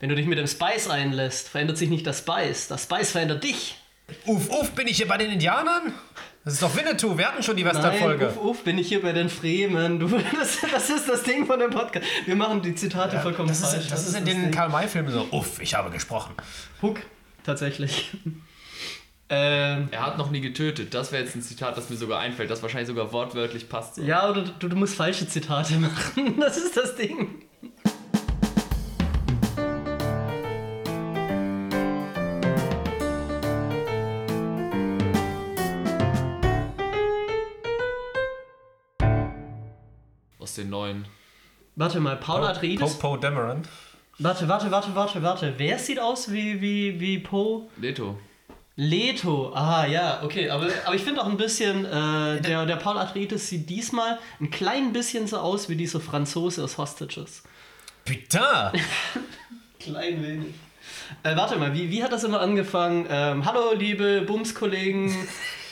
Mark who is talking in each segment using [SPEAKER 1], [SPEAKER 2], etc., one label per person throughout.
[SPEAKER 1] Wenn du dich mit dem Spice einlässt, verändert sich nicht das Spice. Das Spice verändert dich.
[SPEAKER 2] Uff, uff, bin ich hier bei den Indianern? Das ist doch Winnetou, wir hatten schon die Western-Folge.
[SPEAKER 1] Nein, uff, uff, bin ich hier bei den Fremen. Du, das, das ist das Ding von dem Podcast. Wir machen die Zitate vollkommen
[SPEAKER 2] Das
[SPEAKER 1] falsch.
[SPEAKER 2] ist, das ist in den. Karl-May-Filmen so, uff, ich habe gesprochen.
[SPEAKER 1] Huck, tatsächlich. ähm,
[SPEAKER 3] Er hat noch nie getötet. Das wäre jetzt ein Zitat, das mir sogar einfällt, das wahrscheinlich sogar wortwörtlich passt. So.
[SPEAKER 1] ja, oder du, du musst falsche Zitate machen. Das ist das Ding.
[SPEAKER 3] Den neuen.
[SPEAKER 1] Warte mal, Paul Atreides.
[SPEAKER 2] Poe Poe Dameron.
[SPEAKER 1] Warte, warte, warte, warte, warte. Wer sieht aus wie, wie, wie Poe?
[SPEAKER 3] Leto.
[SPEAKER 1] Leto. Ah, ja, okay. Aber, aber ich finde auch ein bisschen, äh, der, der Paul Atreides sieht diesmal ein klein bisschen so aus wie dieser Franzose aus Hostages.
[SPEAKER 2] Putain!
[SPEAKER 1] Klein wenig. Äh, warte mal, wie, wie hat das immer angefangen? Ähm, hallo, liebe Bums-Kollegen,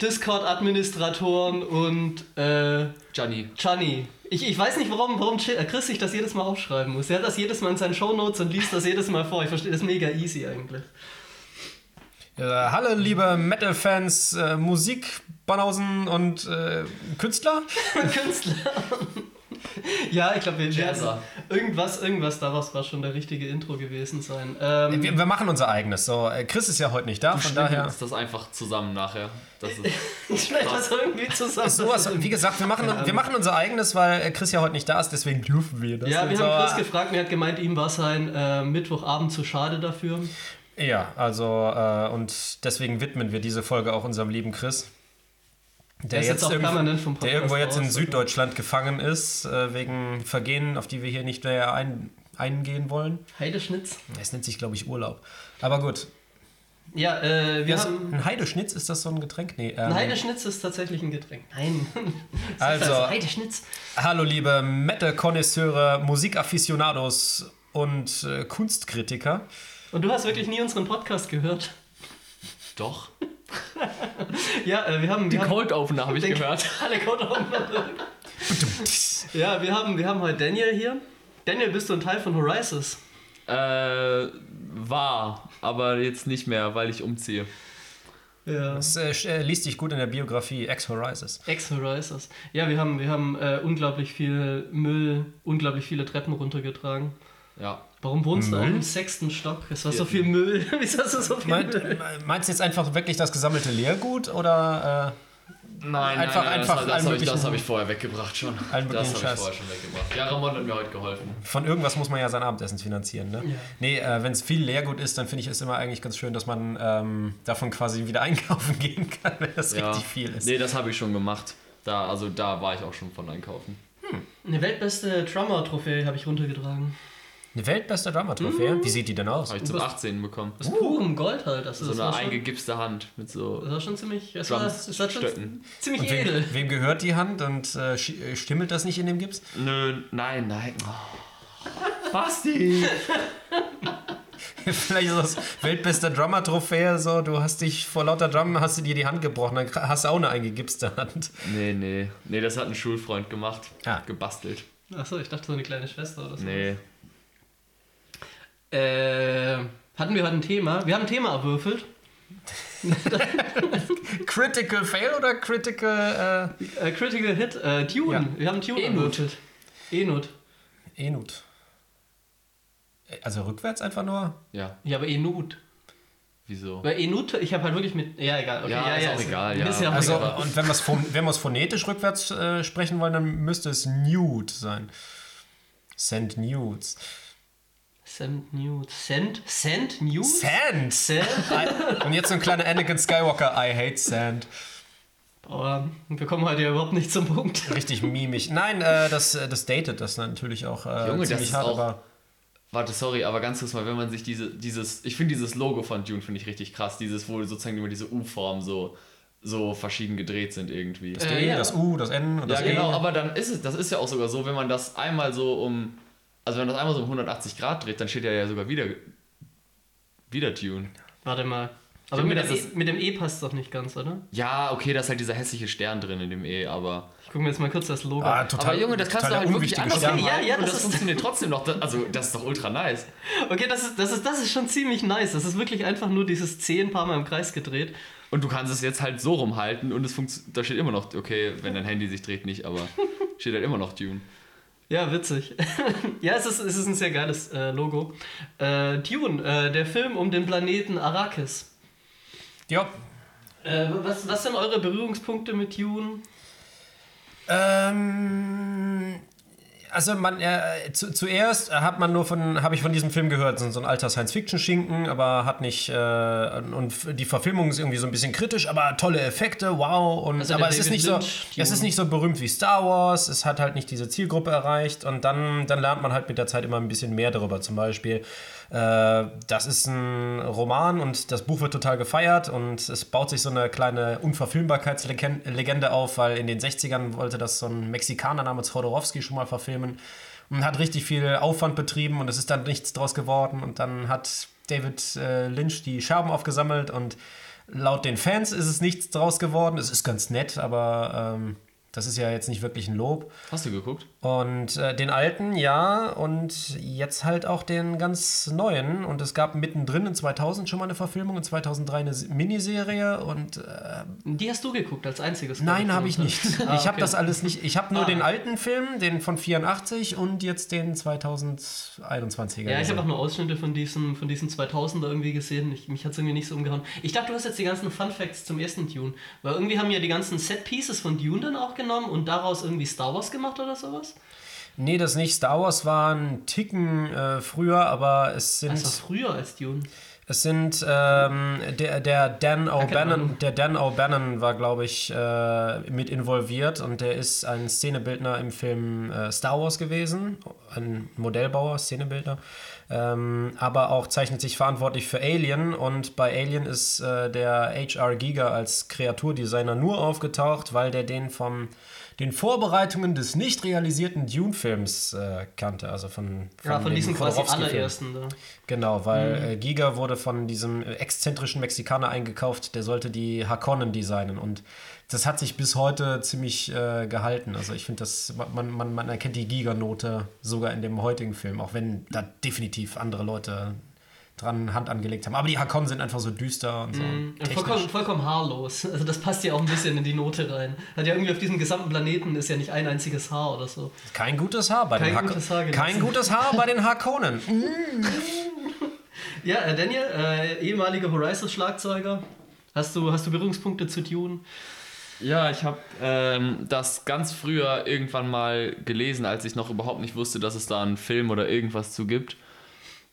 [SPEAKER 1] Discord-Administratoren und äh,
[SPEAKER 3] Gianni.
[SPEAKER 1] Chani. Ich, ich weiß nicht, warum, warum äh, Chris sich das jedes Mal aufschreiben muss. Er hat das jedes Mal in seinen Shownotes und liest das jedes Mal vor. Ich verstehe das mega easy eigentlich.
[SPEAKER 2] Äh, hallo, liebe Metal-Fans, äh, Musikbanausen und äh, Künstler.
[SPEAKER 1] Künstler. Ja, ich glaube, wir
[SPEAKER 3] Jazzer.
[SPEAKER 1] irgendwas, irgendwas daraus war schon der richtige Intro gewesen sein. Ähm,
[SPEAKER 2] Wir, wir machen unser eigenes. So, äh, Chris ist ja heute nicht da, von daher.
[SPEAKER 3] ist das einfach zusammen nachher. Das ist,
[SPEAKER 1] Schneid das irgendwie zusammen.
[SPEAKER 2] Sowas, wie gesagt, wir machen, wir machen unser eigenes, weil äh, Chris ja heute nicht da ist, deswegen dürfen wir das.
[SPEAKER 1] Ja, wir
[SPEAKER 2] so,
[SPEAKER 1] haben Chris gefragt und er hat gemeint, ihm war sein äh, Mittwochabend zu schade dafür.
[SPEAKER 2] Ja, also, äh, und deswegen widmen wir diese Folge auch unserem lieben Chris. Der,
[SPEAKER 1] ist jetzt auch
[SPEAKER 2] irgend-
[SPEAKER 1] permanent vom
[SPEAKER 2] der irgendwo jetzt in Süddeutschland gefangen ist, äh, wegen Vergehen, auf die wir hier nicht näher ein, eingehen wollen.
[SPEAKER 1] Heideschnitz.
[SPEAKER 2] Es nennt sich, glaube ich, Urlaub. Aber gut.
[SPEAKER 1] Ja, äh, wir
[SPEAKER 2] Ja,
[SPEAKER 1] haben.
[SPEAKER 2] ein Heideschnitz, ist das so ein Getränk? Nee. Ähm,
[SPEAKER 1] Ein Heideschnitz ist tatsächlich ein Getränk. Nein.
[SPEAKER 2] Also-
[SPEAKER 1] Das heißt Heideschnitz.
[SPEAKER 2] Hallo, liebe Metal-Konnoisseure, Musikafficionados und äh, Kunstkritiker.
[SPEAKER 1] Und du hast wirklich nie unseren Podcast gehört.
[SPEAKER 3] doch.
[SPEAKER 1] Ja, äh, wir haben.
[SPEAKER 3] Die
[SPEAKER 1] wir haben
[SPEAKER 3] Cold Opener habe ich
[SPEAKER 1] Den-
[SPEAKER 3] gehört.
[SPEAKER 1] Alle Code Ja, wir haben, wir haben heute Daniel hier. Daniel, bist du ein Teil von Horizons?
[SPEAKER 3] Äh, war, aber jetzt nicht mehr, weil ich umziehe.
[SPEAKER 1] Ja.
[SPEAKER 2] Das äh, äh, liest sich gut in der Biografie Ex Horizons.
[SPEAKER 1] Ex-Horizons. Ja, wir haben, wir haben äh, unglaublich viel Müll, unglaublich viele Treppen runtergetragen.
[SPEAKER 3] Ja.
[SPEAKER 1] Warum wohnst du auch im sechsten Stock? Es war so viel Müll. Wieso hast du so viel
[SPEAKER 2] Meint,
[SPEAKER 1] Müll?
[SPEAKER 2] meinst du jetzt einfach wirklich das gesammelte Leergut oder
[SPEAKER 3] Nein,
[SPEAKER 2] Einfach-
[SPEAKER 3] nein, nein,
[SPEAKER 2] einfach
[SPEAKER 3] das, das habe ich, das hab ich vorher weggebracht schon. Das habe ich vorher schon weggebracht. Ja, Ramon hat mir heute geholfen.
[SPEAKER 2] äh, von irgendwas muss man ja sein Abendessen finanzieren, ne?
[SPEAKER 1] Ja.
[SPEAKER 2] Nee, äh, wenn es viel Leergut ist, dann finde ich es immer eigentlich ganz schön, dass man ähm, davon quasi wieder einkaufen gehen kann, wenn das
[SPEAKER 3] Ja.
[SPEAKER 2] richtig viel ist.
[SPEAKER 3] Nee, das habe ich schon gemacht. Da, also da war ich auch schon von einkaufen.
[SPEAKER 1] Eine weltbeste Drummer-Trophäe habe ich runtergetragen.
[SPEAKER 2] Eine weltbeste Drama-Trophäe? Wie sieht die denn aus?
[SPEAKER 3] Habe ich zum
[SPEAKER 1] Was-
[SPEAKER 3] 18. bekommen.
[SPEAKER 1] Aus purem Gold halt. Das,
[SPEAKER 3] So
[SPEAKER 1] das,
[SPEAKER 3] eine eingegipste Hand mit so
[SPEAKER 1] das war schon ziemlich. Das war, das war schon ziemlich
[SPEAKER 2] Und
[SPEAKER 1] edel.
[SPEAKER 2] wem, wem gehört die Hand und äh, sch- äh, stimmelt das nicht in dem Gips?
[SPEAKER 3] Nö, nein, nein. Oh. Basti!
[SPEAKER 2] Vielleicht ist das weltbeste Drummer-Trophäe so, du hast dich vor lauter Drum, hast du dir die Hand gebrochen, dann hast du auch eine eingegipste Hand.
[SPEAKER 3] Nee, nee. Nee, das hat ein Schulfreund gemacht.
[SPEAKER 2] Ah.
[SPEAKER 3] Gebastelt.
[SPEAKER 1] Achso, ich dachte so eine kleine Schwester oder so.
[SPEAKER 3] Nee.
[SPEAKER 1] Äh, hatten wir heute ein Thema? Wir haben ein Thema erwürfelt.
[SPEAKER 2] Critical Fail oder Critical
[SPEAKER 1] Äh, Critical Hit, äh, Tune.
[SPEAKER 2] Ja.
[SPEAKER 1] Wir haben Tune
[SPEAKER 3] Enut.
[SPEAKER 1] erwürfelt. Enut.
[SPEAKER 2] äh, Enut? Also rückwärts einfach nur?
[SPEAKER 3] Ja,
[SPEAKER 1] Ja, aber Enut.
[SPEAKER 3] wieso?
[SPEAKER 1] Weil Enut, ich habe halt wirklich mit. Ja, egal. Okay,
[SPEAKER 3] Ja, ist auch egal, ja.
[SPEAKER 1] Ist ja auch
[SPEAKER 2] Also,
[SPEAKER 1] egal.
[SPEAKER 2] und wenn wir es phon wenn wir es phonetisch rückwärts äh, sprechen wollen, dann müsste es Nude sein. Send Nudes.
[SPEAKER 1] Send Nudes. Send? Send News?
[SPEAKER 2] Sand!
[SPEAKER 1] Send?
[SPEAKER 2] Und jetzt so ein kleiner Anakin Skywalker, I hate Sand.
[SPEAKER 1] Aber wir kommen heute ja überhaupt nicht zum Punkt.
[SPEAKER 2] Richtig mimig. Nein, äh, das, äh, das datet das natürlich auch äh,
[SPEAKER 3] Junge, das
[SPEAKER 2] ziemlich
[SPEAKER 3] ist
[SPEAKER 2] hart,
[SPEAKER 3] auch-
[SPEAKER 2] aber
[SPEAKER 3] Warte, sorry, aber ganz kurz mal, wenn man sich diese, dieses, ich finde dieses Logo von Dune finde ich richtig krass, dieses, wo sozusagen immer diese U-Form so, so verschieden gedreht sind irgendwie.
[SPEAKER 2] das
[SPEAKER 1] Äh,
[SPEAKER 2] D,
[SPEAKER 1] ja.
[SPEAKER 2] das U, das N und
[SPEAKER 3] Ja,
[SPEAKER 2] das
[SPEAKER 3] genau,
[SPEAKER 2] E.
[SPEAKER 3] aber dann ist es, das ist ja auch sogar so, wenn man das einmal so um, also wenn das einmal so um 180 Grad dreht, dann steht ja ja sogar wieder, wieder Tune.
[SPEAKER 1] Warte mal. Aber mit dem,
[SPEAKER 3] das
[SPEAKER 1] e,
[SPEAKER 3] ist-
[SPEAKER 1] mit dem E passt doch nicht ganz, oder?
[SPEAKER 3] Ja, okay, da ist halt dieser hässliche Stern drin in dem E, aber.
[SPEAKER 1] Ich gucke mir jetzt mal kurz das Logo
[SPEAKER 2] Ah,
[SPEAKER 1] an.
[SPEAKER 2] total,
[SPEAKER 3] aber Junge, das kannst du halt wirklich anders.
[SPEAKER 1] Ja,
[SPEAKER 3] machen.
[SPEAKER 1] ja,
[SPEAKER 3] und
[SPEAKER 1] das
[SPEAKER 3] das
[SPEAKER 1] ist-
[SPEAKER 3] funktioniert trotzdem noch. Also, das ist doch ultra nice.
[SPEAKER 1] Okay, das ist, das, ist, das ist schon ziemlich nice. Das ist wirklich einfach nur dieses C ein paar Mal im Kreis gedreht.
[SPEAKER 3] Und du kannst es jetzt halt so rumhalten und es funktioniert. Da steht immer noch, okay, wenn dein Handy sich dreht, nicht, aber steht halt immer noch Dune.
[SPEAKER 1] Ja, witzig. ja, es ist, es ist ein sehr geiles äh, Logo. Äh, Dune, äh, der Film um den Planeten Arrakis.
[SPEAKER 2] Ja,
[SPEAKER 1] Äh, was, was sind eure Berührungspunkte mit Dune?
[SPEAKER 2] Ähm, also man äh, zu, zuerst hat man nur von habe ich von diesem Film gehört, so so ein alter Science-Fiction-Schinken, aber hat nicht äh, und die Verfilmung ist irgendwie so ein bisschen kritisch, aber tolle Effekte, wow und
[SPEAKER 1] Also
[SPEAKER 2] aber es ist nicht so
[SPEAKER 1] Lynch,
[SPEAKER 2] es ist nicht so berühmt wie Star Wars, es hat halt nicht diese Zielgruppe erreicht und dann dann lernt man halt mit der Zeit immer ein bisschen mehr darüber. Zum Beispiel äh, das ist ein Roman und das Buch wird total gefeiert und es baut sich so eine kleine Unverfilmbarkeitslegende auf, weil in den 60ern wollte das so ein Mexikaner namens Chodorowski schon mal verfilmen und hat richtig viel Aufwand betrieben und es ist dann nichts draus geworden und dann hat David äh, Lynch die Scherben aufgesammelt und laut den Fans ist es nichts draus geworden. Es ist ganz nett, aber ähm, das ist ja jetzt nicht wirklich ein Lob.
[SPEAKER 3] Hast du geguckt?
[SPEAKER 2] Und äh, den alten, ja, und jetzt halt auch den ganz neuen. Und es gab mittendrin in 2000 schon mal eine Verfilmung, in 2003 eine Miniserie. Und äh,
[SPEAKER 1] Die hast du geguckt als einziges.
[SPEAKER 2] nein, habe ich nicht.
[SPEAKER 1] Ah,
[SPEAKER 2] Ich habe
[SPEAKER 1] okay.
[SPEAKER 2] das alles nicht. Ich habe nur
[SPEAKER 1] Ah.
[SPEAKER 2] den alten Film, den von 84 und jetzt den 2021er.
[SPEAKER 1] Ja, ich habe auch nur Ausschnitte von diesen, von diesen 2000er irgendwie gesehen. Ich, mich hat es irgendwie nicht so umgehauen. Ich dachte, du hast jetzt die ganzen Fun Facts zum ersten Dune. Weil irgendwie haben ja die ganzen Set Pieces von Dune dann auch genommen und daraus irgendwie Star Wars gemacht oder sowas.
[SPEAKER 2] Nee, das nicht. Star Wars war ein Ticken äh, früher, aber es sind.
[SPEAKER 1] Also früher als Dune.
[SPEAKER 2] Es sind ähm, der, der Dan O'Bannon, der Dan O'Bannon war, glaube ich, äh, mit involviert und der ist ein Szenebildner im Film äh, Star Wars gewesen, ein Modellbauer, Szenebildner, ähm, aber auch zeichnet sich verantwortlich für Alien und bei Alien ist äh, der H.R. Giger als Kreaturdesigner nur aufgetaucht, weil der den vom den Vorbereitungen des nicht realisierten Dune-Films äh, kannte, also von,
[SPEAKER 1] Ja, von
[SPEAKER 2] dem
[SPEAKER 1] diesen quasi allerersten da.
[SPEAKER 2] Genau, weil äh, Giga wurde von diesem exzentrischen Mexikaner eingekauft, der sollte die Hakonnen designen und das hat sich bis heute ziemlich äh, gehalten. Also ich finde, man, man, man erkennt die Giga-Note sogar in dem heutigen Film, auch wenn da definitiv andere Leute dran Hand angelegt haben. Aber die Hakonnen sind einfach so düster und so.
[SPEAKER 1] Und
[SPEAKER 2] technisch.
[SPEAKER 1] vollkommen, vollkommen haarlos. Also das passt ja auch ein bisschen in die Note rein. Hat ja irgendwie auf diesem gesamten Planeten ist ja nicht ein einziges Haar oder so.
[SPEAKER 2] Kein gutes Haar bei
[SPEAKER 1] Kein
[SPEAKER 2] den
[SPEAKER 1] gutes Haar gelassen.
[SPEAKER 2] Kein gutes Haar bei den Hakonnen.
[SPEAKER 1] Ja, äh, Daniel, äh, ehemaliger Horizon-Schlagzeuger. Hast du, hast du Berührungspunkte zu Dune?
[SPEAKER 3] Ja, ich habe ähm, das ganz früher irgendwann mal gelesen, als ich noch überhaupt nicht wusste, dass es da einen Film oder irgendwas zu gibt.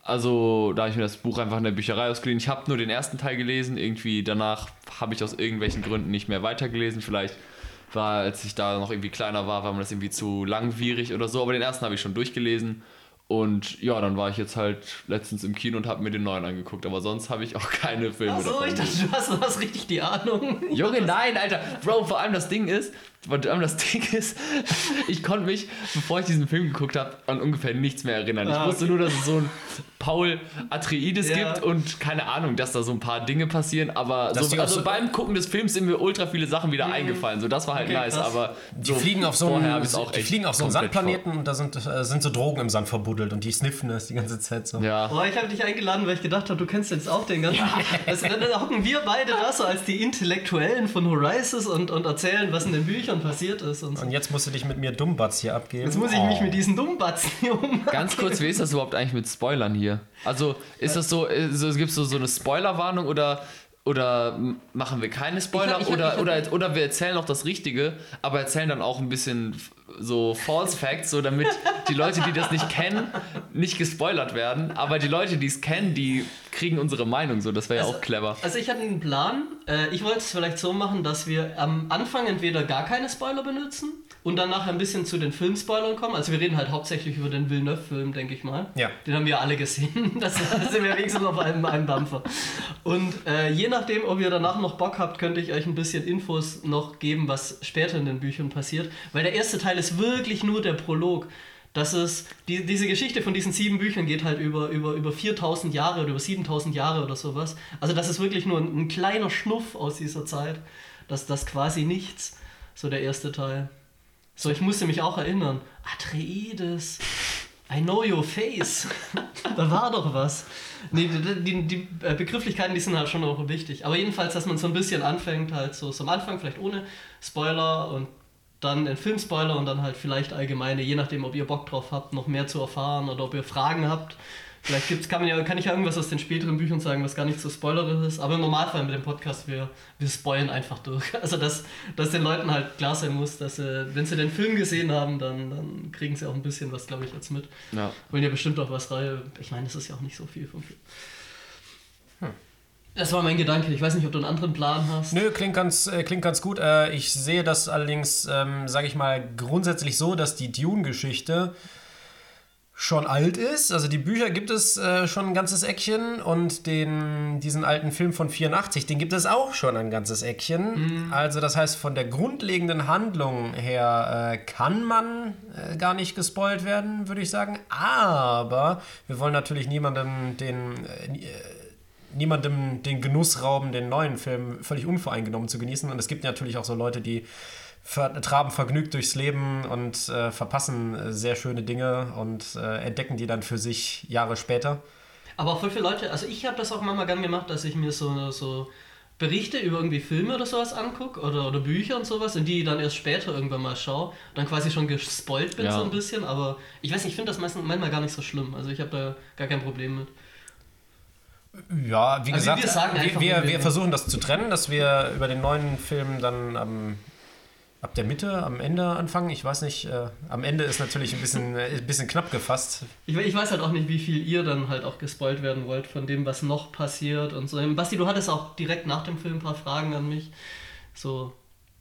[SPEAKER 3] Also, da habe ich mir das Buch einfach in der Bücherei ausgeliehen. Ich habe nur den ersten Teil gelesen. Irgendwie danach habe ich aus irgendwelchen Gründen nicht mehr weitergelesen. Vielleicht war, als ich da noch irgendwie kleiner war, war mir das irgendwie zu langwierig oder so. Aber den ersten habe ich schon durchgelesen. Und ja, dann war ich jetzt halt letztens im Kino und habe mir den neuen angeguckt. Aber sonst habe ich auch keine Filme
[SPEAKER 1] Achso,
[SPEAKER 3] davon
[SPEAKER 1] ich dachte, du hast, du hast richtig die Ahnung.
[SPEAKER 3] Junge, nein, Alter. Bro, vor allem das Ding ist, vor allem das Ding ist, ich konnte mich, bevor ich diesen Film geguckt habe, an ungefähr nichts mehr erinnern. Ich
[SPEAKER 1] Ah,
[SPEAKER 3] wusste nur, dass es so ein Paul Atreides
[SPEAKER 1] Ja.
[SPEAKER 3] gibt und keine Ahnung, dass da so ein paar Dinge passieren, aber so, also
[SPEAKER 2] so-
[SPEAKER 3] beim Gucken des Films sind mir ultra viele Sachen wieder eingefallen. So, das war halt
[SPEAKER 1] Okay,
[SPEAKER 3] nice,
[SPEAKER 1] krass.
[SPEAKER 3] aber
[SPEAKER 2] Die
[SPEAKER 3] so
[SPEAKER 2] fliegen auf so einen,
[SPEAKER 3] auch
[SPEAKER 2] die fliegen auf so einen Sandplaneten und da sind, äh, sind so Drogen im Sand verbuddelt und die sniffen das die ganze Zeit so.
[SPEAKER 3] Ja.
[SPEAKER 1] Boah, ich habe dich eingeladen, weil ich gedacht habe, du kennst jetzt auch den ganzen. Also, dann hocken wir beide da so als die Intellektuellen von Horizons und, und erzählen, was in den Büchern passiert ist. Und so.
[SPEAKER 2] Und jetzt musst du dich mit mir Dummbatz hier abgeben.
[SPEAKER 1] Jetzt muss ich mich mit diesen Dummbatzen hier um.
[SPEAKER 3] Ganz kurz, wie ist das überhaupt eigentlich mit Spoilern hier? Also, ist das so, äh, so gibt es so, so eine Spoilerwarnung oder, oder machen wir keine Spoiler?
[SPEAKER 1] Ich hab- ich hab-
[SPEAKER 3] oder, oder, oder wir erzählen noch das Richtige, aber erzählen dann auch ein bisschen so False Facts, so damit die Leute, die das nicht kennen, nicht gespoilert werden. Aber die Leute, die es kennen, die kriegen unsere Meinung so. Das wäre ja
[SPEAKER 1] Also-
[SPEAKER 3] auch clever.
[SPEAKER 1] Also ich hatte einen Plan. Äh, ich wollte es vielleicht so machen, dass wir am Anfang entweder gar keine Spoiler benutzen und dann nachher ein bisschen zu den Filmspoilern kommen. Also wir reden halt hauptsächlich über den Villeneuve-Film, denke ich mal.
[SPEAKER 2] Ja.
[SPEAKER 1] Den haben wir alle gesehen. Das, das sind wir wenigstens auf einem, einem Dampfer. Und äh, je nachdem, ob ihr danach noch Bock habt, könnte ich euch ein bisschen Infos noch geben, was später in den Büchern passiert. Weil der erste Teil ist wirklich nur der Prolog. Das ist, die, diese Geschichte von diesen sieben Büchern geht halt über, über, über 4000 Jahre oder über 7000 Jahre oder sowas. Also das ist wirklich nur ein, ein kleiner Schnuff aus dieser Zeit. Das, das quasi nichts, so der erste Teil. So, ich musste mich auch erinnern. Atreides. I know your face. da war doch was. Nee, die, die, Begrifflichkeiten, die sind halt schon auch wichtig. Aber jedenfalls, dass man so ein bisschen anfängt, halt so, so am Anfang vielleicht ohne Spoiler und dann ein Filmspoiler und dann halt vielleicht allgemeine, je nachdem, ob ihr Bock drauf habt, noch mehr zu erfahren oder ob ihr Fragen habt. Vielleicht gibt's, kann, man ja, kann ich ja irgendwas aus den späteren Büchern sagen, was gar nicht so spoilerisch ist. Aber im Normalfall mit dem Podcast, wir, wir spoilen einfach durch. Also, dass, dass den Leuten halt klar sein muss, dass sie, wenn sie den Film gesehen haben, dann, dann kriegen sie auch ein bisschen was, glaube ich, jetzt mit. Ja. Wollen ja bestimmt auch was rein. Ich meine, das ist ja auch nicht so viel vom Film. Hm. Das war mein Gedanke. Ich weiß nicht, ob du einen anderen Plan hast.
[SPEAKER 2] Nö, klingt ganz, äh, klingt ganz gut. Äh, ich sehe das allerdings, ähm, sage ich mal, grundsätzlich so, dass die Dune-Geschichte schon alt ist. Also die Bücher gibt es äh, schon ein ganzes Eckchen und den, diesen alten Film von 84, den gibt es auch schon ein ganzes Eckchen. Mhm. Also das heißt, von der grundlegenden Handlung her äh, kann man äh, gar nicht gespoilt werden, würde ich sagen. Aber wir wollen natürlich niemandem den äh, niemandem den Genuss rauben, den neuen Film völlig unvoreingenommen zu genießen. Und es gibt natürlich auch so Leute, die traben vergnügt durchs Leben und äh, verpassen äh, sehr schöne Dinge und äh, entdecken die dann für sich Jahre später.
[SPEAKER 1] Aber voll viele Leute, also ich habe das auch manchmal gern gemacht, dass ich mir so, so Berichte über irgendwie Filme oder sowas angucke oder, oder Bücher und sowas und die dann erst später irgendwann mal schaue, dann quasi schon gespoilt bin ja. so ein bisschen, aber ich weiß nicht, ich finde das meistens, manchmal gar nicht so schlimm, also ich habe da gar kein Problem mit.
[SPEAKER 2] Ja, wie also gesagt, wir, wir, wir, versuchen das zu trennen, dass wir über den neuen Film dann am ab der Mitte, am Ende anfangen. Ich weiß nicht, äh, am Ende ist natürlich ein bisschen, äh, ein bisschen knapp gefasst.
[SPEAKER 1] Ich, ich, weiß halt auch nicht, wie viel ihr dann halt auch gespoilt werden wollt von dem, was noch passiert und so. Basti, du hattest auch direkt nach dem Film ein paar Fragen an mich. So.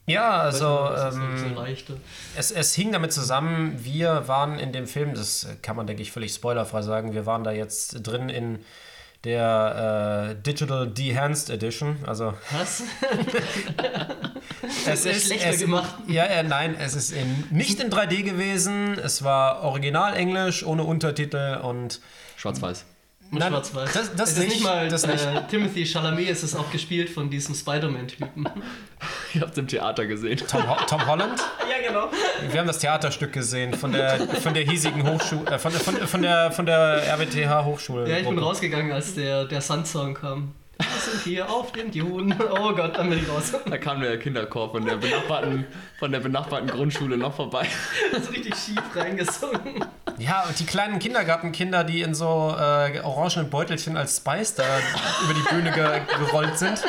[SPEAKER 2] Ja, also ähm, es, es hing damit zusammen, wir waren in dem Film, das kann man, denke ich, völlig spoilerfrei sagen, wir waren da jetzt drin in der äh, Digital Dehanced Edition. Also
[SPEAKER 1] Was?
[SPEAKER 2] es ist schlechter es, gemacht. Ja, ja, nein, es ist in, nicht in 3D gewesen. Es war original Englisch ohne Untertitel und
[SPEAKER 3] schwarz-weiß.
[SPEAKER 1] Nein, Schwarz-Weiß. Das, das, ist nicht, nicht mal das nicht. Äh, Timothy Chalamet ist es auch gespielt von diesem Spider-Man-Typen.
[SPEAKER 3] Ihr habt es im Theater gesehen.
[SPEAKER 2] Tom, Ho Tom, Holland?
[SPEAKER 1] ja, genau.
[SPEAKER 2] Wir haben das Theaterstück gesehen von der, von der hiesigen Hochschule, äh, von, von, von, der, von der RWTH Hochschule.
[SPEAKER 1] Ja, ich bin rausgegangen, als der, der Sun-Song kam. Wir sind hier auf dem Dune. Oh Gott, dann bin ich raus.
[SPEAKER 3] Da kam der Kinderkorb von der benachbarten, von der benachbarten Grundschule noch vorbei.
[SPEAKER 1] Das ist richtig schief reingesungen.
[SPEAKER 2] Ja, und die kleinen Kindergartenkinder, die in so äh, orangenen Beutelchen als Spice da über die Bühne ge gerollt sind.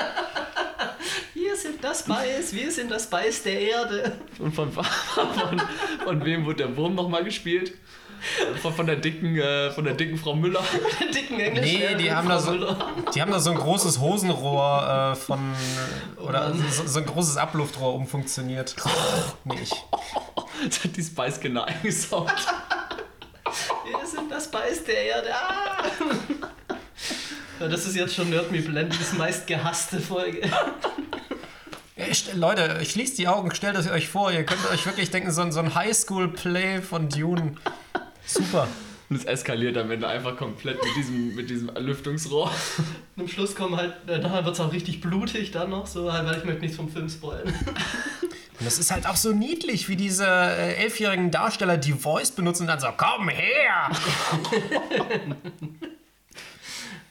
[SPEAKER 1] Wir sind das Spice, wir sind das Spice der Erde.
[SPEAKER 3] Und von, von, von wem wurde der Wurm nochmal gespielt? Von, von, der dicken, äh, von der dicken Frau Müller.
[SPEAKER 1] der dicken Englisch
[SPEAKER 2] Nee, die haben, da so, die haben da so ein großes Hosenrohr äh, von. Oder so, so, ein großes Abluftrohr umfunktioniert.
[SPEAKER 3] nee, ich. Das hat die Spice genau eingesaugt.
[SPEAKER 1] Wir sind das Spice der Erde. Ah! Das ist jetzt schon Nerd Me Blendys meist gehasste Folge.
[SPEAKER 2] Ich, Leute, schließt die Augen, stellt es euch vor, ihr könnt euch wirklich denken, so ein, so ein Highschool-Play von Dune. Super.
[SPEAKER 3] Und es eskaliert am Ende einfach komplett mit diesem, mit diesem Lüftungsrohr.
[SPEAKER 1] Und am Schluss kommen halt, äh, dann wird es auch richtig blutig dann noch, so, halt, weil ich möchte nichts vom Film spoilen.
[SPEAKER 2] Und das ist halt auch so niedlich, wie diese äh, elfjährigen Darsteller die Voice benutzen und dann so, komm her!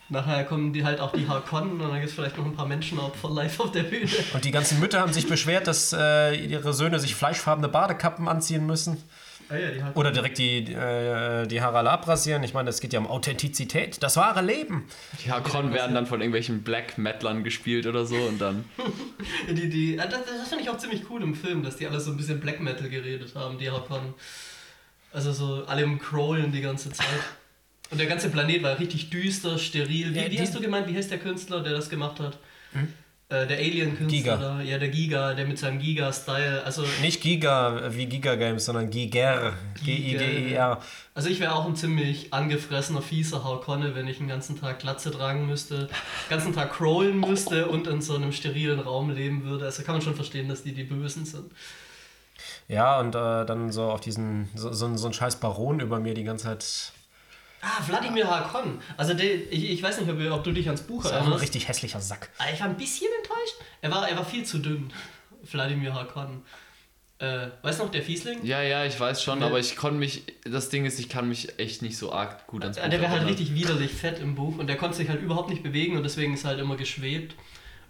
[SPEAKER 1] Nachher kommen die halt auch die Harkonnen und dann gibt es vielleicht noch ein paar Menschenopfer live auf der Bühne.
[SPEAKER 2] Und die ganzen Mütter haben sich beschwert, dass äh, ihre Söhne sich fleischfarbene Badekappen anziehen müssen. Ah ja, Oder direkt die, äh, die Haare alle abrasieren. Ich meine, es geht ja um Authentizität, das wahre Leben.
[SPEAKER 3] Die Hakon werden dann von irgendwelchen Black Metlern gespielt oder so und dann.
[SPEAKER 1] die, die, das, das finde ich auch ziemlich cool im Film, dass die alle so ein bisschen Black Metal geredet haben, die Hakon. Also so alle im Crawlen die ganze Zeit. Und der ganze Planet war richtig düster, steril. Wie, ja, wie hast du gemeint, wie heißt der Künstler, der das gemacht hat? Hm? Äh, der Alien-Künstler, ja, der Giga, der mit seinem Giga-Style. Also
[SPEAKER 2] Nicht Giga wie Giga Games, sondern Giger. G-I-G-E-R.
[SPEAKER 1] Also ich wäre auch ein ziemlich angefressener, fieser Harkonne, wenn ich den ganzen Tag Glatze tragen müsste, den ganzen Tag crawlen müsste und in so einem sterilen Raum leben würde. Also kann man schon verstehen, dass die die Bösen sind.
[SPEAKER 2] Ja, und äh, dann so auf diesen, so, so, so ein scheiß Baron über mir die ganze Zeit.
[SPEAKER 1] Ah, Wladimir Hakon. Also der, ich, ich weiß nicht, ob, ob du dich ans Buch
[SPEAKER 2] Das ist auch ein
[SPEAKER 1] erinnerst.
[SPEAKER 2] richtig hässlicher Sack.
[SPEAKER 1] Ah, Ich war ein bisschen enttäuscht. Er war, er war viel zu dünn. Wladimir Hakon. Äh, weißt du noch, der Fiesling?
[SPEAKER 3] Ja, ja, ich weiß schon,
[SPEAKER 1] Ja.
[SPEAKER 3] aber ich konnte mich, das Ding ist, ich kann mich echt nicht so arg gut ans
[SPEAKER 1] Ja, der wäre halt richtig widerlich fett im Buch und der konnte sich halt überhaupt nicht bewegen und deswegen ist er halt immer geschwebt.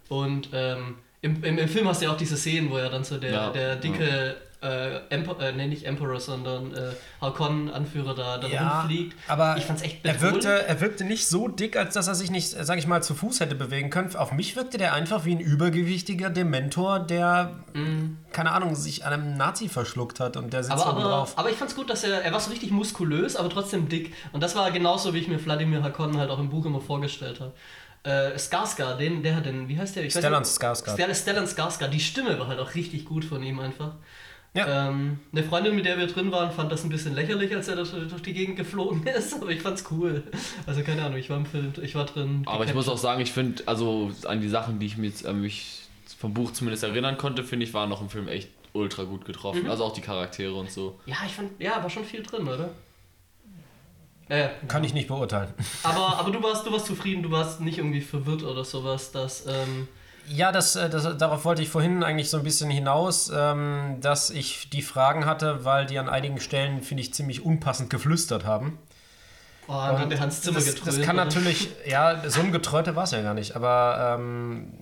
[SPEAKER 1] Und ähm, im, im, im Film hast du ja auch diese Szenen, wo er dann so der,
[SPEAKER 3] Ja,
[SPEAKER 1] der dicke, äh, Empo äh, nee, nicht Emperor, sondern äh, Harkonnen-Anführer da, da rumfliegt.
[SPEAKER 2] aber
[SPEAKER 1] ich fand's echt
[SPEAKER 2] er wirkte, er wirkte nicht so dick, als dass er sich nicht, sag ich mal, zu Fuß hätte bewegen können. Auf mich wirkte der einfach wie ein übergewichtiger Dementor, der, keine Ahnung, sich an einem Nazi verschluckt hat und der sitzt
[SPEAKER 1] Aber,
[SPEAKER 2] oben
[SPEAKER 1] aber,
[SPEAKER 2] drauf.
[SPEAKER 1] aber ich fand's gut, dass er, er war so richtig muskulös, aber trotzdem dick. Und das war genauso, wie ich mir Wladimir Harkonnen halt auch im Buch immer vorgestellt habe. Äh, Skarsgård, den, der hat den, wie heißt der? Ich
[SPEAKER 2] Stellan. Skarsgård.
[SPEAKER 1] Stellan Skarsgård, die Stimme war halt auch richtig gut von ihm einfach.
[SPEAKER 2] Ja.
[SPEAKER 1] Ähm, eine Freundin, mit der wir drin waren, fand das ein bisschen lächerlich, als er durch die Gegend geflogen ist, aber ich fand's cool. Also keine Ahnung, ich war im Film, ich war drin.
[SPEAKER 3] Aber ich muss auch sagen, ich finde, also an die Sachen, die ich mir jetzt, äh, mich vom Buch zumindest erinnern konnte, finde ich, waren noch im Film echt ultra gut getroffen.
[SPEAKER 1] Mhm.
[SPEAKER 3] Also auch die Charaktere und so.
[SPEAKER 1] Ja, ich fand, ja, war schon viel drin, oder? Äh,
[SPEAKER 2] Kann ich nicht beurteilen.
[SPEAKER 1] aber, aber du warst, du warst zufrieden, du warst nicht irgendwie verwirrt oder sowas, dass, ähm,
[SPEAKER 2] Ja, das, äh, das, darauf wollte ich vorhin eigentlich so ein bisschen hinaus, ähm, dass ich die Fragen hatte, weil die an einigen Stellen, finde ich, ziemlich unpassend geflüstert haben.
[SPEAKER 1] oh, dann hat der Hans Zimmer
[SPEAKER 2] das,
[SPEAKER 1] getrönt.
[SPEAKER 2] das kann
[SPEAKER 1] oder?
[SPEAKER 2] natürlich, ja, so ein Getröte war es ja gar nicht, aber ähm,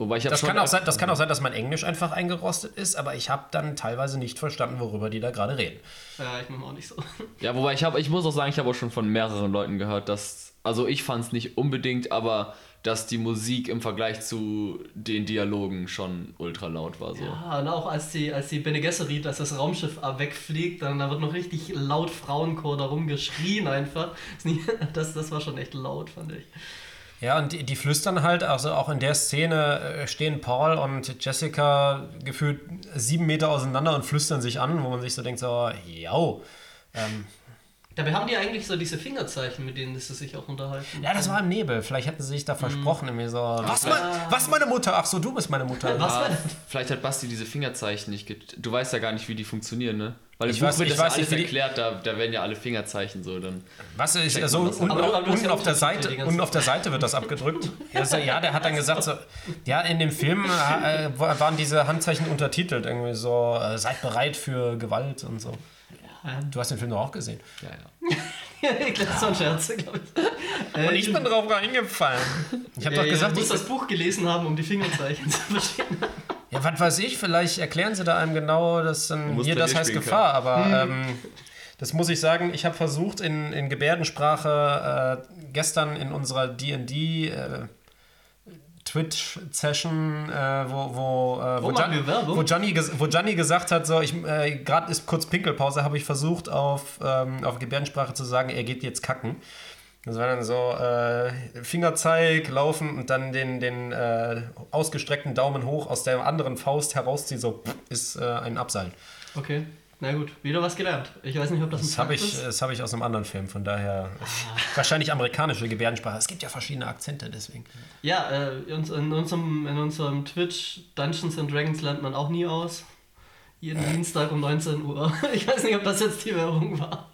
[SPEAKER 3] Wobei ich
[SPEAKER 2] das,
[SPEAKER 3] schon.
[SPEAKER 2] kann auch sein, das kann auch sein, dass mein Englisch einfach eingerostet ist, aber ich habe dann teilweise nicht verstanden, worüber die da gerade reden.
[SPEAKER 1] Ja, ich mach auch nicht so.
[SPEAKER 3] Ja, wobei ich habe, ich muss auch sagen, ich habe auch schon von mehreren Leuten gehört, dass, also ich fand es nicht unbedingt, aber dass die Musik im Vergleich zu den Dialogen schon ultra laut war. So.
[SPEAKER 1] Ja, und auch als die, als die Bene Gesserit, als das Raumschiff wegfliegt, dann da wird noch richtig laut Frauenchor da rumgeschrien einfach. Das, das war schon echt laut, fand ich.
[SPEAKER 2] Ja, und die, die flüstern halt, also auch in der Szene äh, stehen Paul und Jessica gefühlt sieben Meter auseinander und flüstern sich an, wo man sich so denkt, so, ja, ähm,
[SPEAKER 1] Dabei haben die eigentlich so diese Fingerzeichen, mit denen sie sich auch unterhalten.
[SPEAKER 2] ja, das war im Nebel, vielleicht hätten sie sich da versprochen, irgendwie so, was, mein, was meine Mutter? Ach so, du bist meine Mutter.
[SPEAKER 1] Was das?
[SPEAKER 3] vielleicht hat Basti diese Fingerzeichen nicht. get- Du weißt ja gar nicht, wie die funktionieren, ne? Weil im
[SPEAKER 2] Ich
[SPEAKER 3] Buch
[SPEAKER 2] weiß-
[SPEAKER 3] wird
[SPEAKER 2] ich
[SPEAKER 3] das
[SPEAKER 2] weiß
[SPEAKER 3] alles
[SPEAKER 2] nicht, wie die-
[SPEAKER 3] erklärt, da, da werden ja alle Fingerzeichen so dann.
[SPEAKER 2] Was ist
[SPEAKER 3] Checkt
[SPEAKER 2] so
[SPEAKER 3] das
[SPEAKER 2] unten,
[SPEAKER 1] Aber aber
[SPEAKER 2] unten
[SPEAKER 1] ja
[SPEAKER 2] auf der Seite unten auf der Seite wird das abgedrückt. Ja, so, ja, der hat dann gesagt so, ja, in dem Film äh, waren diese Handzeichen untertitelt irgendwie so, äh, seid bereit für Gewalt und so. Du hast den Film doch auch gesehen.
[SPEAKER 3] Ja, ja.
[SPEAKER 1] ich glaube, das war ein Scherz, glaube ich. Äh,
[SPEAKER 2] Und ich bin drauf reingefallen. Ich habe
[SPEAKER 1] ja,
[SPEAKER 2] doch gesagt,
[SPEAKER 1] du
[SPEAKER 2] ich,
[SPEAKER 1] musst das Buch gelesen haben, um die Fingerzeichen zu verstehen.
[SPEAKER 2] ja, was weiß ich, vielleicht erklären sie da einem genau, dass dann
[SPEAKER 3] musst
[SPEAKER 2] hier das heißt Gefahr, aber ähm, das muss ich sagen, ich habe versucht in, in Gebärdensprache äh, gestern in unserer D&D äh, Twitch-Session, äh, wo, wo, äh, wo,
[SPEAKER 1] Oh,
[SPEAKER 2] wo, Gianni, ges- wo Gianni gesagt hat, so, ich äh, gerade ist kurz Pinkelpause, habe ich versucht auf, ähm, auf Gebärdensprache zu sagen, er geht jetzt kacken. Das war dann so äh, Fingerzeig, laufen und dann den, den äh, ausgestreckten Daumen hoch aus der anderen Faust herausziehen, so ist äh, ein Abseilen.
[SPEAKER 1] Okay, na gut, wieder was gelernt. Ich weiß nicht, ob das,
[SPEAKER 2] Das
[SPEAKER 1] ein
[SPEAKER 2] habe
[SPEAKER 1] Fakt
[SPEAKER 2] ich,
[SPEAKER 1] ist.
[SPEAKER 2] das hab ich aus einem anderen Film, von daher wahrscheinlich amerikanische Gebärdensprache. Es gibt ja verschiedene Akzente, deswegen.
[SPEAKER 1] Ja, äh, in, in, unserem, in unserem Twitch Dungeons and Dragons lernt man auch nie aus. Jeden Dienstag um 19 Uhr. Ich weiß nicht, ob das jetzt die Werbung war.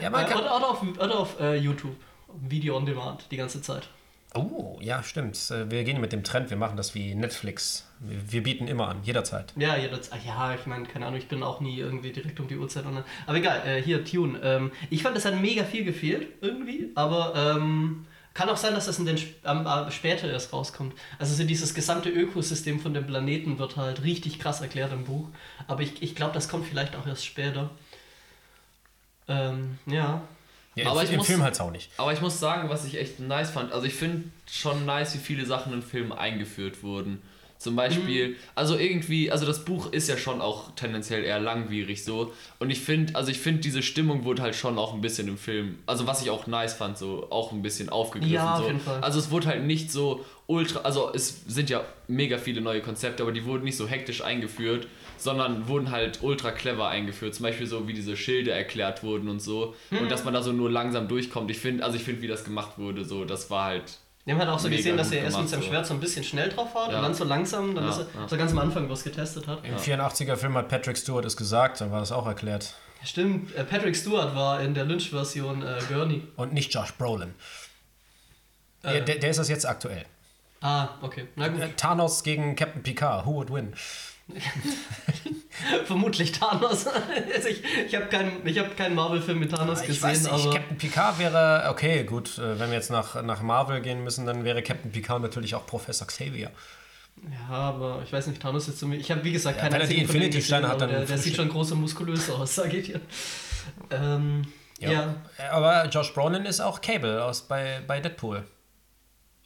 [SPEAKER 2] Ja,
[SPEAKER 1] Äh,
[SPEAKER 2] man kann,
[SPEAKER 1] oder, oder auf, oder auf äh, YouTube. Video on Demand die ganze Zeit.
[SPEAKER 2] Oh, ja, stimmt. Äh, Wir gehen mit dem Trend, wir machen das wie Netflix. Wir, bieten immer an, jederzeit.
[SPEAKER 1] Ja, jederzeit. Ja, ich meine, keine Ahnung, ich bin auch nie irgendwie direkt um die Uhrzeit online. Aber egal, äh, hier, Tune. Ähm, ich fand, es hat mega viel gefehlt, irgendwie, aber ähm, kann auch sein, dass das in den Sp ähm, äh, später erst rauskommt. Also so dieses gesamte Ökosystem von dem Planeten wird halt richtig krass erklärt im Buch. Aber ich, ich glaube, das kommt vielleicht auch erst später. Ähm, ja.
[SPEAKER 2] Ja,
[SPEAKER 3] Aber
[SPEAKER 2] im,
[SPEAKER 3] ich
[SPEAKER 2] Im
[SPEAKER 3] muss-
[SPEAKER 2] Film halt auch nicht.
[SPEAKER 3] Aber ich muss sagen, was ich echt nice fand, also ich finde schon nice, wie viele Sachen in Filmen eingeführt wurden. Zum Beispiel, also irgendwie, also das Buch ist ja schon auch tendenziell eher langwierig so. Und ich finde, also ich finde, diese Stimmung wurde halt schon auch ein bisschen im Film, also was ich auch nice fand, so auch ein bisschen aufgegriffen.
[SPEAKER 1] Ja, auf
[SPEAKER 3] so.
[SPEAKER 1] jeden Fall.
[SPEAKER 3] Also es wurde halt nicht so ultra, also es sind ja mega viele neue Konzepte, aber die wurden nicht so hektisch eingeführt, sondern wurden halt ultra clever eingeführt. Zum Beispiel so, wie diese Schilde erklärt wurden und so.
[SPEAKER 1] Hm.
[SPEAKER 3] Und dass man da so nur langsam durchkommt. Ich finde, also ich finde, wie das gemacht wurde, so, das war halt
[SPEAKER 1] Die haben halt auch so
[SPEAKER 3] Mega
[SPEAKER 1] gesehen, dass er erst mit seinem
[SPEAKER 3] so.
[SPEAKER 1] Schwert so ein bisschen schnell drauf war
[SPEAKER 3] Ja.
[SPEAKER 1] und dann so langsam, dann
[SPEAKER 3] Ja,
[SPEAKER 1] ist er,
[SPEAKER 3] ja.
[SPEAKER 1] so ganz am Anfang, wo es getestet hat.
[SPEAKER 2] Im 84er-Film hat Patrick Stewart es gesagt, dann war das auch erklärt.
[SPEAKER 1] Stimmt, äh, Patrick Stewart war in der Lynch-Version äh, Gurney.
[SPEAKER 2] Und nicht Josh Brolin.
[SPEAKER 1] Äh.
[SPEAKER 2] Der, der, der ist das jetzt aktuell.
[SPEAKER 1] Ah, okay. Na gut.
[SPEAKER 2] Äh, Thanos gegen Captain Picard. Who would win?
[SPEAKER 1] Vermutlich Thanos. also ich ich habe keinen hab keinen Marvel-Film mit Thanos
[SPEAKER 2] Ich
[SPEAKER 1] gesehen,
[SPEAKER 2] nicht,
[SPEAKER 1] aber.
[SPEAKER 2] Captain Picard wäre, okay, gut, äh, wenn wir jetzt nach, nach Marvel gehen müssen, dann wäre Captain Picard natürlich auch Professor Xavier.
[SPEAKER 1] Ja, aber ich weiß nicht, Thanos ist zu mir. Ich habe, wie gesagt,
[SPEAKER 2] Ja,
[SPEAKER 1] keinen
[SPEAKER 2] wenn er die Infinity-Steine hat, dann
[SPEAKER 1] Der, der sieht schon groß und muskulös aus, sage ich dir. Ähm, ja.
[SPEAKER 2] Aber Josh Brolin ist auch Cable aus, bei, bei Deadpool.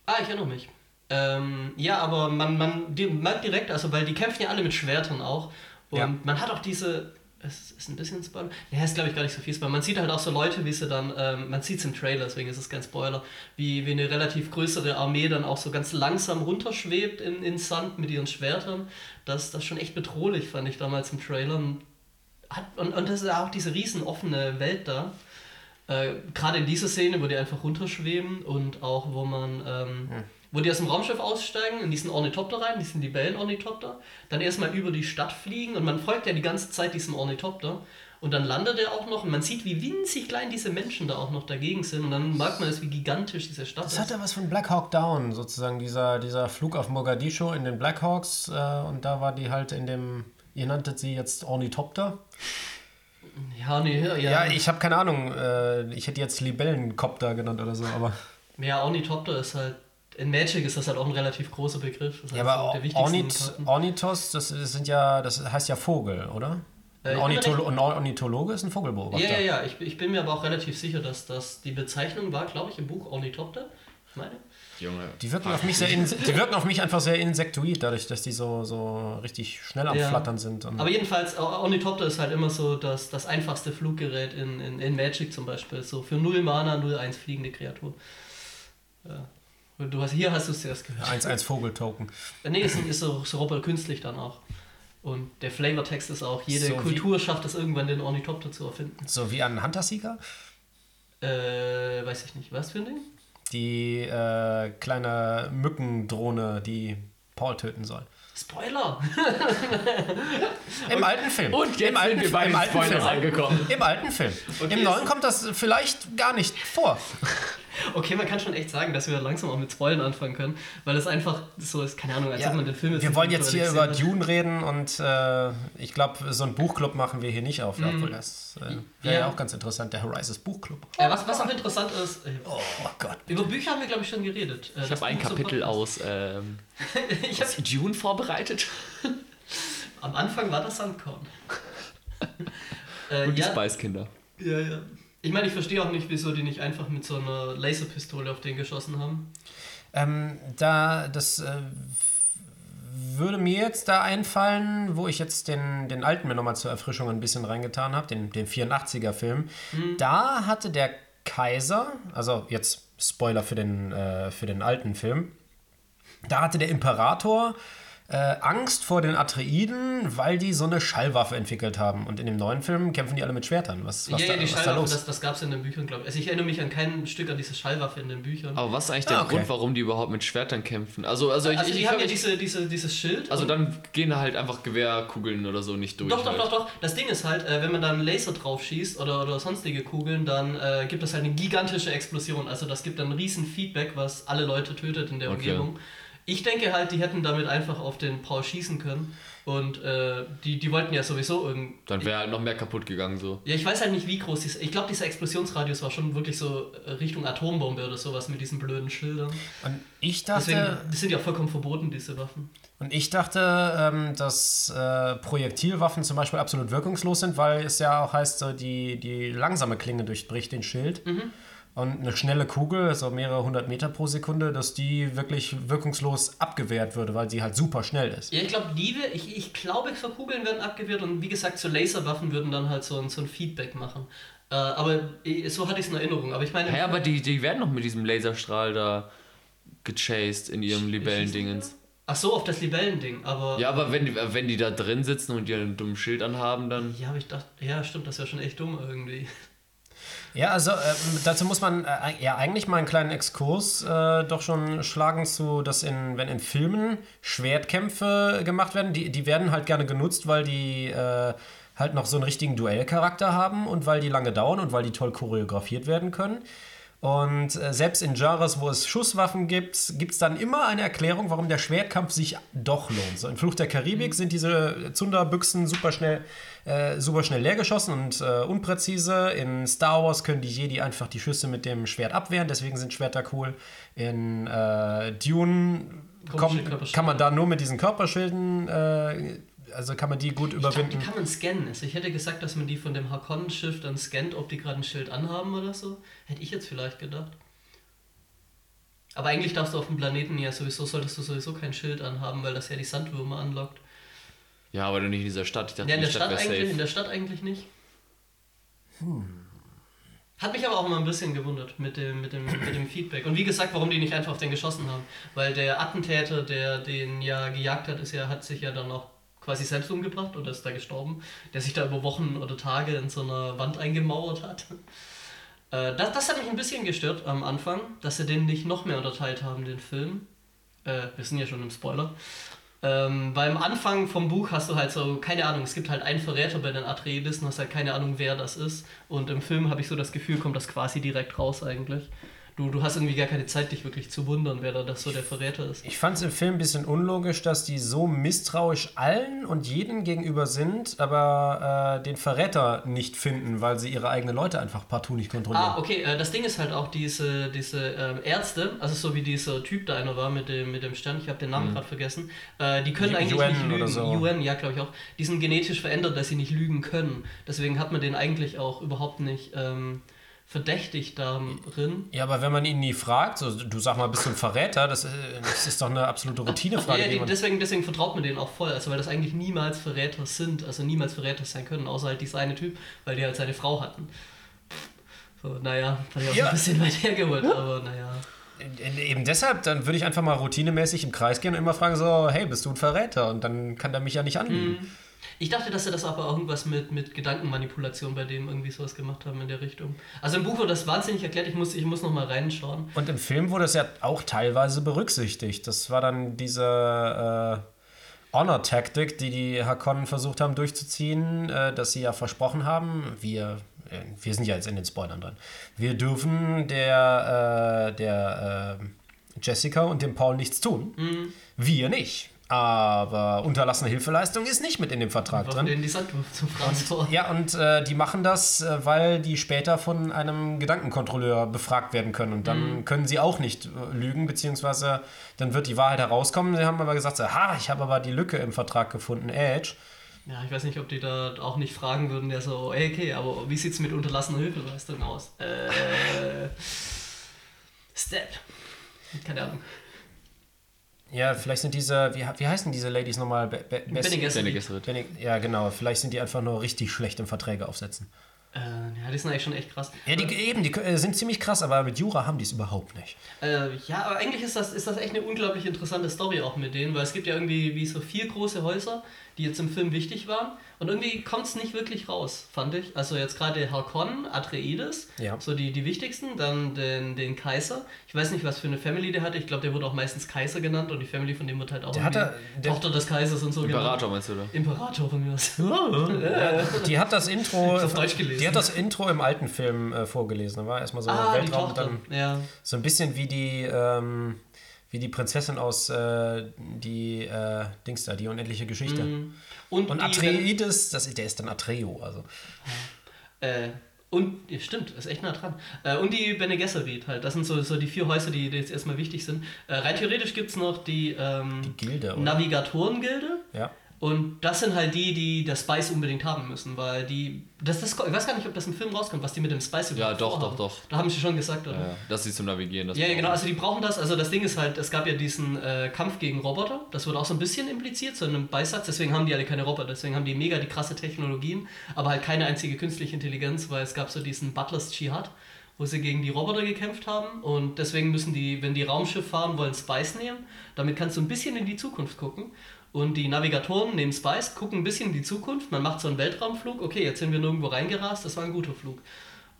[SPEAKER 1] Ah, ich erinnere mich. Ähm, ja, aber man, man die, merkt direkt, also weil die kämpfen ja alle mit Schwertern auch. Und
[SPEAKER 2] Ja.
[SPEAKER 1] man hat auch diese. Es ist ein bisschen Spoiler. Ja, ist glaube ich gar nicht so viel Spoiler. Man sieht halt auch so Leute, wie sie dann, ähm, man sieht es im Trailer, deswegen ist es kein Spoiler, wie, wie eine relativ größere Armee dann auch so ganz langsam runterschwebt in, in Sand mit ihren Schwertern. Das, das ist schon echt bedrohlich, fand ich damals im Trailer. Und, hat, und, und das ist auch diese riesen offene Welt da. Äh, Gerade in dieser Szene, wo die einfach runterschweben und auch wo man, ähm, wo die aus dem Raumschiff aussteigen, in diesen Ornithopter rein, diesen Libellen-Ornithopter, dann erstmal über die Stadt fliegen und man folgt ja die ganze Zeit diesem Ornithopter und dann landet er auch noch und man sieht, wie winzig klein diese Menschen da auch noch dagegen sind und dann merkt man es, wie gigantisch diese Stadt
[SPEAKER 2] Das
[SPEAKER 1] ist.
[SPEAKER 2] hat ja was von Black Hawk Down, sozusagen dieser, dieser Flug auf Mogadischu in den Blackhawks äh, und da war die halt in dem, ihr nanntet sie jetzt Ornithopter.
[SPEAKER 1] Ja, nee, ja,
[SPEAKER 2] Ja,
[SPEAKER 1] ja,
[SPEAKER 2] ich habe keine Ahnung, äh, ich hätte jetzt Libellenkopter genannt oder so, aber...
[SPEAKER 1] ja, Ornithopter ist halt, in Magic ist das halt auch ein relativ großer Begriff. Das
[SPEAKER 2] Ja, aber Ornith,
[SPEAKER 1] Karten.
[SPEAKER 2] Ornithos, das sind ja, das heißt ja Vogel, oder?
[SPEAKER 1] Äh,
[SPEAKER 2] Ein, Ornitholo ein Ornithologe ist ein Vogelbeobachter.
[SPEAKER 1] Ja, ja, ja, ich, ich bin mir aber auch relativ sicher, dass das die Bezeichnung war, glaube ich, im Buch Ornithopter. Ich meine.
[SPEAKER 3] Junge.
[SPEAKER 2] Die wirken, auf mich sehr die wirken auf mich einfach sehr insektoid, dadurch, dass die so, so richtig schnell am
[SPEAKER 1] Ja.
[SPEAKER 2] Flattern sind. Und
[SPEAKER 1] Aber jedenfalls, Or- Ornithopter ist halt immer so das, das einfachste Fluggerät in, in, in Magic zum Beispiel. So für 0 Mana, 0-1 fliegende Kreatur. Ja. Du hast, hier hast du es erst gehört.
[SPEAKER 2] 1-1 Vogel-Token.
[SPEAKER 1] Äh, Nee, ist, ist so, so roboter künstlich dann auch. Und der Flavortext ist auch, jede
[SPEAKER 2] So wie-
[SPEAKER 1] Kultur schafft es irgendwann, den Ornithopter zu erfinden.
[SPEAKER 2] So wie ein Hunter-Seeker.
[SPEAKER 1] Äh, weiß ich nicht. Was für ein Ding?
[SPEAKER 2] Die äh, kleine Mückendrohne, die Paul töten soll.
[SPEAKER 1] Spoiler!
[SPEAKER 2] Im alten Film.
[SPEAKER 3] Und jetzt
[SPEAKER 2] Im alten,
[SPEAKER 3] sind wir bei
[SPEAKER 2] im alten
[SPEAKER 3] Spoilers
[SPEAKER 2] Film.
[SPEAKER 3] angekommen.
[SPEAKER 2] Im alten Film.
[SPEAKER 1] Okay,
[SPEAKER 2] Im neuen kommt das vielleicht gar nicht vor.
[SPEAKER 1] Okay, man kann schon echt sagen, dass wir langsam auch mit Spoilern anfangen können, weil es einfach so ist, keine Ahnung, als
[SPEAKER 2] Ja,
[SPEAKER 1] ob man den Film
[SPEAKER 2] wir wollen jetzt hier über. Dune reden und äh, ich glaube, so einen Buchclub machen wir hier nicht auf. Obwohl das äh, wäre ja.
[SPEAKER 1] Ja.
[SPEAKER 2] auch ganz interessant, der Horizons Buchclub.
[SPEAKER 1] Äh, was, was auch interessant ist, äh,
[SPEAKER 2] Oh Gott.
[SPEAKER 1] über Bücher haben wir, glaube ich, schon geredet. Äh,
[SPEAKER 3] Ich
[SPEAKER 1] das
[SPEAKER 3] habe ein Kapitel aus, ähm,
[SPEAKER 1] ich
[SPEAKER 3] aus Dune vorbereitet.
[SPEAKER 1] am Anfang war das Sandkorn. äh,
[SPEAKER 3] Und die
[SPEAKER 1] ja,
[SPEAKER 3] Spice-Kinder.
[SPEAKER 1] ja, ja. Ich meine, ich verstehe auch nicht, wieso die nicht einfach mit so einer Laserpistole auf den geschossen haben.
[SPEAKER 2] Ähm, da, das äh, würde mir jetzt da einfallen, wo ich jetzt den, den alten mir nochmal zur Erfrischung ein bisschen reingetan habe, den, den 84er-Film. Da hatte der Kaiser, also jetzt Spoiler für den, äh, für den alten Film, da hatte der Imperator äh, Angst vor den Atreiden, weil die so eine Schallwaffe entwickelt haben. Und in dem neuen Film kämpfen die alle mit Schwertern. Was, was,
[SPEAKER 1] ja,
[SPEAKER 2] da,
[SPEAKER 1] ja, die
[SPEAKER 2] was da
[SPEAKER 1] Schallwaffe,
[SPEAKER 2] los?
[SPEAKER 1] das, das gab es in den Büchern, glaube ich. Also ich erinnere mich an kein Stück an diese Schallwaffe in den Büchern.
[SPEAKER 3] Aber was ist eigentlich der
[SPEAKER 2] Ah, okay.
[SPEAKER 3] Grund, warum die überhaupt mit Schwertern kämpfen? Also, also, ich,
[SPEAKER 1] also
[SPEAKER 3] ich,
[SPEAKER 1] die
[SPEAKER 3] ich
[SPEAKER 1] haben
[SPEAKER 3] hab
[SPEAKER 1] ja diese, diese, dieses Schild.
[SPEAKER 3] also dann gehen halt einfach Gewehrkugeln oder so nicht durch.
[SPEAKER 1] Doch, doch,
[SPEAKER 3] halt.
[SPEAKER 1] doch, doch. Das Ding ist halt, äh, wenn man dann einen Laser drauf schießt oder, oder sonstige Kugeln, dann äh, gibt es halt eine gigantische Explosion. Also das gibt dann ein riesen Feedback, was alle Leute tötet in der
[SPEAKER 3] Okay.
[SPEAKER 1] Umgebung. Ich denke halt, die hätten damit einfach auf den Paul schießen können. Und äh, die, die wollten ja sowieso irgend.
[SPEAKER 3] Dann wäre halt noch mehr kaputt gegangen so.
[SPEAKER 1] Ja, ich weiß halt nicht, wie groß dies. Ich glaube, dieser Explosionsradius war schon wirklich so äh, Richtung Atombombe oder sowas mit diesen blöden Schildern.
[SPEAKER 2] Und ich
[SPEAKER 1] Deswegen,
[SPEAKER 2] dachte,
[SPEAKER 1] die sind ja auch vollkommen verboten, diese Waffen.
[SPEAKER 2] Und ich dachte, ähm, dass äh, Projektilwaffen zum Beispiel absolut wirkungslos sind, weil es ja auch heißt, so die, die langsame Klinge durchbricht den Schild. Und eine schnelle Kugel, so mehrere hundert Meter pro Sekunde, dass die wirklich wirkungslos abgewehrt würde, weil sie halt super schnell ist.
[SPEAKER 1] Ja, ich glaube, die, wir- ich, ich glaube, für Kugeln werden abgewehrt und wie gesagt, so Laserwaffen würden dann halt so ein, so ein Feedback machen. Äh, aber so hatte ich es in Erinnerung. Aber ich meine.
[SPEAKER 3] Hä, aber die, die werden noch mit diesem Laserstrahl da gechased in ihrem Libellendingens.
[SPEAKER 1] Ach so, auf das Libellending. Aber.
[SPEAKER 3] Ja, aber wenn die, wenn die da drin sitzen und die einen dummen Schild anhaben, dann.
[SPEAKER 1] Ja, aber ich dachte, ja, stimmt, das wäre schon echt dumm irgendwie.
[SPEAKER 2] Ja, also äh, dazu muss man äh, ja eigentlich mal einen kleinen Exkurs äh, doch schon schlagen zu, dass in, wenn in Filmen Schwertkämpfe gemacht werden, die, die werden halt gerne genutzt, weil die äh, halt noch so einen richtigen Duellcharakter haben und weil die lange dauern und weil die toll choreografiert werden können. Und äh, selbst in Genres, wo es Schusswaffen gibt, gibt es dann immer eine Erklärung, warum der Schwertkampf sich doch lohnt. So, in Fluch der Karibik sind diese Zunderbüchsen super schnell, äh, super schnell leergeschossen und äh, unpräzise. In Star Wars können die Jedi einfach die Schüsse mit dem Schwert abwehren, deswegen sind Schwerter cool. In äh, Dune kommt, kann man da nur mit diesen Körperschilden äh, also kann man die gut
[SPEAKER 1] Ich glaube,
[SPEAKER 2] überwinden.
[SPEAKER 1] die kann man scannen. Also ich hätte gesagt, dass man die von dem Harkonnen-Schiff dann scannt, ob die gerade ein Schild anhaben oder so. Hätte ich jetzt vielleicht gedacht. Aber eigentlich darfst du auf dem Planeten ja sowieso, solltest du sowieso kein Schild anhaben, weil das ja die Sandwürmer anlockt.
[SPEAKER 3] Ja, aber doch nicht in dieser Stadt. Ich dachte,
[SPEAKER 1] Ja, in
[SPEAKER 3] die
[SPEAKER 1] der
[SPEAKER 3] Stadt
[SPEAKER 1] Stadt, eigentlich, in
[SPEAKER 3] safe.
[SPEAKER 1] der Stadt eigentlich nicht. Hat mich aber auch mal ein bisschen gewundert mit dem, mit, dem, mit dem Feedback. Und wie gesagt, warum die nicht einfach auf den geschossen haben. Weil der Attentäter, der den ja gejagt hat, ist ja, hat sich ja dann auch quasi selbst umgebracht oder ist da gestorben. Der sich da über Wochen oder Tage in so einer Wand eingemauert hat. Äh, das, das hat mich ein bisschen gestört am Anfang, dass sie den nicht noch mehr unterteilt haben, den Film. Äh, wir sind ja schon im Spoiler. Ähm, weil am Anfang vom Buch hast du halt so, keine Ahnung, es gibt halt einen Verräter bei den Atreides hast halt keine Ahnung, wer das ist. Und im Film habe ich so das Gefühl, kommt das quasi direkt raus eigentlich. Du, du hast irgendwie gar keine Zeit, dich wirklich zu wundern, wer da das so der Verräter ist.
[SPEAKER 2] Ich fand es im Film ein bisschen unlogisch, dass die so misstrauisch allen und jedem gegenüber sind, aber äh, den Verräter nicht finden, weil sie ihre eigenen Leute einfach partout nicht kontrollieren.
[SPEAKER 1] Ah, okay, äh, das Ding ist halt auch diese, diese ähm, Ärzte, also so wie dieser Typ da einer war mit dem, mit dem Stern, ich habe den Namen gerade vergessen, äh, die können
[SPEAKER 2] Yu-
[SPEAKER 1] eigentlich
[SPEAKER 2] Yuan
[SPEAKER 1] nicht lügen.
[SPEAKER 2] so.
[SPEAKER 1] UN, ja, glaube ich auch. Die sind genetisch verändert, dass sie nicht lügen können. Deswegen hat man den eigentlich auch überhaupt nicht ähm, verdächtigt darin.
[SPEAKER 2] Ja, aber wenn man ihn nie fragt, so, du sag mal, bist du ein Verräter, das, äh, das ist doch eine absolute Routinefrage.
[SPEAKER 1] Ja, deswegen, deswegen vertraut man denen auch voll, also weil das eigentlich niemals Verräter sind, also niemals Verräter sein können, außer halt dieser eine Typ, weil die halt seine Frau hatten. So, naja, fand ich auch
[SPEAKER 2] Ja.
[SPEAKER 1] ein bisschen weit hergeholt, aber naja.
[SPEAKER 2] Äh, Eben deshalb, dann würde ich einfach mal routinemäßig im Kreis gehen und immer fragen so, hey, bist du ein Verräter? Und dann kann der mich ja nicht anlügen.
[SPEAKER 1] Ich dachte, dass sie das aber irgendwas mit, mit Gedankenmanipulation bei dem irgendwie sowas gemacht haben in der Richtung. Also im Buch wurde das wahnsinnig erklärt, ich muss, ich muss noch mal reinschauen.
[SPEAKER 2] Und im Film wurde es ja auch teilweise berücksichtigt. Das war dann diese äh, Honor-Taktik, die die Hakonnen versucht haben durchzuziehen, äh, dass sie ja versprochen haben, wir, äh, wir sind ja jetzt in den Spoilern drin, wir dürfen der, äh, der äh, Jessica und dem Paul nichts tun. Wir nicht. Aber unterlassene Hilfeleistung ist nicht mit in dem Vertrag drin.
[SPEAKER 1] denn die Sandwürfe zum Franztor?
[SPEAKER 2] Ja, und äh, die machen das, äh, weil die später von einem Gedankenkontrolleur befragt werden können. Und dann können sie auch nicht äh, lügen, beziehungsweise dann wird die Wahrheit herauskommen. Sie haben aber gesagt, so, ha, ich habe aber die Lücke im Vertrag gefunden, Edge.
[SPEAKER 1] Ja, ich weiß nicht, ob die da auch nicht fragen würden, der so, ey, okay, aber wie sieht's mit unterlassener Hilfeleistung aus? Äh. Step. Keine Ahnung.
[SPEAKER 2] Ja, vielleicht sind diese, wie, wie heißen diese Ladies nochmal? Be Be
[SPEAKER 1] Bene Gesserit.
[SPEAKER 3] Bene Gesserit.
[SPEAKER 2] Bene- ja, genau. Vielleicht sind die einfach nur richtig schlecht im Verträge aufsetzen.
[SPEAKER 1] Äh, ja, die sind eigentlich schon echt krass.
[SPEAKER 2] Ja, die eben, die äh, sind ziemlich krass, aber mit Jura haben die es überhaupt nicht.
[SPEAKER 1] Äh, ja, aber eigentlich ist das, ist das echt eine unglaublich interessante Story auch mit denen, weil es gibt ja irgendwie wie so vier große Häuser, die jetzt im Film wichtig waren und irgendwie kommt es nicht wirklich raus, fand ich. Also jetzt gerade Harkonnen, Atreides,
[SPEAKER 2] Ja.
[SPEAKER 1] so die, die wichtigsten, dann den, den Kaiser. Ich weiß nicht, was für eine Family der hatte, ich glaube, der wurde auch meistens Kaiser genannt und die Family von dem wird halt auch
[SPEAKER 2] Der hat
[SPEAKER 1] irgendwie
[SPEAKER 2] er- der-
[SPEAKER 1] Tochter des Kaisers und so
[SPEAKER 3] Imperator meinst du, oder?
[SPEAKER 1] genannt. Imperator von mir aus.
[SPEAKER 2] Die hat das Intro,
[SPEAKER 1] auf Deutsch gelesen.
[SPEAKER 2] die hat das Intro im alten Film äh, vorgelesen. Da war erstmal so
[SPEAKER 1] ah, die
[SPEAKER 2] Weltraum dann
[SPEAKER 1] Ja.
[SPEAKER 2] so ein bisschen wie die, ähm, wie die Prinzessin aus äh, die äh, Dings da, die unendliche Geschichte.
[SPEAKER 1] Mhm. Und,
[SPEAKER 2] Und Atreides, das, der ist dann Atreo. Also.
[SPEAKER 1] Äh, und, stimmt, ist echt nah dran. Äh, und die Bene Gesserit halt. Das sind so, so die vier Häuser, die, die jetzt erstmal wichtig sind. Äh, rein theoretisch gibt es noch die, ähm,
[SPEAKER 2] Die Gilde, oder?
[SPEAKER 1] Navigatoren-Gilde.
[SPEAKER 2] Ja.
[SPEAKER 1] Und das sind halt die, die das Spice unbedingt haben müssen, weil die. Das, das, ich weiß gar nicht, ob das im Film rauskommt, was die mit dem Spice
[SPEAKER 3] Ja,
[SPEAKER 1] überhaupt
[SPEAKER 3] doch,
[SPEAKER 1] vorhaben.
[SPEAKER 3] doch, doch.
[SPEAKER 1] Da haben sie schon gesagt, oder?
[SPEAKER 3] Ja, dass sie zum Navigieren das
[SPEAKER 1] Ja, ja, genau, also die brauchen das. Also das Ding ist halt, es gab ja diesen äh, Kampf gegen Roboter, das wurde auch so ein bisschen impliziert, so in einem Beisatz, deswegen haben die alle keine Roboter, deswegen haben die mega die krasse Technologien, aber halt keine einzige künstliche Intelligenz, weil es gab so diesen Butlers Jihad, wo sie gegen die Roboter gekämpft haben und deswegen müssen die, wenn die Raumschiff fahren wollen, Spice nehmen. Damit kannst du ein bisschen in die Zukunft gucken. Und die Navigatoren nehmen Spice, gucken ein bisschen in die Zukunft, man macht so einen Weltraumflug, okay, jetzt sind wir nirgendwo reingerast, das war ein guter Flug.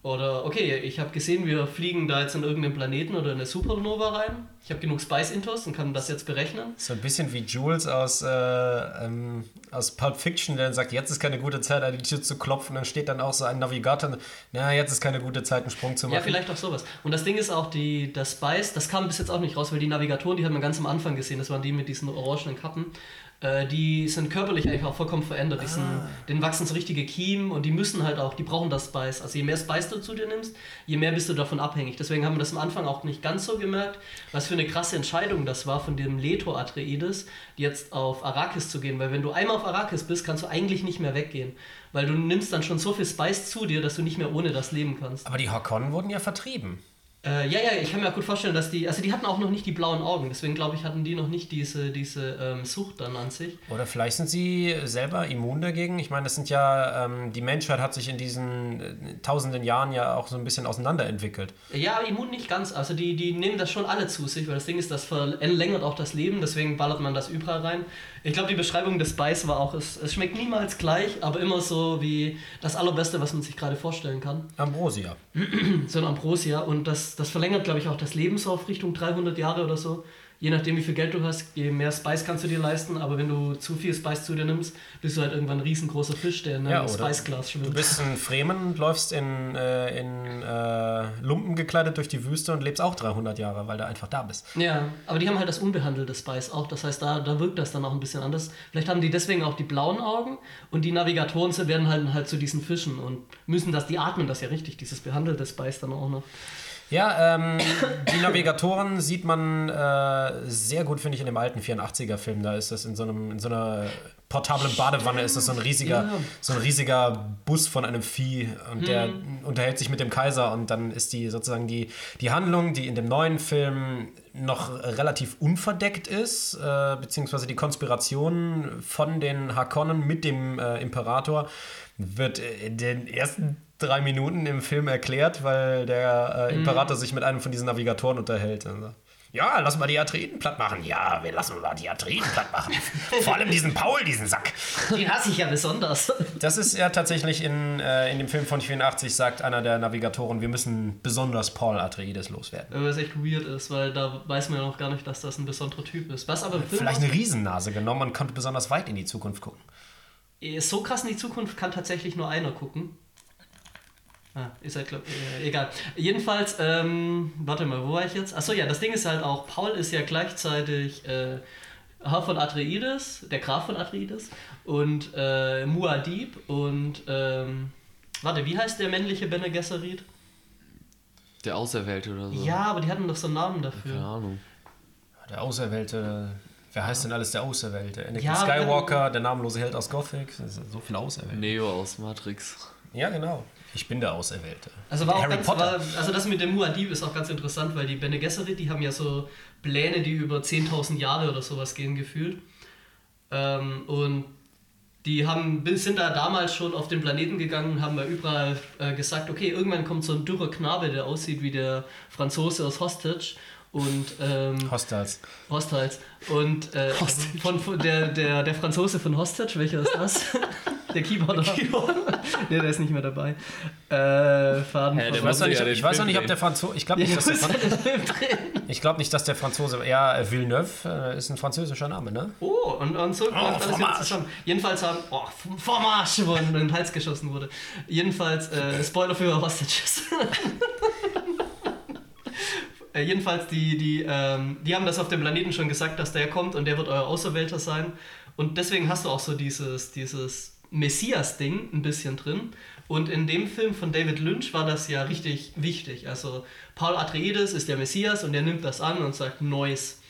[SPEAKER 1] Oder, okay, ich habe gesehen, wir fliegen da jetzt in irgendeinen Planeten oder in eine Supernova rein. Ich habe genug Spice-Intos und kann das jetzt berechnen.
[SPEAKER 2] So ein bisschen wie Jules aus, äh, ähm, aus Pulp Fiction, der dann sagt, jetzt ist keine gute Zeit, an die Tür zu klopfen. Dann steht dann auch so ein Navigator, na, jetzt ist keine gute Zeit, einen Sprung zu machen.
[SPEAKER 1] Ja, vielleicht auch sowas. Und das Ding ist auch, die, das Spice, das kam bis jetzt auch nicht raus, weil die Navigatoren, die hat man ganz am Anfang gesehen, das waren die mit diesen orangenen Kappen. Äh, die sind körperlich eigentlich auch vollkommen verändert. Die sind, denen wachsen so richtige Kiemen und die müssen halt auch, die brauchen das Spice. Also je mehr Spice du zu dir nimmst, je mehr bist du davon abhängig. Deswegen haben wir das am Anfang auch nicht ganz so gemerkt, was für eine krasse Entscheidung das war von dem Leto Atreides, jetzt auf Arrakis zu gehen. Weil wenn du einmal auf Arrakis bist, kannst du eigentlich nicht mehr weggehen. Weil du nimmst dann schon so viel Spice zu dir, dass du nicht mehr ohne das leben kannst.
[SPEAKER 2] Aber die Harkonnen wurden ja vertrieben.
[SPEAKER 1] Äh, ja, ja, ich kann mir auch gut vorstellen, dass die, also die hatten auch noch nicht die blauen Augen, deswegen glaube ich, hatten die noch nicht diese, diese ähm, Sucht dann an sich.
[SPEAKER 2] Oder vielleicht sind sie selber immun dagegen. Ich meine, das sind ja, ähm, die Menschheit hat sich in diesen äh, tausenden Jahren ja auch so ein bisschen auseinanderentwickelt.
[SPEAKER 1] Ja, immun nicht ganz, also die, die nehmen das schon alle zu sich, weil das Ding ist, das verlängert auch das Leben, deswegen ballert man das überall rein. Ich glaube, die Beschreibung des Spice war auch, es, es schmeckt niemals gleich, aber immer so wie das Allerbeste, was man sich gerade vorstellen kann.
[SPEAKER 2] Ambrosia.
[SPEAKER 1] So ein Ambrosia und das, das verlängert, glaube ich, auch das Leben so auf Richtung 300 Jahre oder so. Je nachdem, wie viel Geld du hast, je mehr Spice kannst du dir leisten, aber wenn du zu viel Spice zu dir nimmst, bist du halt irgendwann ein riesengroßer Fisch, der in einem
[SPEAKER 2] Ja,
[SPEAKER 1] Spice-Glas
[SPEAKER 2] Du
[SPEAKER 1] schwimmt.
[SPEAKER 2] bist ein Fremen läufst in, äh, in äh, Lumpen gekleidet durch die Wüste und lebst auch 300 Jahre, weil du einfach da bist.
[SPEAKER 1] Ja, aber die haben halt das unbehandelte Spice auch. Das heißt, da, da wirkt das dann auch ein bisschen anders. Vielleicht haben die deswegen auch die blauen Augen und die Navigatoren werden halt, halt zu diesen Fischen und müssen das, die atmen das ja richtig, dieses behandelte Spice dann auch noch.
[SPEAKER 2] Ja, ähm, die Navigatoren sieht man äh, sehr gut, finde ich, in dem alten 84er-Film. Da ist das in so, einem, in so einer portablen Badewanne, ist das so ein riesiger,
[SPEAKER 1] Ja.
[SPEAKER 2] so ein riesiger Bus von einem Vieh und der unterhält sich mit dem Kaiser und dann ist die sozusagen die, die Handlung, die in dem neuen Film noch relativ unverdeckt ist, äh, beziehungsweise die Konspiration von den Harkonnen mit dem äh, Imperator wird äh, in den ersten drei Minuten im Film erklärt, weil der äh, Imperator sich mit einem von diesen Navigatoren unterhält. Also, ja, lass mal die Atreiden platt machen. Ja, wir lassen mal die Atreiden platt machen. Vor allem diesen Paul, diesen Sack.
[SPEAKER 1] Den hasse ich ja besonders.
[SPEAKER 2] Das ist ja tatsächlich in, äh, in dem Film von 84, sagt einer der Navigatoren, wir müssen besonders Paul Atreides loswerden.
[SPEAKER 1] Was echt weird ist, weil da weiß man ja noch gar nicht, dass das ein besonderer Typ ist. Was aber im Film
[SPEAKER 2] Vielleicht eine Riesennase genommen und konnte besonders weit in die Zukunft gucken.
[SPEAKER 1] So krass in die Zukunft kann tatsächlich nur einer gucken. Ah, ist halt, glaub, äh, egal. Jedenfalls, ähm, warte mal, wo war ich jetzt? Achso, ja, das Ding ist halt auch, Paul ist ja gleichzeitig äh, Herr von Atreides, der Graf von Atreides und äh, Muad'Dib und, ähm, warte, wie heißt der männliche Bene Gesserit?
[SPEAKER 3] Der Auserwählte oder so.
[SPEAKER 1] Ja, aber die hatten doch so einen Namen
[SPEAKER 3] Keine
[SPEAKER 1] dafür.
[SPEAKER 3] Ahnung.
[SPEAKER 2] Der Auserwählte, wer heißt denn alles der Auserwählte? Anakin
[SPEAKER 1] Ja,
[SPEAKER 2] Skywalker, der namenlose Held aus Gothic, so viele Auserwählte.
[SPEAKER 3] Neo aus Matrix.
[SPEAKER 2] Ja, genau. Ich bin der Auserwählte.
[SPEAKER 1] Also war auch
[SPEAKER 2] Harry
[SPEAKER 1] ganz,
[SPEAKER 2] Potter.
[SPEAKER 1] war, also das mit dem Muad'Dib ist auch ganz interessant, weil die Bene Gesserit, die haben ja so Pläne, die über 10.000 Jahre oder sowas gehen gefühlt. Ähm, und die haben, sind da damals schon auf den Planeten gegangen, haben ja überall äh, gesagt, okay, irgendwann kommt so ein dürrer Knabe, der aussieht wie der Franzose aus Hostage und ähm,
[SPEAKER 2] Hostiles.
[SPEAKER 1] Hostiles. Und äh, von, von der, der, der Franzose von Hostage, welcher ist das? der Keyboarder. nee, der ist nicht mehr dabei. Äh, Faden
[SPEAKER 3] der
[SPEAKER 2] Ich weiß, noch nicht,
[SPEAKER 3] ja
[SPEAKER 2] ich weiß noch nicht, ob der Franzose. Ich glaube nicht, dass der Franzose. Ich glaube nicht, dass der Franzose. Ja, Villeneuve äh, ist ein französischer Name, ne?
[SPEAKER 1] Oh, und, und so läuft alles
[SPEAKER 2] Fromage.
[SPEAKER 1] zusammen. Jedenfalls haben. Oh, Fromage, wo in den Hals geschossen wurde. Jedenfalls, äh, Spoiler für Hostages. Äh, jedenfalls, die, die, ähm, die haben das auf dem Planeten schon gesagt, dass der kommt und der wird euer Auserwählter sein. Und deswegen hast du auch so dieses, dieses Messias-Ding ein bisschen drin. Und in dem Film von David Lynch war das ja richtig wichtig. Also Paul Atreides ist der Messias und der nimmt das an und sagt Neues.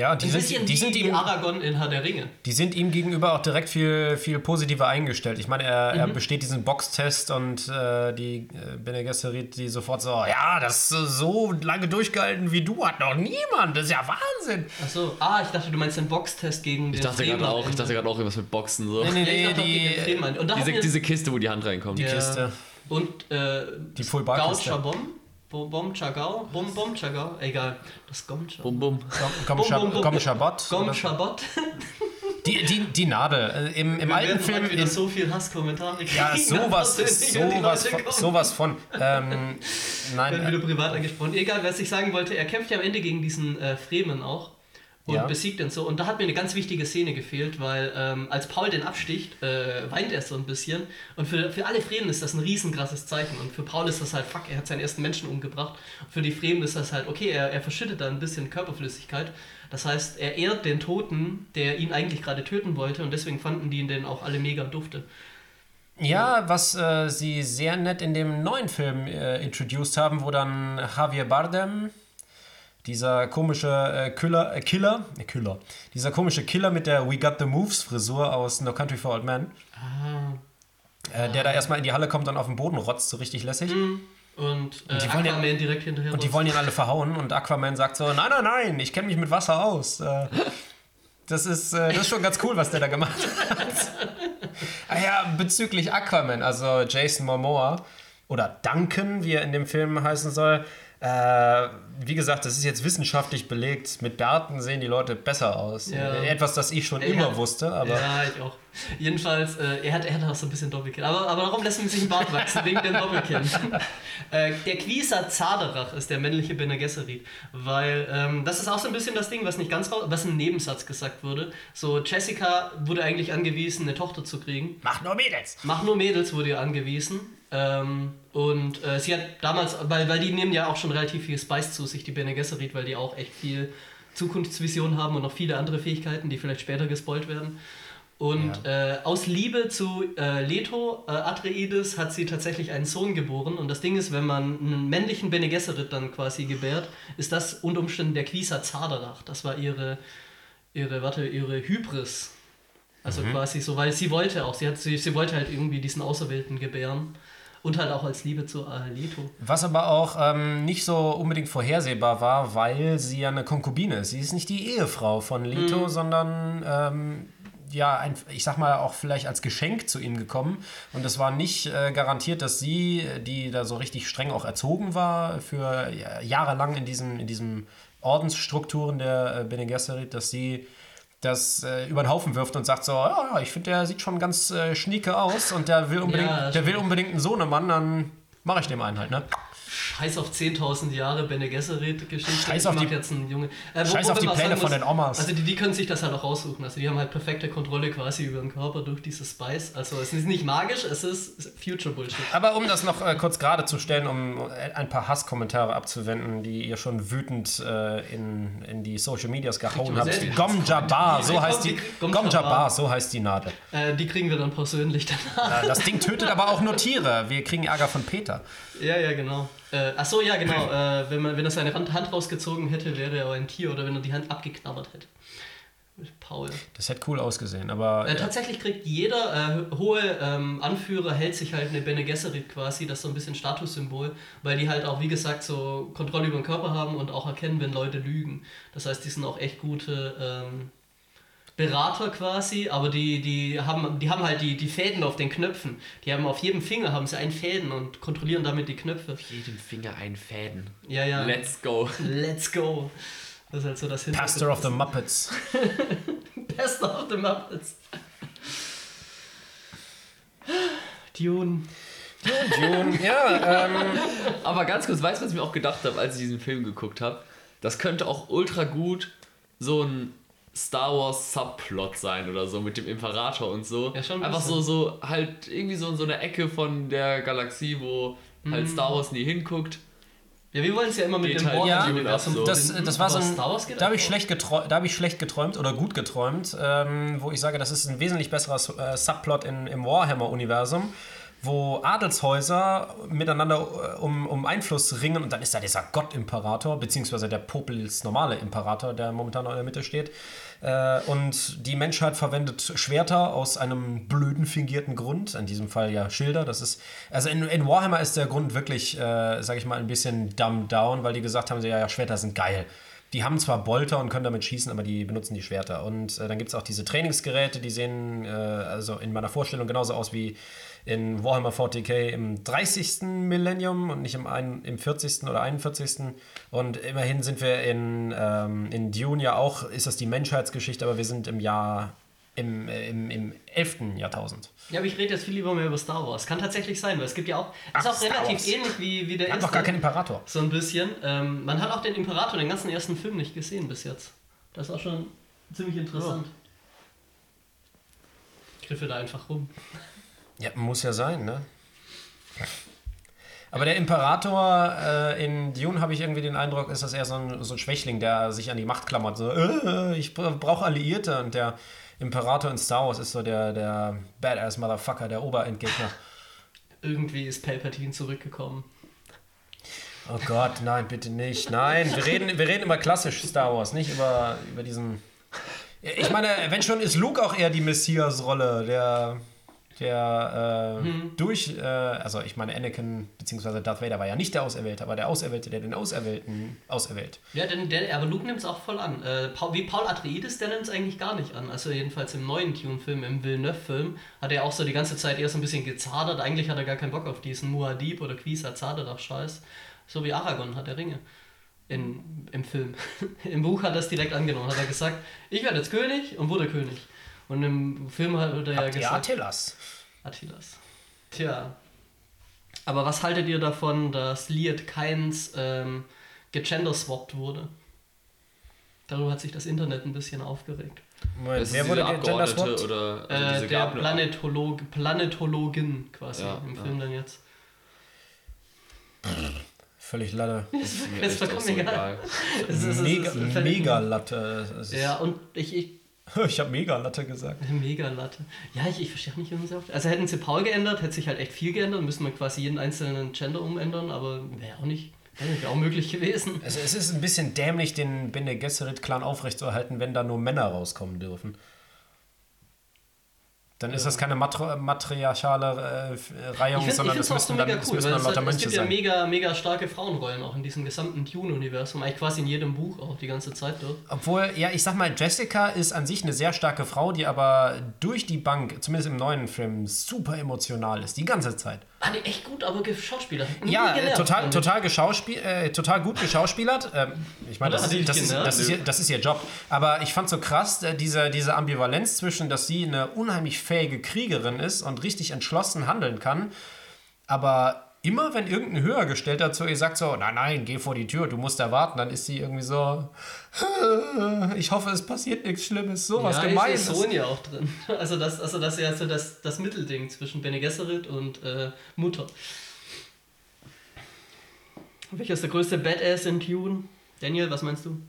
[SPEAKER 2] Ja, die
[SPEAKER 1] Ein
[SPEAKER 2] sind,
[SPEAKER 1] bisschen
[SPEAKER 2] die, sind
[SPEAKER 1] wie
[SPEAKER 2] ihm,
[SPEAKER 1] Aragorn in Herr der Ringe.
[SPEAKER 2] die sind ihm gegenüber auch direkt viel, viel positiver eingestellt. Ich meine, er, er besteht diesen Boxtest und äh, die äh, Bene Gesserit, die sofort so, ja, das ist so lange durchgehalten wie du, hat noch niemand. Das ist ja Wahnsinn.
[SPEAKER 1] Achso, ah, ich dachte, du meinst den Boxtest gegen den
[SPEAKER 3] Ich dachte gerade auch, ich dachte gerade auch irgendwas mit Boxen so.
[SPEAKER 2] Nee, nee,
[SPEAKER 1] Nee, ich
[SPEAKER 2] nee,
[SPEAKER 1] dachte auch gegen den
[SPEAKER 2] die.
[SPEAKER 1] Und da
[SPEAKER 3] Diese, diese Kiste, wo die Hand reinkommt.
[SPEAKER 1] Ja.
[SPEAKER 2] Kiste.
[SPEAKER 1] Und äh,
[SPEAKER 2] Die Full-Bar-Kiste.
[SPEAKER 1] Gaucha Bom? Bom Bom Chagau? Bom Bom Chagau? Egal. Das Gom
[SPEAKER 3] Bum, bum.
[SPEAKER 2] Gom,
[SPEAKER 1] Bum, bum, bum.
[SPEAKER 2] Gom Shabbat.
[SPEAKER 1] Gom
[SPEAKER 2] oder-
[SPEAKER 1] Chabot?
[SPEAKER 2] Die Die, die, Nadel. Äh, Im, im
[SPEAKER 1] Wir
[SPEAKER 2] alten
[SPEAKER 1] werden
[SPEAKER 2] Film.
[SPEAKER 1] wieder
[SPEAKER 2] In,
[SPEAKER 1] so viel Hasskommentare kriegen.
[SPEAKER 2] ja, sowas, sowas, von- sowas von. Ähm, nein,
[SPEAKER 1] werden wieder privat angesprochen. Egal, was ich sagen wollte, er kämpft ja am Ende gegen diesen äh, Fremen auch und
[SPEAKER 2] Ja.
[SPEAKER 1] besiegt ihn so. Und da hat mir eine ganz wichtige Szene gefehlt, weil ähm, als Paul den absticht, äh, weint er so ein bisschen. Und für, für alle Fremen ist das ein riesenkrasses Zeichen. Und für Paul ist das halt, fuck, er hat seinen ersten Menschen umgebracht. Und für die Fremen ist das halt, okay, er, er verschüttet da ein bisschen Körperflüssigkeit. Das heißt, er ehrt den Toten, der ihn eigentlich gerade töten wollte. Und deswegen fanden die ihn dann auch alle mega dufte.
[SPEAKER 2] Ja, was äh, sie sehr nett in dem neuen Film äh, introduced haben, wo dann Javier Bardem, dieser komische äh, Killer, äh, Killer, äh, Killer, dieser komische Killer mit der We Got the Moves Frisur aus No Country for Old Men,
[SPEAKER 1] Ah.
[SPEAKER 2] äh, der da erstmal in die Halle kommt und auf den Boden rotzt, so richtig lässig.
[SPEAKER 1] Und äh,
[SPEAKER 2] die wollen ja-
[SPEAKER 1] Aquaman direkt hinterher.
[SPEAKER 2] Und die wollen ihn alle verhauen und Aquaman sagt so, nein, nein, nein, ich kenne mich mit Wasser aus. Äh, das ist, äh, das ist schon ganz cool, was der da gemacht hat. ah ja, bezüglich Aquaman, also Jason Momoa oder Duncan, wie er in dem Film heißen soll. Äh, wie gesagt, das ist jetzt wissenschaftlich belegt. Mit Bärten sehen die Leute besser aus.
[SPEAKER 1] Ja.
[SPEAKER 2] Etwas, das ich schon
[SPEAKER 1] Er
[SPEAKER 2] immer
[SPEAKER 1] hat-
[SPEAKER 2] wusste, aber
[SPEAKER 1] Ja, ich auch. Jedenfalls, äh, er, hat, er hat auch so ein bisschen Doppelkinn. Aber, aber warum lässt man sich ein Bart wachsen? Wegen dem Doppelkinn. äh, der Quisa Zaderach ist der männliche Bene Gesserit. Weil ähm, das ist auch so ein bisschen das Ding, was nicht ganz raus, was im Nebensatz gesagt wurde. So, Jessica wurde eigentlich angewiesen, eine Tochter zu kriegen.
[SPEAKER 2] mach nur Mädels.
[SPEAKER 1] Mach nur Mädels wurde ihr angewiesen. Ähm, und äh, sie hat damals, weil, weil die nehmen ja auch schon relativ viel Spice zu sich, die Bene Gesserit, weil die auch echt viel Zukunftsvision haben und noch viele andere Fähigkeiten, die vielleicht später gespoilt werden. Und äh, aus Liebe zu äh, Leto äh, Atreides hat sie tatsächlich einen Sohn geboren. Und das Ding ist, wenn man einen männlichen Bene Gesserit dann quasi gebärt, ist das unter Umständen der Quisa Zaderach. Das war ihre, ihre, warte, ihre Hybris. Also quasi so, weil sie wollte auch, sie, hat, sie, sie wollte halt irgendwie diesen Auserwählten gebären. Und halt auch als Liebe zu Leto.
[SPEAKER 2] Was aber auch ähm, nicht so unbedingt vorhersehbar war, weil sie ja eine Konkubine ist. Sie ist nicht die Ehefrau von Leto, sondern ähm, ja, ein, ich sag mal auch vielleicht als Geschenk zu ihm gekommen. Und es war nicht äh, garantiert, dass sie, die da so richtig streng auch erzogen war, für ja, jahrelang in diesen, in diesen Ordensstrukturen der äh, Bene Gesserit, dass sie das äh, über den Haufen wirft und sagt so, ja, ja, ich finde, der sieht schon ganz äh, schnieke aus und der will unbedingt,
[SPEAKER 1] Ja,
[SPEAKER 2] der will unbedingt einen Sohnemann, dann mache ich dem einen halt, ne?
[SPEAKER 1] Scheiß auf 10.000 Jahre Bene Gesserit-Geschichte.
[SPEAKER 2] Scheiß auf die-
[SPEAKER 1] jetzt einen Junge. Äh,
[SPEAKER 2] Scheiß auf die Pläne
[SPEAKER 1] sagen
[SPEAKER 2] von den Omas.
[SPEAKER 1] Also die, die können sich das halt auch raussuchen. Also die haben halt perfekte Kontrolle quasi über den Körper durch diese Spice. Also es ist nicht magisch, es ist Future Bullshit.
[SPEAKER 2] Aber um das noch äh, kurz gerade zu stellen, um äh, ein paar Hasskommentare abzuwenden, die ihr schon wütend äh, in, in die Social Medias gehauen habt.
[SPEAKER 1] sehr viel
[SPEAKER 2] Gom Jabbar, so heißt die.
[SPEAKER 1] Gom Jabbar.
[SPEAKER 2] So heißt die Nadel.
[SPEAKER 1] Äh, die kriegen wir dann persönlich danach.
[SPEAKER 2] Das Ding tötet aber auch nur Tiere. Wir kriegen Ärger von Peter.
[SPEAKER 1] Ja, ja, genau. Äh, ach so, ja, genau. Äh, wenn, man, wenn er seine Hand, rausgezogen hätte, wäre er ein Tier oder wenn er die Hand abgeknabbert hätte. Paul.
[SPEAKER 2] Das hätte cool ausgesehen, aber
[SPEAKER 1] Äh, tatsächlich kriegt jeder äh, hohe ähm, Anführer hält sich halt eine Bene Gesserit quasi, das ist so ein bisschen Statussymbol, weil die halt auch, wie gesagt, so Kontrolle über den Körper haben und auch erkennen, wenn Leute lügen. Das heißt, die sind auch echt gute ähm, Berater quasi, aber die, die, haben, die haben halt die, die Fäden auf den Knöpfen. Die haben auf jedem Finger haben sie einen Fäden und kontrollieren damit die Knöpfe.
[SPEAKER 3] Jedem Finger ein Fäden.
[SPEAKER 1] Ja, ja.
[SPEAKER 3] Let's go.
[SPEAKER 1] Let's go. Das ist halt so das
[SPEAKER 2] Pastor of the Muppets.
[SPEAKER 1] Pastor of the Muppets. Dune.
[SPEAKER 2] June, ja, ähm,
[SPEAKER 3] Aber ganz kurz, weißt du, was ich mir auch gedacht habe, als ich diesen Film geguckt habe? Das könnte auch ultra gut so ein Star Wars Subplot sein oder so mit dem Imperator und so.
[SPEAKER 1] Ja, schon ein
[SPEAKER 3] Einfach so, so halt irgendwie so in so einer Ecke von der Galaxie, wo halt Star Wars nie hinguckt.
[SPEAKER 1] Ja, wir wollen es ja immer mit
[SPEAKER 3] Geht
[SPEAKER 1] dem
[SPEAKER 3] halt
[SPEAKER 1] Warhammer-Universum
[SPEAKER 3] so.
[SPEAKER 2] das, das war so ein. Da habe ich,
[SPEAKER 1] auch.
[SPEAKER 2] schlecht geträumt, da hab ich schlecht geträumt oder gut geträumt, ähm, wo ich sage, das ist ein wesentlich besserer äh, Subplot in, im Warhammer-Universum, wo Adelshäuser miteinander äh, um, um Einfluss ringen und dann ist da dieser Gott-Imperator, beziehungsweise der Popels normale Imperator, der momentan in der Mitte steht. Äh, und die Menschheit verwendet Schwerter aus einem blöden, fingierten Grund, in diesem Fall ja Schilder. Das ist, also in, in Warhammer ist der Grund wirklich, äh, sag ich mal, ein bisschen dumbed down, weil die gesagt haben, ja, ja, Schwerter sind geil. Die haben zwar Bolter und können damit schießen, aber die benutzen die Schwerter. Und äh, dann gibt es auch diese Trainingsgeräte, die sehen äh, also in meiner Vorstellung genauso aus wie in Warhammer 40k im 30. Millennium und nicht im, ein, im 40. oder 41. Und immerhin sind wir in, ähm, in Dune ja auch, ist das die Menschheitsgeschichte, aber wir sind im Jahr im, äh, im, im 11. Jahrtausend.
[SPEAKER 1] Ja, aber ich rede jetzt viel lieber mehr über Star Wars. Kann tatsächlich sein, weil es gibt ja auch.
[SPEAKER 2] Ach,
[SPEAKER 1] ist auch
[SPEAKER 2] Star
[SPEAKER 1] relativ
[SPEAKER 2] Wars.
[SPEAKER 1] ähnlich wie, wie der
[SPEAKER 2] Er hat noch gar keinen Imperator.
[SPEAKER 1] So ein bisschen. Ähm, man hat auch den Imperator, den ganzen ersten Film nicht gesehen bis jetzt. Das war schon ziemlich interessant. Ich griffe da einfach rum.
[SPEAKER 2] Ja, muss ja sein, ne? Aber der Imperator äh, in Dune habe ich irgendwie den Eindruck, ist das eher so ein, so ein Schwächling, der sich an die Macht klammert. So, äh, ich brauche Alliierte. Und der Imperator in Star Wars ist so der, der Badass Motherfucker, der Oberendgegner.
[SPEAKER 1] Irgendwie ist Palpatine zurückgekommen.
[SPEAKER 2] Oh Gott, nein, bitte nicht. Nein, wir reden, wir reden über klassisch Star Wars, nicht über, über diesen. Ich meine, wenn schon ist Luke auch eher die Messias-Rolle, der, der äh, durch, äh, also ich meine, Anakin bzw. Darth Vader war ja nicht der Auserwählte, aber der Auserwählte, der den Auserwählten auserwählt.
[SPEAKER 1] Ja, denn der, aber Luke nimmt es auch voll an. Äh, wie Paul Atreides, der nimmt es eigentlich gar nicht an. Also jedenfalls im neuen Dune-Film, im Villeneuve-Film, hat er auch so die ganze Zeit eher so ein bisschen gezadert. Eigentlich hat er gar keinen Bock auf diesen Muad'Dib oder Quisa Zaderach-Scheiß. So wie Aragorn hat der Ringe. In, Im Film. Im Buch hat er es direkt angenommen. Hat er gesagt, ich werde jetzt König und wurde König. Und im Film hat er ja gesagt,
[SPEAKER 2] Attilas?
[SPEAKER 1] Attilas. Tja. Aber was haltet ihr davon, dass Liet Keins ähm, gegenderswappt wurde? Darüber hat sich das Internet ein bisschen aufgeregt.
[SPEAKER 2] Moment,
[SPEAKER 3] Das
[SPEAKER 2] wer
[SPEAKER 3] ist
[SPEAKER 2] wurde gegenderswapped?
[SPEAKER 3] Abgeordnete oder also
[SPEAKER 1] Äh, der Planetolog Planetologin quasi
[SPEAKER 3] Ja,
[SPEAKER 1] im
[SPEAKER 3] ja.
[SPEAKER 1] Film dann jetzt.
[SPEAKER 2] Völlig Latte.
[SPEAKER 3] ist mir
[SPEAKER 1] Ist
[SPEAKER 3] echt
[SPEAKER 1] vollkommen
[SPEAKER 3] auch so
[SPEAKER 1] egal. Es ist- es ist-
[SPEAKER 2] Mega,
[SPEAKER 1] ist
[SPEAKER 2] mega Latte. Ist-
[SPEAKER 1] Ja, und ich, ich
[SPEAKER 2] Ich habe mega Latte gesagt.
[SPEAKER 1] Mega Latte. Ja, ich, ich verstehe nicht, warum sie auf. Also hätten sie Paul geändert, hätte sich halt echt viel geändert, müsste man quasi jeden einzelnen Gender umändern, aber wäre auch nicht, wäre auch möglich gewesen.
[SPEAKER 2] Also es ist ein bisschen dämlich, den Bene Gesserit-Clan aufrechtzuerhalten, wenn da nur Männer rauskommen dürfen. Dann ist das keine matri matriarchale äh, Reihung,
[SPEAKER 1] Ich finde
[SPEAKER 2] sondern
[SPEAKER 1] es
[SPEAKER 2] es
[SPEAKER 1] so
[SPEAKER 2] müssten dann,
[SPEAKER 1] mega
[SPEAKER 2] es
[SPEAKER 1] cool,
[SPEAKER 2] müssen dann
[SPEAKER 1] es,
[SPEAKER 2] lauter
[SPEAKER 1] hat, es
[SPEAKER 2] Mönche
[SPEAKER 1] gibt ja
[SPEAKER 2] sein.
[SPEAKER 1] mega, mega starke Frauenrollen auch in diesem gesamten Dune-Universum, eigentlich quasi in jedem Buch auch die ganze Zeit dort.
[SPEAKER 2] Obwohl, ja, ich sag mal, Jessica ist an sich eine sehr starke Frau, die aber durch die Bank, zumindest im neuen Film, super emotional ist, die ganze Zeit.
[SPEAKER 1] Ah, nee, echt gut, aber Schauspieler. Nie
[SPEAKER 2] Ja, äh, total,
[SPEAKER 1] damit.
[SPEAKER 2] total, geschauspiel äh, total gut geschauspielert. Ähm, ich meine, das,
[SPEAKER 1] die dich
[SPEAKER 2] das, ist, das, ist ihr, das ist ihr Job. Aber ich fand so krass, äh, diese, diese Ambivalenz zwischen, dass sie eine unheimlich fähige Kriegerin ist und richtig entschlossen handeln kann, aber immer wenn irgendein Höhergestellter zu ihr sagt so, nein, nein, geh vor die Tür, du musst erwarten, dann ist sie irgendwie so, ich hoffe, es passiert nichts Schlimmes, sowas
[SPEAKER 1] ja,
[SPEAKER 2] Gemeines.
[SPEAKER 1] ist ihr Sohn ja auch drin. Also das, also das ist ja so das, das Mittelding zwischen Bene Gesserit und äh, Mutter. Welcher ist der größte Badass in Dune? Daniel, was meinst du?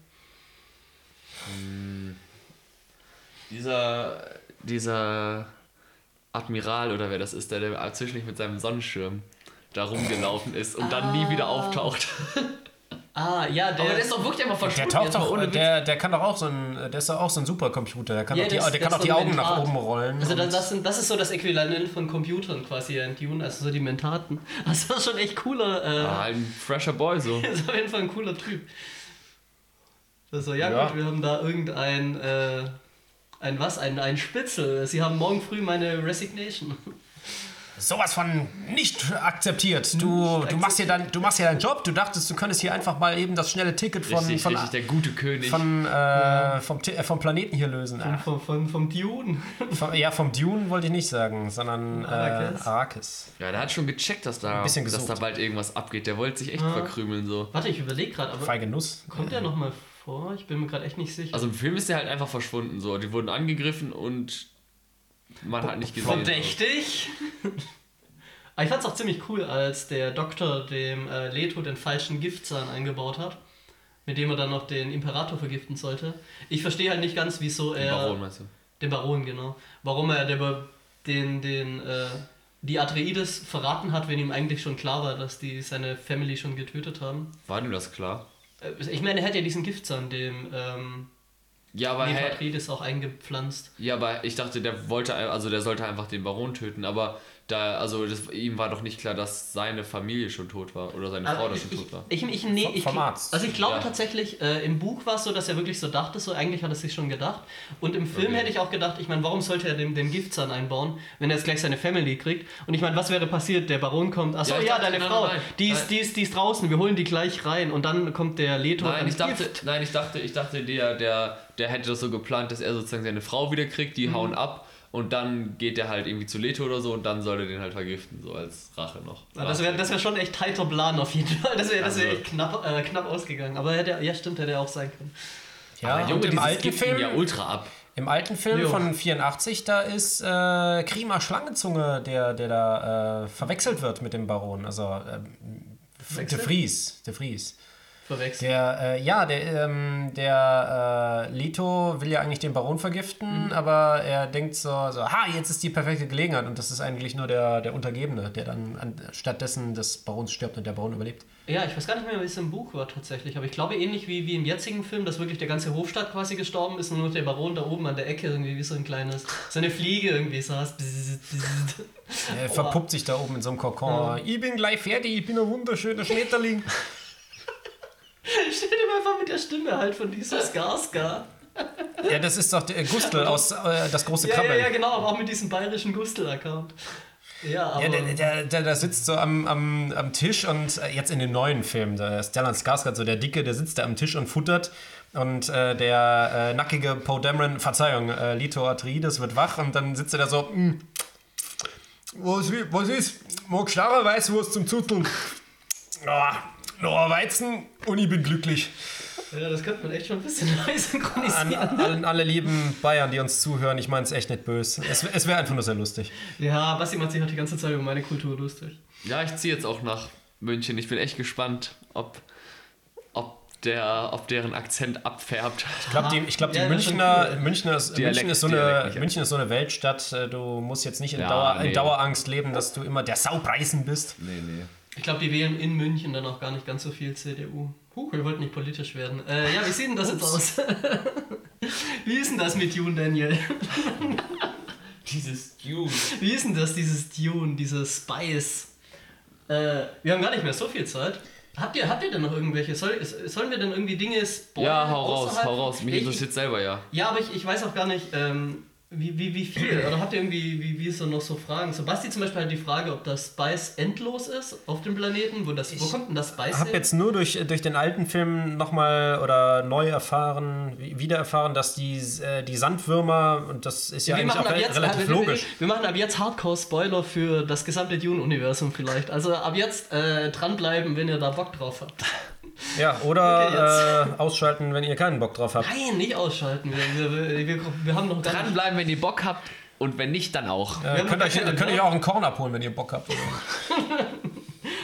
[SPEAKER 3] Dieser, dieser Admiral oder wer das ist, der, der zwischendurch mit seinem Sonnenschirm da rumgelaufen ist und dann nie wieder auftaucht.
[SPEAKER 1] Ah, ja, der,
[SPEAKER 3] Aber der ist doch wirklich einfach
[SPEAKER 2] Der
[SPEAKER 3] verschwunden.
[SPEAKER 2] taucht
[SPEAKER 3] jetzt mal
[SPEAKER 2] doch, der, der kann doch auch so ein, der ist doch auch so ein Supercomputer, der kann
[SPEAKER 1] Ja,
[SPEAKER 2] doch die,
[SPEAKER 1] das-
[SPEAKER 2] der
[SPEAKER 1] das
[SPEAKER 2] kann doch
[SPEAKER 1] ist
[SPEAKER 2] die
[SPEAKER 1] so
[SPEAKER 2] Augen nach
[SPEAKER 1] Mentat.
[SPEAKER 2] oben rollen.
[SPEAKER 1] Also
[SPEAKER 2] und-
[SPEAKER 1] das, das, sind, das ist so das Äquivalent von Computern quasi in Dune, also so die Mentaten. Das war schon echt cooler. Äh,
[SPEAKER 3] Ah, ein fresher Boy so.
[SPEAKER 1] ist auf jeden Fall ein cooler Typ. Also, ja,
[SPEAKER 2] Ja.
[SPEAKER 1] gut, wir haben da irgendein, äh, ein was? Ein, ein Spitzel. Sie haben morgen früh meine Resignation.
[SPEAKER 2] Sowas von nicht akzeptiert. Du, du, machst hier dein, du machst hier deinen Job, du dachtest, du könntest hier einfach mal eben das schnelle Ticket von,
[SPEAKER 3] Richtig,
[SPEAKER 2] von,
[SPEAKER 3] richtig, der gute König.
[SPEAKER 2] von, äh, vom, Ti- äh, vom Planeten hier lösen. Ah,
[SPEAKER 1] Vom, vom, vom Dune.
[SPEAKER 2] vom, ja, vom Dune wollte ich nicht sagen, sondern äh,
[SPEAKER 1] Arrakis.
[SPEAKER 2] Arrakis.
[SPEAKER 3] ja, der hat schon gecheckt, dass da,
[SPEAKER 2] bisschen
[SPEAKER 3] dass da bald irgendwas abgeht. Der wollte sich echt verkrümeln so.
[SPEAKER 1] Warte, ich überlege gerade, aber
[SPEAKER 2] Feige Nuss.
[SPEAKER 1] kommt der nochmal vor? Ich bin mir gerade echt nicht sicher.
[SPEAKER 3] Also im Film ist der halt einfach verschwunden so. Die wurden angegriffen und man hat nicht gesehen.
[SPEAKER 1] Verdächtig. Aber ich fand's auch ziemlich cool, als der Doktor dem äh, Leto den falschen Giftzahn eingebaut hat, mit dem er dann noch den Imperator vergiften sollte. Ich verstehe halt nicht ganz, wieso
[SPEAKER 3] Den
[SPEAKER 1] er.
[SPEAKER 3] Baron meinst du?
[SPEAKER 1] Den Baron, genau. Warum er der, den, den, äh, die Atreides verraten hat, wenn ihm eigentlich schon klar war, dass die seine Family schon getötet haben.
[SPEAKER 3] War ihm das klar?
[SPEAKER 1] Äh, Ich meine, er hat ja diesen Giftzahn dem ähm,
[SPEAKER 3] Ja, aber,
[SPEAKER 1] Leto
[SPEAKER 3] hä,
[SPEAKER 1] Atreides auch eingepflanzt.
[SPEAKER 3] ja, aber ich dachte, der wollte, also der sollte einfach den Baron töten. Aber da, also das, ihm war doch nicht klar, dass seine Familie schon tot war oder seine Frau
[SPEAKER 1] Aber
[SPEAKER 3] da
[SPEAKER 1] ich,
[SPEAKER 3] schon tot war.
[SPEAKER 1] ich, ich, ich, nee, ich. Also ich glaube
[SPEAKER 3] Ja.
[SPEAKER 1] tatsächlich, äh, im Buch war es so, dass er wirklich so dachte, so eigentlich hat er sich schon gedacht. Und im Film
[SPEAKER 3] Okay.
[SPEAKER 1] hätte ich auch gedacht, ich meine, warum sollte er den, den Giftzahn einbauen, wenn er jetzt gleich seine Family kriegt? Und ich meine, was wäre passiert? Der Baron kommt, achso,
[SPEAKER 3] Ja,
[SPEAKER 1] ja,
[SPEAKER 3] ich dachte,
[SPEAKER 1] deine
[SPEAKER 3] nein,
[SPEAKER 1] Frau,
[SPEAKER 3] nein, nein.
[SPEAKER 1] die, ist,
[SPEAKER 3] Nein.
[SPEAKER 1] die, ist, die ist draußen, wir holen die gleich rein. Und dann kommt der Leto
[SPEAKER 3] Nein, ich dachte,
[SPEAKER 1] Gift.
[SPEAKER 3] nein, ich dachte, ich dachte, der, der, der hätte das so geplant, dass er sozusagen seine Frau wieder kriegt,
[SPEAKER 1] Mhm.
[SPEAKER 3] die hauen ab und dann geht er halt irgendwie zu Leto oder so und dann soll er den halt vergiften, so als Rache noch.
[SPEAKER 1] Ja, das wäre das wär schon echt tighter Plan auf jeden Fall. Das wäre das wär
[SPEAKER 3] Also-
[SPEAKER 1] echt knapp, äh, knapp ausgegangen. Aber hätte, ja, stimmt, hätte er auch sein können.
[SPEAKER 2] Ja,
[SPEAKER 3] Junge,
[SPEAKER 2] und im alten Film,
[SPEAKER 3] ja ultra ab.
[SPEAKER 2] im alten Film
[SPEAKER 1] Jo.
[SPEAKER 2] von 84, da ist äh, Krima Schlangenzunge, der, der da äh, verwechselt wird mit dem Baron. Also ähm, de? Vries. De Vries.
[SPEAKER 1] Verwechselt.
[SPEAKER 2] Der, äh, ja, der, ähm, der äh, Leto will ja eigentlich den Baron vergiften,
[SPEAKER 1] Mhm.
[SPEAKER 2] aber er denkt so, so, ha, jetzt ist die perfekte Gelegenheit und das ist eigentlich nur der, der Untergebene, der dann an, stattdessen des Barons stirbt und der Baron überlebt.
[SPEAKER 1] Ja, ich weiß gar nicht mehr, wie es im Buch war tatsächlich, aber ich glaube ähnlich wie, wie im jetzigen Film, dass wirklich der ganze Hofstaat quasi gestorben ist und nur der Baron da oben an der Ecke irgendwie wie so ein kleines, so eine Fliege irgendwie saß.
[SPEAKER 2] Er verpuppt sich da oben in so einem Kokon. Ich bin gleich fertig, ich bin ein wunderschöner Schmetterling.
[SPEAKER 1] Stell dir mal vor mit der Stimme halt von diesem Skarsgård.
[SPEAKER 2] ja, das ist doch der Gustl aus äh, Das große
[SPEAKER 1] Ja, ja, ja, genau, aber auch mit diesem bayerischen Gustel-Account. Ja, aber...
[SPEAKER 2] Ja, der, der, der, der sitzt so am, am, am Tisch und äh, jetzt in den neuen Filmen, der Stellan Skarsgård, so der Dicke, der sitzt da am Tisch und futtert und äh, der äh, nackige Poe Dameron, Verzeihung, äh, Lito Atreides wird wach und dann sitzt er da so, "Hm, was, i- was ist? Mag starrer Weißwurst zum Zuteln? Ja, ein Weizen und ich bin glücklich.
[SPEAKER 1] ja, das könnte man echt schon ein bisschen neu
[SPEAKER 2] An
[SPEAKER 1] synchronisieren.
[SPEAKER 2] allen, alle lieben Bayern, die uns zuhören, ich meine es echt nicht böse. Es, es wäre einfach nur sehr lustig.
[SPEAKER 1] Ja, Basti macht sich halt die ganze Zeit über meine Kultur lustig.
[SPEAKER 3] Ja, ich ziehe jetzt auch nach München. Ich bin echt gespannt, ob, ob, der, ob deren Akzent abfärbt.
[SPEAKER 2] Ich glaube, die, ich glaub, die
[SPEAKER 1] Ja, das ist
[SPEAKER 2] Münchner,
[SPEAKER 1] cool.
[SPEAKER 2] Münchner, ist,
[SPEAKER 3] Dialekt-
[SPEAKER 2] München, ist so
[SPEAKER 3] Dialekt
[SPEAKER 2] eine,
[SPEAKER 3] ja.
[SPEAKER 2] München ist so eine Weltstadt. äh, Du musst jetzt nicht in,
[SPEAKER 3] Ja,
[SPEAKER 2] Dauer, in
[SPEAKER 3] nee.
[SPEAKER 2] Dauerangst leben, dass du immer der Saupreisen bist.
[SPEAKER 3] Nee, nee.
[SPEAKER 1] Ich glaube, die wählen in München dann auch gar nicht ganz so viel CDU. Huh, wir wollten nicht politisch werden. Äh, ja, wie sieht denn das jetzt aus? wie ist denn das mit Dune, Daniel?
[SPEAKER 3] Dieses Dune.
[SPEAKER 1] Wie ist denn das, dieses Dune, dieses Spice? Äh, wir haben gar nicht mehr so viel Zeit. Habt ihr, habt ihr denn noch irgendwelche? Soll, sollen wir denn irgendwie Dinge spoilern?
[SPEAKER 3] Ja, hau raus, hau raus. Mich
[SPEAKER 1] Ich-
[SPEAKER 3] interessiert selber ja.
[SPEAKER 1] Ja, aber ich, ich weiß auch gar nicht, ähm, wie, wie, wie viel. Oder habt ihr irgendwie, wie, wie so noch so Fragen? So, Basti zum Beispiel hat die Frage, ob das Spice endlos ist auf dem Planeten. Wo, das, wo kommt denn das Spice
[SPEAKER 2] Ich habe
[SPEAKER 1] her?
[SPEAKER 2] jetzt nur durch, durch den alten Film nochmal oder neu erfahren, wie- wieder erfahren, dass die, äh, die Sandwürmer, und das ist ja
[SPEAKER 1] wir
[SPEAKER 2] eigentlich auch
[SPEAKER 1] jetzt,
[SPEAKER 2] relativ
[SPEAKER 1] äh, wir,
[SPEAKER 2] logisch.
[SPEAKER 1] Wir, wir machen ab jetzt Hardcore-Spoiler für das gesamte Dune-Universum vielleicht. Also ab jetzt äh, dranbleiben, wenn ihr da Bock drauf habt.
[SPEAKER 2] Ja,
[SPEAKER 1] Okay,
[SPEAKER 2] oder äh, ausschalten, wenn ihr keinen Bock drauf habt.
[SPEAKER 1] Nein, nicht ausschalten. Wir, wir, wir, wir, haben noch.
[SPEAKER 3] Dranbleiben, wenn ihr Bock habt und wenn nicht, dann auch.
[SPEAKER 2] Äh, könnt, euch, könnt euch
[SPEAKER 1] Bock.
[SPEAKER 2] auch einen Korn abholen, wenn ihr Bock habt.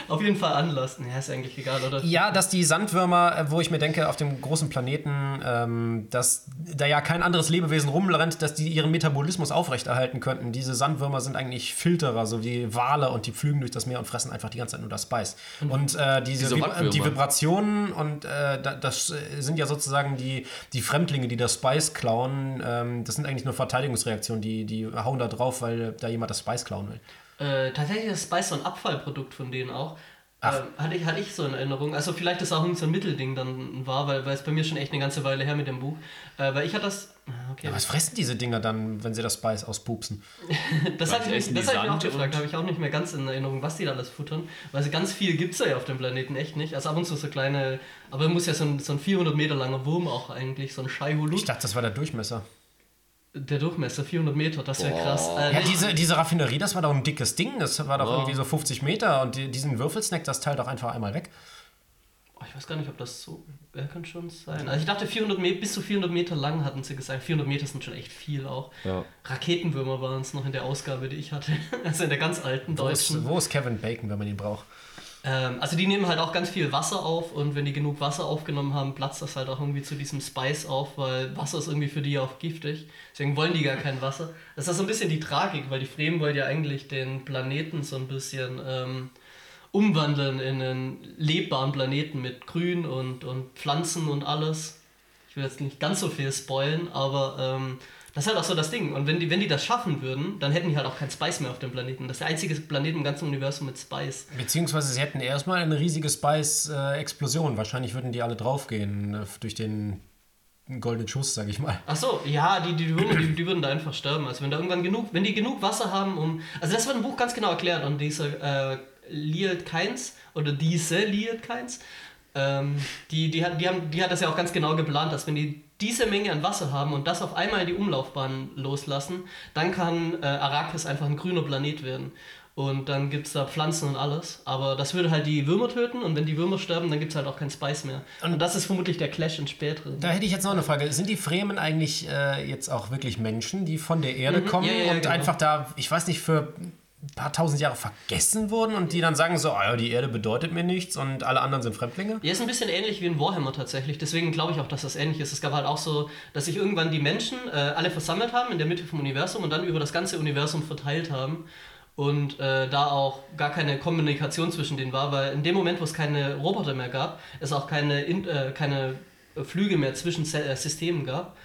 [SPEAKER 1] Auf jeden Fall anlassen. Ja, ist eigentlich egal, oder?
[SPEAKER 2] Ja, dass die Sandwürmer, äh, wo ich mir denke, auf dem großen Planeten, ähm, dass da ja kein anderes Lebewesen rumrennt, dass die ihren Metabolismus aufrechterhalten könnten. Diese Sandwürmer sind eigentlich Filterer, so wie Wale und die pflügen durch das Meer und fressen einfach die ganze Zeit nur das Spice. Und äh, diese
[SPEAKER 3] Diese Wattwürmer.
[SPEAKER 2] die Vibrationen und äh, da- das äh, sind ja sozusagen die, die Fremdlinge, die das Spice klauen. Ähm, das sind eigentlich nur Verteidigungsreaktionen, die, die hauen da drauf, weil da jemand das Spice klauen will.
[SPEAKER 1] Äh, tatsächlich ist Spice so ein Abfallprodukt von denen auch. Ähm, hatte, ich, hatte ich so in Erinnerung. Also vielleicht ist auch so ein Mittelding dann war, weil, weil es bei mir schon echt eine ganze Weile her mit dem Buch. Äh, weil ich hatte das. ah, Okay.
[SPEAKER 2] Ja, was fressen diese Dinger dann, wenn sie das Spice auspupsen?
[SPEAKER 1] das habe ich, das hab ich auch gefragt.
[SPEAKER 3] und-
[SPEAKER 1] habe ich auch nicht mehr ganz in Erinnerung, was die da alles futtern. Weil so ganz viel gibt es ja auf dem Planeten echt nicht. Also ab und zu so kleine. Aber muss ja so ein, so ein 400 Meter langer Wurm auch eigentlich, so ein Scheihulut.
[SPEAKER 2] Ich dachte, das war der Durchmesser.
[SPEAKER 1] Der Durchmesser, 400 Meter, das wäre krass. Äh,
[SPEAKER 2] Ja, diese, diese Raffinerie, das war doch ein dickes Ding. Das war doch
[SPEAKER 3] Ja.
[SPEAKER 2] irgendwie so 50 Meter. Und die, diesen Würfelsnack, das teilt doch einfach einmal weg.
[SPEAKER 1] Oh, ich weiß gar nicht, ob das so. Ja, kann schon sein. Also ich dachte, 400 Meter, bis zu 400 Meter lang hatten sie gesagt. 400 Meter sind schon echt viel auch.
[SPEAKER 3] Ja.
[SPEAKER 1] Raketenwürmer waren es noch in der Ausgabe, die ich hatte. Also in der ganz alten
[SPEAKER 2] Wo ist,
[SPEAKER 1] deutschen.
[SPEAKER 2] wo ist Kevin Bacon, wenn man ihn braucht?
[SPEAKER 1] Ähm, also die nehmen halt auch ganz viel Wasser auf und wenn die genug Wasser aufgenommen haben, platzt das halt auch irgendwie zu diesem Spice auf, weil Wasser ist irgendwie für die auch giftig. Deswegen wollen die gar kein Wasser. Das ist so ein bisschen die Tragik, weil die Fremen wollen ja eigentlich den Planeten so ein bisschen ähm, umwandeln in einen lebbaren Planeten mit Grün und, und Pflanzen und alles. Ich will jetzt nicht ganz so viel spoilen, aber ähm, Das ist halt auch so das Ding. Und wenn die, wenn die das schaffen würden, dann hätten die halt auch kein Spice mehr auf dem Planeten. Das ist der einzige Planet im ganzen Universum mit Spice.
[SPEAKER 2] Beziehungsweise sie hätten erstmal eine riesige Spice-Explosion. Wahrscheinlich würden die alle draufgehen äh, durch den goldenen Schuss, sag ich mal.
[SPEAKER 1] Ach so, ja, die, die, würden, die, die würden da einfach sterben. Also wenn da irgendwann genug, wenn die genug Wasser haben, um. Also das wird im Buch ganz genau erklärt und dieser äh, Liet Keins oder diese Liet Keins, ähm, die, die, hat, die, haben, die hat das ja auch ganz genau geplant, dass wenn die diese Menge an Wasser haben und das auf einmal in die Umlaufbahn loslassen, dann kann äh, Arrakis einfach ein grüner Planet werden. Und dann gibt es da Pflanzen und alles. Aber das würde halt die Würmer töten und wenn die Würmer sterben, dann gibt es halt auch kein Spice mehr. Und das ist vermutlich der Clash in späteren.
[SPEAKER 2] Da hätte ich jetzt noch eine Frage. Sind die Fremen eigentlich äh, jetzt auch wirklich Menschen, die von der Erde kommen
[SPEAKER 1] Ja, ja, ja,
[SPEAKER 2] und
[SPEAKER 1] genau.
[SPEAKER 2] einfach da, ich weiß nicht, für ein paar tausend Jahre vergessen wurden und die dann sagen so, ah die Erde bedeutet mir nichts und alle anderen sind Fremdlinge?
[SPEAKER 1] Ja, ist ein bisschen ähnlich wie in Warhammer tatsächlich. Deswegen glaube ich auch, dass das ähnlich ist. Es gab halt auch so, dass sich irgendwann die Menschen äh, alle versammelt haben in der Mitte vom Universum und dann über das ganze Universum verteilt haben. Und äh, da auch gar keine Kommunikation zwischen denen war, weil in dem Moment, wo es keine Roboter mehr gab, es auch keine, in, äh, keine Flüge mehr zwischen äh, Systemen gab.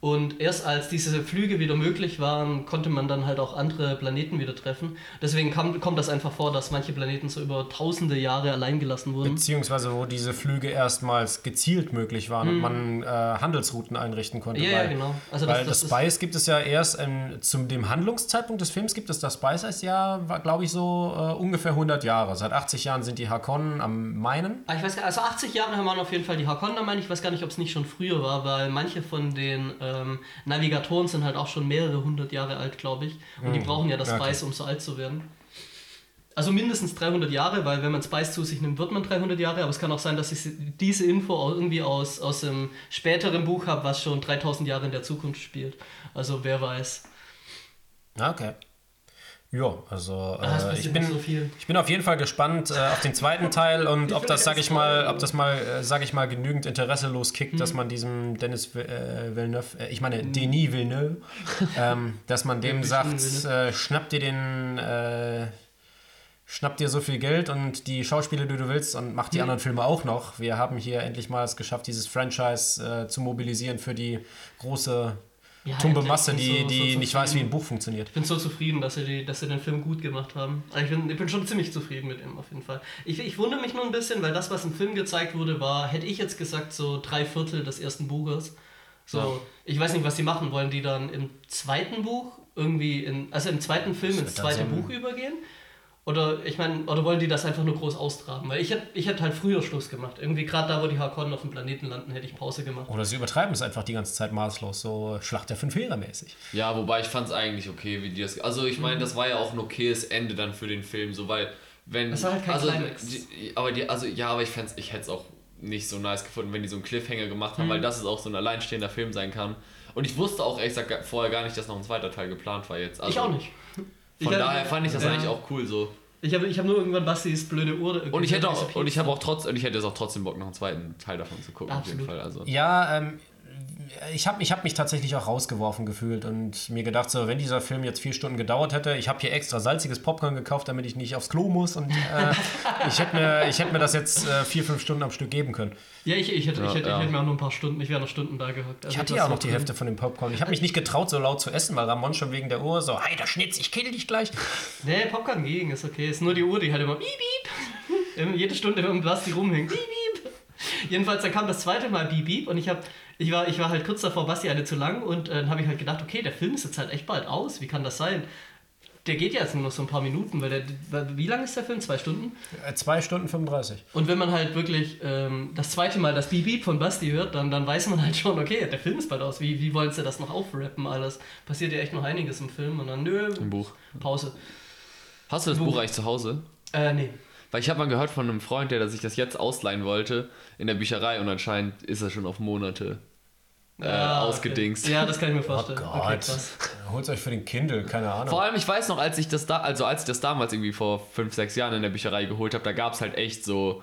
[SPEAKER 1] Und erst als diese Flüge wieder möglich waren, konnte man dann halt auch andere Planeten wieder treffen. Deswegen kam, kommt das einfach vor, dass manche Planeten so über tausende Jahre allein gelassen wurden.
[SPEAKER 2] Beziehungsweise wo diese Flüge erstmals gezielt möglich waren und man äh, Handelsrouten einrichten konnte.
[SPEAKER 1] Ja, ja,
[SPEAKER 2] weil,
[SPEAKER 1] genau. Also
[SPEAKER 2] weil
[SPEAKER 1] das-
[SPEAKER 2] das,
[SPEAKER 1] das
[SPEAKER 2] Spice gibt es ja erst ähm, zum dem Handlungszeitpunkt des Films gibt es das Spice Jahr, war glaube ich so äh, ungefähr 100 Jahre. Seit 80 Jahren sind die Hakonnen am Meinen.
[SPEAKER 1] Ah, Ich weiß gar also 80 Jahre haben wir auf jeden Fall die Hakonnen meine ich weiß gar nicht, ob es nicht schon früher war, weil manche von den ähm, Navigatoren sind halt auch schon mehrere hundert Jahre alt, glaube ich. Und die brauchen ja das. Spice, um so alt zu werden. Also mindestens 300 Jahre, weil wenn man Spice zu sich nimmt, wird man 300 Jahre. Aber es kann auch sein, dass ich diese Info auch irgendwie aus, aus einem späteren Buch habe, was schon 3000 Jahre in der Zukunft spielt. Also wer weiß.
[SPEAKER 2] Okay. Ja, also
[SPEAKER 1] es
[SPEAKER 2] äh, ich, bin,
[SPEAKER 1] so
[SPEAKER 2] ich bin auf jeden Fall gespannt äh, auf den zweiten Teil und ob das, sag ich mal, ob das mal, äh, sag ich mal, genügend Interesse loskickt,
[SPEAKER 1] Hm.
[SPEAKER 2] dass man diesem Dennis äh, Villeneuve, äh, ich meine Denis Villeneuve, ähm, dass man dem sagt, äh, schnapp dir den, äh, schnapp dir so viel Geld und die Schauspieler, die du willst und mach die
[SPEAKER 1] Hm.
[SPEAKER 2] anderen Filme auch noch. Wir haben hier endlich mal es geschafft, dieses Franchise zu mobilisieren für die große
[SPEAKER 1] Ja,
[SPEAKER 2] tumbe. Masse, die,
[SPEAKER 1] so-
[SPEAKER 2] die
[SPEAKER 1] so
[SPEAKER 2] nicht weiß, wie ein Buch funktioniert.
[SPEAKER 1] Ich bin so zufrieden, dass sie, die, dass sie den Film gut gemacht haben. Also Ich bin, ich bin schon ziemlich zufrieden mit ihm auf jeden Fall. Ich, ich wundere mich nur ein bisschen, weil das, was im Film gezeigt wurde, war, hätte ich jetzt gesagt, so drei Viertel des ersten Buches. So,
[SPEAKER 3] Ja.
[SPEAKER 1] ich weiß nicht, was sie machen. Wollen die dann im zweiten Buch irgendwie, in, also im zweiten Film ins zweite
[SPEAKER 2] so
[SPEAKER 1] Buch übergehen? Oder ich meine, oder wollen die das einfach nur groß austragen? Weil ich hätte ich hätt halt früher Schluss gemacht. Irgendwie gerade da, wo die Harkonnen auf dem Planeten landen, hätte ich Pause gemacht.
[SPEAKER 2] Oder sie übertreiben es einfach die ganze Zeit maßlos, so Schlacht der fünf Heere mäßig.
[SPEAKER 3] Ja, wobei ich fand es eigentlich okay, wie die das. Also ich meine, das war ja auch ein okayes Ende dann für den Film, so weil wenn.
[SPEAKER 1] Das war halt kein
[SPEAKER 3] also,
[SPEAKER 1] Climax.
[SPEAKER 3] Die, aber die, also ja, aber ich fänd's, ich hätte es auch nicht so nice gefunden, wenn die so einen Cliffhanger gemacht haben, weil das ist auch so ein alleinstehender Film sein kann. Und ich wusste auch ehrlich gesagt vorher gar nicht, dass noch ein zweiter Teil geplant war jetzt. Also,
[SPEAKER 1] ich auch nicht. Ich
[SPEAKER 3] Von
[SPEAKER 1] hab-
[SPEAKER 3] daher fand ich das
[SPEAKER 1] Ja.
[SPEAKER 3] eigentlich auch cool so.
[SPEAKER 1] Ich habe ich hab nur irgendwann Bastis blöde Uhr.
[SPEAKER 3] Und ich hätte auch, und ich habe auch trotz, und ich hätte jetzt auch trotzdem Bock, noch einen zweiten Teil davon zu gucken, auf jeden
[SPEAKER 1] Absolut.
[SPEAKER 3] Fall. Also.
[SPEAKER 2] Ja, ähm, ich habe ich hab mich tatsächlich auch rausgeworfen gefühlt und mir gedacht, so, wenn dieser Film jetzt vier Stunden gedauert hätte, ich habe hier extra salziges Popcorn gekauft, damit ich nicht aufs Klo muss und äh, ich hätte mir, ich hätt mir das jetzt äh, vier, fünf Stunden am Stück geben können.
[SPEAKER 1] Ja, ich, ich, hätte,
[SPEAKER 3] Ja,
[SPEAKER 1] ich, hätte,
[SPEAKER 3] ja.
[SPEAKER 1] ich hätte mir auch nur ein paar Stunden, ich wäre noch Stunden da gehockt. Also
[SPEAKER 2] Ich hatte ja auch noch die. Hälfte von dem Popcorn. Ich habe mich nicht getraut, so laut zu essen, weil Ramon schon wegen der Uhr so, hey, der Schnitz, ich kill dich gleich.
[SPEAKER 1] Nee, Popcorn gegen, ist okay. Ist nur die Uhr, die halt immer piep. Immer Jede Stunde irgendwas, die rumhängt. Piep, piep. Jedenfalls, dann kam das zweite Mal Piep, piep und ich, hab, ich, war, ich war halt kurz davor, Basti eine zu lang und äh, dann habe ich halt gedacht, okay, der Film ist jetzt halt echt bald aus, wie kann das sein? Der geht ja jetzt nur noch so ein paar Minuten, weil der, wie lang ist der Film? Zwei Stunden?
[SPEAKER 2] Äh, Zwei Stunden 35.
[SPEAKER 1] Und wenn man halt wirklich ähm, das zweite Mal das Beep von Basti hört, dann, dann weiß man halt schon, okay, der Film ist bald aus. Wie, wie wollen sie das noch aufrappen alles? Passiert ja echt noch einiges im Film und dann, nö,
[SPEAKER 3] Im Buch.
[SPEAKER 1] Pause.
[SPEAKER 3] Hast du das
[SPEAKER 1] Buch.
[SPEAKER 3] Buch eigentlich zu Hause?
[SPEAKER 1] Äh, nee.
[SPEAKER 3] Weil ich habe mal gehört von einem Freund, der sich das jetzt ausleihen wollte in der Bücherei und anscheinend ist er schon auf Monate äh,
[SPEAKER 1] Ah, okay.
[SPEAKER 3] ausgedingst.
[SPEAKER 1] Ja, das kann ich mir
[SPEAKER 2] Oh
[SPEAKER 1] vorstellen.
[SPEAKER 2] Gott.
[SPEAKER 1] Okay.
[SPEAKER 2] Holt euch für den Kindle, keine Ahnung.
[SPEAKER 3] Vor allem, ich weiß noch, als ich das da, also als ich das damals irgendwie vor fünf, sechs Jahren in der Bücherei geholt habe, da gab es halt echt so,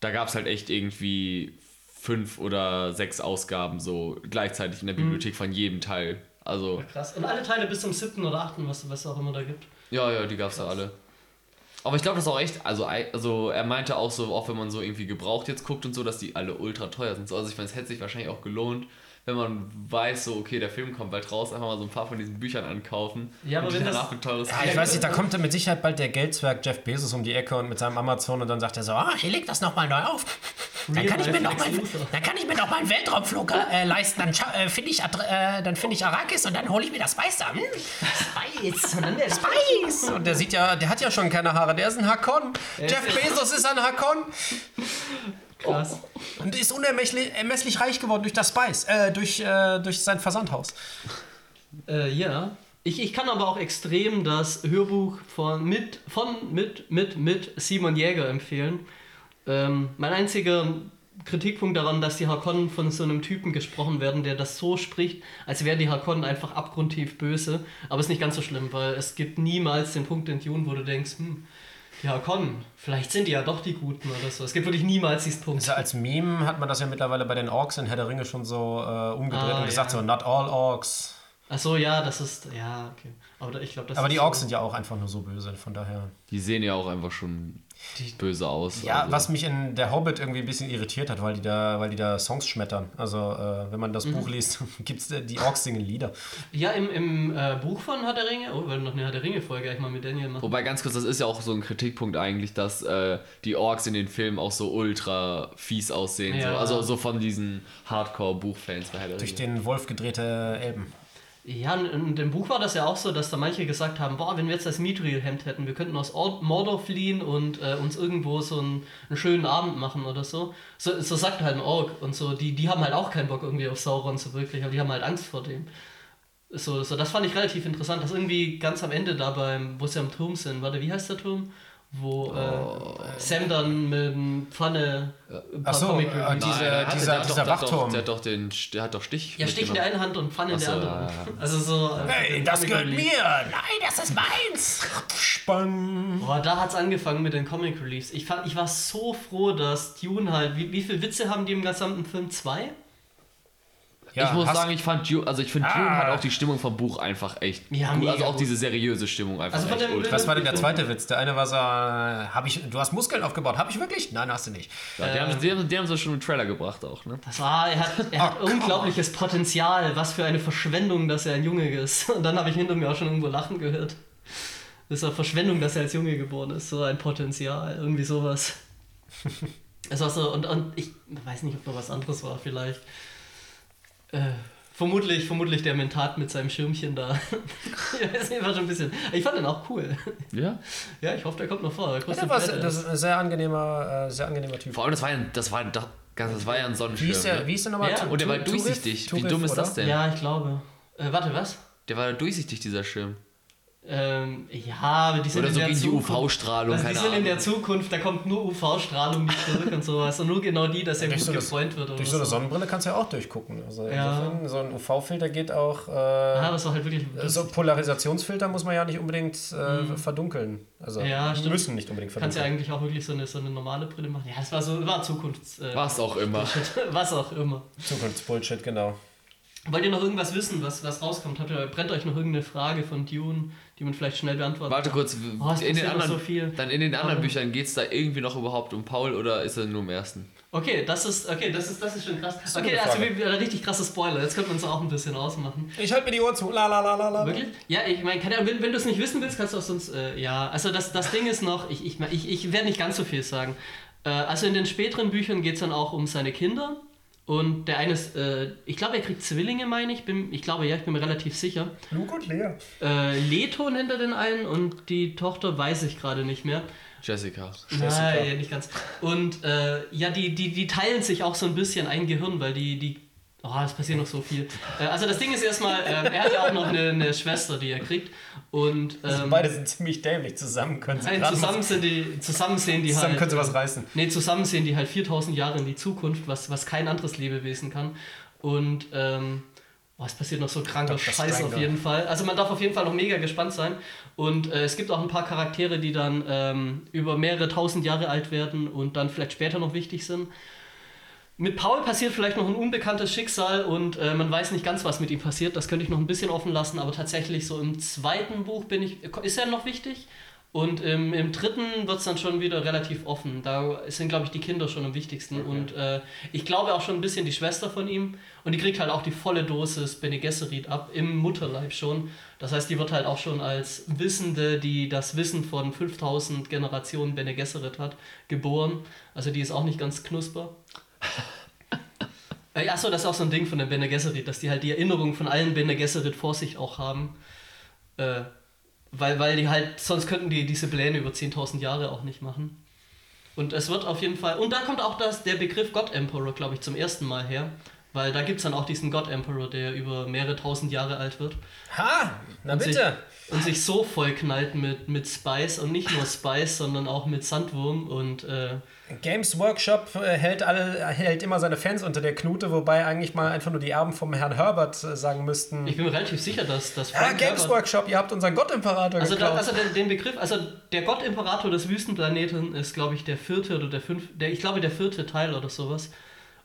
[SPEAKER 3] da gab es halt echt irgendwie fünf oder sechs Ausgaben so gleichzeitig in der Bibliothek von jedem Teil. Also,
[SPEAKER 1] Krass. Und alle Teile bis zum siebten oder achten, was, was es auch immer da gibt.
[SPEAKER 3] ja, ja, die gab es da alle. Aber ich glaube, das ist auch echt, also, also er meinte auch so, auch wenn man so irgendwie gebraucht jetzt guckt und so, dass die alle ultra teuer sind. So, Also ich meine, es hätte sich wahrscheinlich auch gelohnt, wenn man weiß, so, okay, der Film kommt bald raus, einfach mal so ein paar von diesen Büchern ankaufen.
[SPEAKER 1] Ja, aber
[SPEAKER 3] und
[SPEAKER 1] wenn das-
[SPEAKER 3] danach für teures
[SPEAKER 2] Ja, ich weiß nicht, da kommt mit Sicherheit bald der Geldzwerg Jeff Bezos um die Ecke und mit seinem Amazon und dann sagt er so, ah, ich leg das nochmal neu auf. Dann kann, ich mir noch
[SPEAKER 1] Luthor.
[SPEAKER 2] dann kann ich mir noch mal einen Weltraumflug äh, leisten. Dann äh, finde ich, äh, dann finde ich Arrakis und dann hole ich mir das Spice da. Hm,
[SPEAKER 1] Spice. Und dann der
[SPEAKER 2] Spice! Und der sieht ja, der hat ja schon keine Haare, der ist ein Hakon. Jeff Bezos ist ein Hakon
[SPEAKER 1] Krass.
[SPEAKER 2] und ist unermesslich ermesslich reich geworden durch das Spice, äh, durch, äh, durch sein Versandhaus.
[SPEAKER 1] Äh, ja. Ich, ich kann aber auch extrem das Hörbuch von mit, von, mit, mit, mit Simon Jäger empfehlen. Ähm, mein einziger Kritikpunkt daran, dass die Harkonnen von so einem Typen gesprochen werden, der das so spricht, als wären die Harkonnen einfach abgrundtief böse. Aber ist nicht ganz so schlimm, weil es gibt niemals den Punkt in Dune, wo du denkst, hm, die Harkonnen, vielleicht sind die ja doch die Guten oder so. Es gibt wirklich niemals diesen Punkt.
[SPEAKER 2] Also als Meme hat man das ja mittlerweile bei den Orks in Herr der Ringe schon so äh, umgedreht
[SPEAKER 1] Ah,
[SPEAKER 2] und gesagt,
[SPEAKER 1] ja.
[SPEAKER 2] so not all Orks.
[SPEAKER 1] Achso, ja, das ist, ja, okay. Aber da- ich glaube, das
[SPEAKER 2] Aber
[SPEAKER 1] ist
[SPEAKER 2] die
[SPEAKER 1] so-
[SPEAKER 2] Orks sind ja auch einfach nur so böse, von daher.
[SPEAKER 3] Die sehen ja auch einfach schon böse aus.
[SPEAKER 2] Ja,
[SPEAKER 3] also.
[SPEAKER 2] was mich in der Hobbit irgendwie ein bisschen irritiert hat, weil die da, weil die da Songs schmettern. Also äh, wenn man das Buch liest, gibt's äh, die Orks singen Lieder.
[SPEAKER 1] Ja, im, im äh, Buch von Herr der Ringe, oh, wir noch eine Herr der Ringe-Folge gleich mal mit Daniel machen.
[SPEAKER 3] Wobei ganz kurz, das ist ja auch so ein Kritikpunkt eigentlich, dass äh, die Orks in den Filmen auch so ultra fies aussehen.
[SPEAKER 1] Ja.
[SPEAKER 3] So. Also so von diesen Hardcore-Buchfans bei Herr der
[SPEAKER 2] Durch
[SPEAKER 3] Ringe.
[SPEAKER 2] den Wolf gedrehte Elben.
[SPEAKER 1] Ja, und im Buch war das ja auch so, dass da manche gesagt haben, boah, wenn wir jetzt das Mithril-Hemd hätten, wir könnten aus Or- Mordor fliehen und äh, uns irgendwo so einen, einen schönen Abend machen oder so. So, so sagt halt ein Ork und so, die, die haben halt auch keinen Bock irgendwie auf Sauron so wirklich, aber die haben halt Angst vor dem. So, so, das fand ich relativ interessant, dass irgendwie ganz am Ende da beim, wo sie am Turm sind, warte, wie heißt der Turm? Wo äh, Sam dann mit dem Pfanne ein paar
[SPEAKER 2] Ach so,
[SPEAKER 1] Comic
[SPEAKER 2] äh, die- dieser-
[SPEAKER 3] hat-
[SPEAKER 2] dieser-
[SPEAKER 3] der hat
[SPEAKER 2] dieser
[SPEAKER 3] doch-
[SPEAKER 2] Wachturm.
[SPEAKER 3] Der hat doch den, der hat doch Stich.
[SPEAKER 1] Ja, Stich in der einen Hand und Pfanne in der
[SPEAKER 3] so,
[SPEAKER 1] anderen.
[SPEAKER 3] ja, ja.
[SPEAKER 1] Also so. äh,
[SPEAKER 2] Hey, das
[SPEAKER 1] Comic
[SPEAKER 2] gehört
[SPEAKER 1] Relief.
[SPEAKER 2] mir! Nein, das ist meins! Spang!
[SPEAKER 1] Boah, da hat's angefangen mit den Comic Reliefs. Ich, fand, ich war so froh, dass Dune halt. Wie, wie viele Witze haben die im gesamten Film? Zwei?
[SPEAKER 3] Ich muss sagen, ich fand Dune, also ich finde Dune
[SPEAKER 2] Ah.
[SPEAKER 3] hat auch die Stimmung vom Buch einfach echt
[SPEAKER 1] Ja,
[SPEAKER 3] gut. Also auch
[SPEAKER 1] gut.
[SPEAKER 3] diese seriöse Stimmung einfach
[SPEAKER 1] Also
[SPEAKER 3] echt ultra.
[SPEAKER 2] Was war denn der zweite Witz? Der eine war so, äh, hab ich, du hast Muskeln aufgebaut. Hab ich wirklich? Nein, hast du nicht.
[SPEAKER 3] Ja, die, haben, die, haben, die haben so schon einen Trailer gebracht auch, ne?
[SPEAKER 1] Das war, er hat, er hat unglaubliches Potenzial. Was für eine Verschwendung, dass er ein Junge ist. Und dann habe ich hinter mir auch schon irgendwo lachen gehört. Das ist eine Verschwendung, dass er als Junge geboren ist. So ein Potenzial. Irgendwie sowas. Es war so, und, und ich weiß nicht, ob noch was anderes war, vielleicht. Äh, vermutlich, vermutlich der Mentat mit seinem Schirmchen da. ich weiß nicht, war schon ein bisschen. Ich fand den auch cool.
[SPEAKER 3] Ja.
[SPEAKER 1] Ja, ich hoffe, der kommt noch vor. Der
[SPEAKER 2] Ja,
[SPEAKER 1] kostet
[SPEAKER 2] der war, das ist ein sehr angenehmer, äh, sehr angenehmer Typ.
[SPEAKER 3] Vor allem, das war ja, ein- das war, ganz- das war ja ein Sonnenschirm.
[SPEAKER 2] Wie ist der,
[SPEAKER 3] ne?
[SPEAKER 2] wie ist der nochmal?
[SPEAKER 1] Ja.
[SPEAKER 3] Und der war durchsichtig.
[SPEAKER 2] Turif,
[SPEAKER 3] Wie dumm ist
[SPEAKER 2] oder?
[SPEAKER 3] das denn?
[SPEAKER 1] Ja, ich glaube. Äh, warte, was?
[SPEAKER 3] Der war durchsichtig, dieser Schirm.
[SPEAKER 1] Ähm, ja, aber die sind
[SPEAKER 3] Oder
[SPEAKER 1] in
[SPEAKER 3] so
[SPEAKER 1] der
[SPEAKER 3] gegen die
[SPEAKER 1] Zukunft.
[SPEAKER 3] UV-Strahlung,
[SPEAKER 1] Also die
[SPEAKER 3] keine
[SPEAKER 1] sind in der
[SPEAKER 3] Ahnung.
[SPEAKER 1] Zukunft, da kommt nur UV-Strahlung nicht zurück und sowas. Und nur genau die, dass er gut
[SPEAKER 2] so,
[SPEAKER 1] gefreut wird.
[SPEAKER 2] Durch so eine
[SPEAKER 1] so.
[SPEAKER 2] Sonnenbrille kannst du ja auch durchgucken. Also
[SPEAKER 1] Ja.
[SPEAKER 2] so ein UV-Filter geht auch.
[SPEAKER 1] Ja,
[SPEAKER 2] Äh,
[SPEAKER 1] das war halt wirklich.
[SPEAKER 2] so Polarisationsfilter muss man ja nicht unbedingt äh, verdunkeln. Also
[SPEAKER 1] Mhm. Ja, stimmt.
[SPEAKER 2] müssen nicht unbedingt
[SPEAKER 1] kannst ja
[SPEAKER 2] verdunkeln.
[SPEAKER 1] eigentlich auch wirklich so eine, so eine normale Brille machen. Ja, das war so, war Zukunfts. Äh,
[SPEAKER 3] Was auch immer.
[SPEAKER 1] Was auch immer.
[SPEAKER 2] Zukunftsbullshit, genau.
[SPEAKER 1] Wollt ihr noch irgendwas wissen, was, was rauskommt? Habt ihr, brennt euch noch irgendeine Frage von Dune, die man vielleicht schnell beantworten
[SPEAKER 3] Warte kurz,
[SPEAKER 1] Oh,
[SPEAKER 3] in den anderen,
[SPEAKER 1] so viel.
[SPEAKER 3] dann in den anderen
[SPEAKER 1] Ja.
[SPEAKER 3] Büchern geht es da irgendwie noch überhaupt um Paul oder ist er nur im ersten?
[SPEAKER 1] Okay, das ist, okay, das ist, das ist schon krass. Okay, also wir- richtig krasse Spoiler. Jetzt könnte man es auch ein bisschen ausmachen.
[SPEAKER 2] Ich halte mir die Ohren zu. La, la, la, la, la.
[SPEAKER 1] Wirklich? Ja, ich meine, Ahnung, wenn, wenn du es nicht wissen willst, kannst du auch sonst. Äh, ja, also das, das Ding ist noch, ich, ich, ich, ich werde nicht ganz so viel sagen. Äh, also in den späteren Büchern geht es dann auch um seine Kinder. Und der eine ist, äh, ich glaube, er kriegt Zwillinge, meine ich. Bin, ich glaube, ja, ich bin mir relativ sicher.
[SPEAKER 2] Luke und Lea.
[SPEAKER 1] Äh, Leto nennt er den einen und die Tochter weiß ich gerade nicht mehr.
[SPEAKER 3] Jessica.
[SPEAKER 1] Nein, nicht ganz. Und äh, ja, die, die, die teilen sich auch so ein bisschen ein Gehirn, weil die, die oh, es passiert noch so viel. Äh, also das Ding ist erstmal, äh, er hat ja auch noch eine, eine Schwester, die er kriegt. Und
[SPEAKER 2] Also
[SPEAKER 1] ähm,
[SPEAKER 2] beide sind ziemlich dämlich. Zusammen können sie
[SPEAKER 1] nein, zusammen, sind die, zusammen sehen die
[SPEAKER 2] zusammen
[SPEAKER 1] halt.
[SPEAKER 2] können sie was reißen.
[SPEAKER 1] Nee, zusammen sehen die halt 4000 Jahre in die Zukunft, was, was kein anderes Lebewesen kann. Und ähm, boah, es passiert noch so kranker. Scheiß auf jeden Fall. Also man darf auf jeden Fall noch mega gespannt sein. Und äh, es gibt auch ein paar Charaktere, die dann ähm, über mehrere tausend Jahre alt werden und dann vielleicht später noch wichtig sind. Mit Paul passiert vielleicht noch ein unbekanntes Schicksal und äh, man weiß nicht ganz, was mit ihm passiert. Das könnte ich noch ein bisschen offen lassen, aber tatsächlich so im zweiten Buch bin ich, ist er noch wichtig. Und im, im dritten wird es dann schon wieder relativ offen. Da sind, glaube ich, die Kinder schon am wichtigsten. Und äh, ich glaube auch schon ein bisschen die Schwester von ihm. Und die kriegt halt auch die volle Dosis Bene Gesserit ab, im Mutterleib schon. Das heißt, die wird halt auch schon als Wissende, die das Wissen von 5000 Generationen Bene Gesserit hat, geboren. Also die ist auch nicht ganz knusper. Äh, Achso, das ist auch so ein Ding von der Bene Gesserit, dass die halt die Erinnerung von allen Bene Gesserit vor sich auch haben. Äh, weil, weil die halt, sonst könnten die diese Pläne über 10.000 Jahre auch nicht machen. Und es wird auf jeden Fall, und da kommt auch das, der Begriff God Emperor, glaube ich, zum ersten Mal her. Weil da gibt es dann auch diesen God Emperor, der über mehrere tausend Jahre alt wird.
[SPEAKER 2] Ha, na
[SPEAKER 1] Und sich,
[SPEAKER 2] bitte.
[SPEAKER 1] und sich so voll knallt mit, mit Spice und nicht nur Spice, sondern auch mit Sandwurm und äh,
[SPEAKER 2] Games Workshop äh, hält, alle, hält immer seine Fans unter der Knute, wobei eigentlich mal einfach nur die Erben vom Herrn Herbert äh, sagen müssten.
[SPEAKER 1] ich bin mir relativ sicher, dass das
[SPEAKER 2] Ja, Games Workshop, ihr habt unseren Gott-Imperator
[SPEAKER 1] Also, da,
[SPEAKER 2] geklaut.
[SPEAKER 1] also den, den Begriff, also der Gott-Imperator des Wüstenplaneten ist, glaube ich, der vierte oder der fünfte, der, ich glaube, der vierte Teil oder sowas.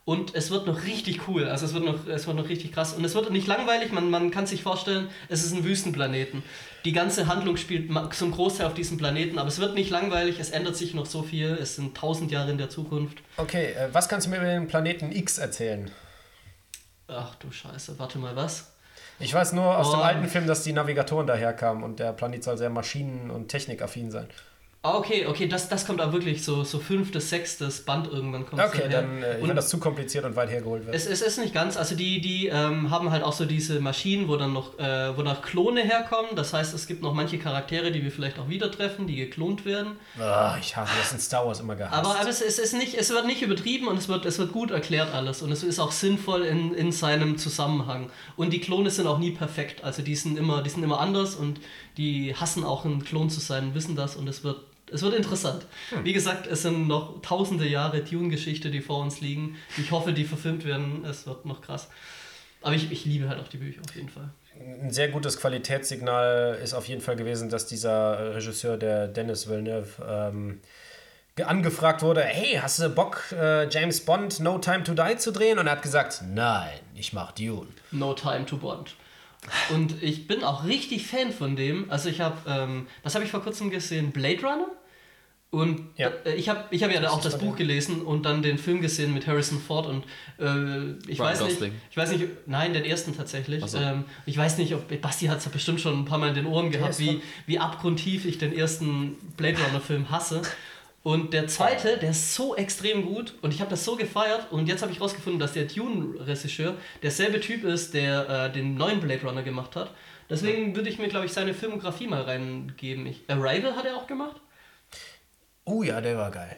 [SPEAKER 1] Und es wird noch richtig cool, also es wird noch, es wird noch richtig krass. Und es wird nicht langweilig, man, man kann sich vorstellen, es ist ein Wüstenplaneten. Die ganze Handlung spielt zum Großteil auf diesem Planeten, aber es wird nicht langweilig, es ändert sich noch so viel, es sind tausend Jahre in der Zukunft.
[SPEAKER 2] Okay, äh, was kannst du mir über den Planeten X erzählen?
[SPEAKER 1] Ach du Scheiße, warte mal, was?
[SPEAKER 2] Ich weiß nur aus dem
[SPEAKER 1] Oh.
[SPEAKER 2] alten Film, dass die Navigatoren daherkamen und der Planet soll sehr maschinen- und technikaffin sein.
[SPEAKER 1] Ah, okay, okay, das, das kommt aber wirklich so, so fünftes, sechstes Band irgendwann kommt
[SPEAKER 2] Okay, dann, äh, wenn das zu kompliziert und weit hergeholt wird.
[SPEAKER 1] Es, es ist nicht ganz, also die, die ähm, haben halt auch so diese Maschinen, wo dann noch, äh, wo noch Klone herkommen. Das heißt, es gibt noch manche Charaktere, die wir vielleicht auch wieder treffen, die geklont werden.
[SPEAKER 2] Ah, ich hasse das in Star Wars immer gehasst.
[SPEAKER 1] Aber, aber es, es, ist nicht, es wird nicht übertrieben und es wird, es wird gut erklärt alles. Und es ist auch sinnvoll in, in seinem Zusammenhang. Und die Klone sind auch nie perfekt. Also die sind immer, die sind immer anders und die hassen auch ein Klon zu sein, wissen das und es wird. Es wird interessant. Wie gesagt, es sind noch tausende Jahre Dune-Geschichte, die vor uns liegen. Ich hoffe, die verfilmt werden. Es wird noch krass. Aber ich, ich liebe halt auch die Bücher auf jeden Fall.
[SPEAKER 2] ein sehr gutes Qualitätssignal ist auf jeden Fall gewesen, dass dieser Regisseur, der Dennis Villeneuve, ähm, ge- angefragt wurde, hey, hast du Bock, äh, James Bond No Time to Die zu drehen? Und er hat gesagt, nein, ich mach Dune.
[SPEAKER 1] No Time to Bond. Und ich bin auch richtig Fan von dem. Also ich habe, ähm, was habe ich vor kurzem gesehen? Blade Runner? Und
[SPEAKER 2] Ja.
[SPEAKER 1] äh, ich habe ich hab ja
[SPEAKER 2] Das
[SPEAKER 1] auch das Buch
[SPEAKER 2] dem.
[SPEAKER 1] gelesen und dann den Film gesehen mit Harrison Ford und äh, ich
[SPEAKER 3] Ryan
[SPEAKER 1] weiß nicht,
[SPEAKER 3] Gosling.
[SPEAKER 1] ich weiß nicht, nein, den ersten tatsächlich.
[SPEAKER 3] So.
[SPEAKER 1] Ähm, ich weiß nicht, ob Basti hat es bestimmt schon ein paar Mal in den Ohren gehabt, wie, wie abgrundtief ich den ersten Blade Runner Film hasse. Und der zweite, der ist so extrem gut und ich habe das so gefeiert und jetzt habe ich rausgefunden, dass der Dune-Regisseur derselbe Typ ist, der äh, den neuen Blade Runner gemacht hat. Deswegen würde ich mir, glaube ich, seine Filmografie mal reingeben. Ich, Arrival hat er auch gemacht.
[SPEAKER 2] Oh ja, der war geil.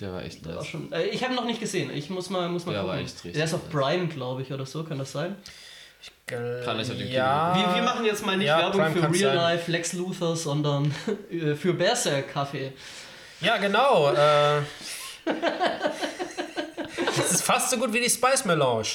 [SPEAKER 3] Der war echt
[SPEAKER 1] Der war
[SPEAKER 3] nice.
[SPEAKER 1] schon, äh, ich habe ihn noch nicht gesehen. Ich muss mal, muss mal
[SPEAKER 3] Der
[SPEAKER 1] gucken.
[SPEAKER 3] war echt richtig
[SPEAKER 1] der ist auf. Prime, glaube ich, oder so. Kann das sein?
[SPEAKER 3] Kann ich auf den
[SPEAKER 2] ja,
[SPEAKER 1] Wir, wir machen jetzt mal nicht
[SPEAKER 2] ja,
[SPEAKER 1] Werbung
[SPEAKER 2] Prime
[SPEAKER 1] für Real
[SPEAKER 2] sein.
[SPEAKER 1] Life Lex Luthor, sondern äh, für Berserk Kaffee.
[SPEAKER 2] Ja, genau. Äh, das ist fast so gut wie die Spice Melange.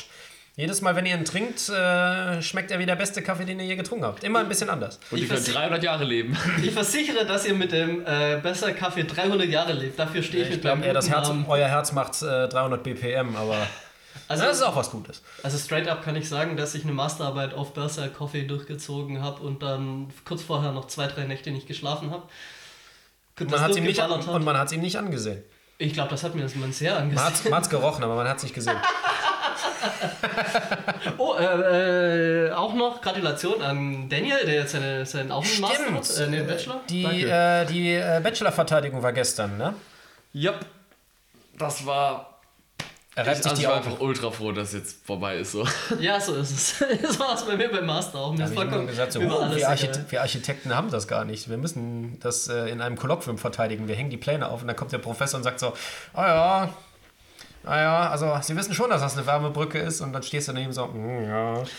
[SPEAKER 2] Jedes Mal, wenn ihr ihn trinkt, äh, schmeckt er wie der beste Kaffee, den ihr je getrunken habt. Immer ein bisschen anders.
[SPEAKER 3] Und die
[SPEAKER 1] Ich
[SPEAKER 3] können
[SPEAKER 1] versi-
[SPEAKER 3] 300 Jahre leben.
[SPEAKER 1] Ich versichere, dass ihr mit dem äh, Berserk Kaffee 300 Jahre lebt. Dafür stehe ich,
[SPEAKER 2] Ich
[SPEAKER 1] mit
[SPEAKER 2] glaube
[SPEAKER 1] meinem
[SPEAKER 2] eher, das Herz, euer Herz macht äh, 300 BPM, aber
[SPEAKER 1] Also,
[SPEAKER 2] das ist auch was Gutes.
[SPEAKER 1] also straight up kann ich sagen, dass ich eine Masterarbeit auf Berserk Kaffee durchgezogen habe und dann kurz vorher noch zwei, drei Nächte nicht geschlafen habe.
[SPEAKER 2] Und man, hat's ihm nicht, und man hat es ihm nicht angesehen.
[SPEAKER 1] Ich glaube, das hat mir das man sehr
[SPEAKER 2] Man
[SPEAKER 1] angesehen.
[SPEAKER 2] hat es gerochen, aber man hat es nicht gesehen.
[SPEAKER 1] Oh, äh, äh, auch noch Gratulation an Daniel, der jetzt seine, seinen auch einen Master hat, äh, einen Bachelor.
[SPEAKER 2] Die, äh, die äh, Bachelor-Verteidigung war gestern, ne?
[SPEAKER 3] Yep. Das war.
[SPEAKER 2] Er
[SPEAKER 3] Ich,
[SPEAKER 2] reibt sich
[SPEAKER 3] also
[SPEAKER 2] die
[SPEAKER 3] ich war einfach ultra froh, dass es jetzt vorbei ist. So.
[SPEAKER 1] Ja, so ist es. Das war es bei mir beim Master auch.
[SPEAKER 2] Da
[SPEAKER 1] vollkommen
[SPEAKER 2] gesagt, so, oh, wir, Archite wir Architekten haben das gar nicht. Wir müssen das äh, in einem Kolloquium verteidigen. Wir hängen die Pläne auf und dann kommt der Professor und sagt so, ah ja, ah ja, also Sie wissen schon, dass das eine Wärmebrücke ist und dann stehst du daneben so, "Mm, ja.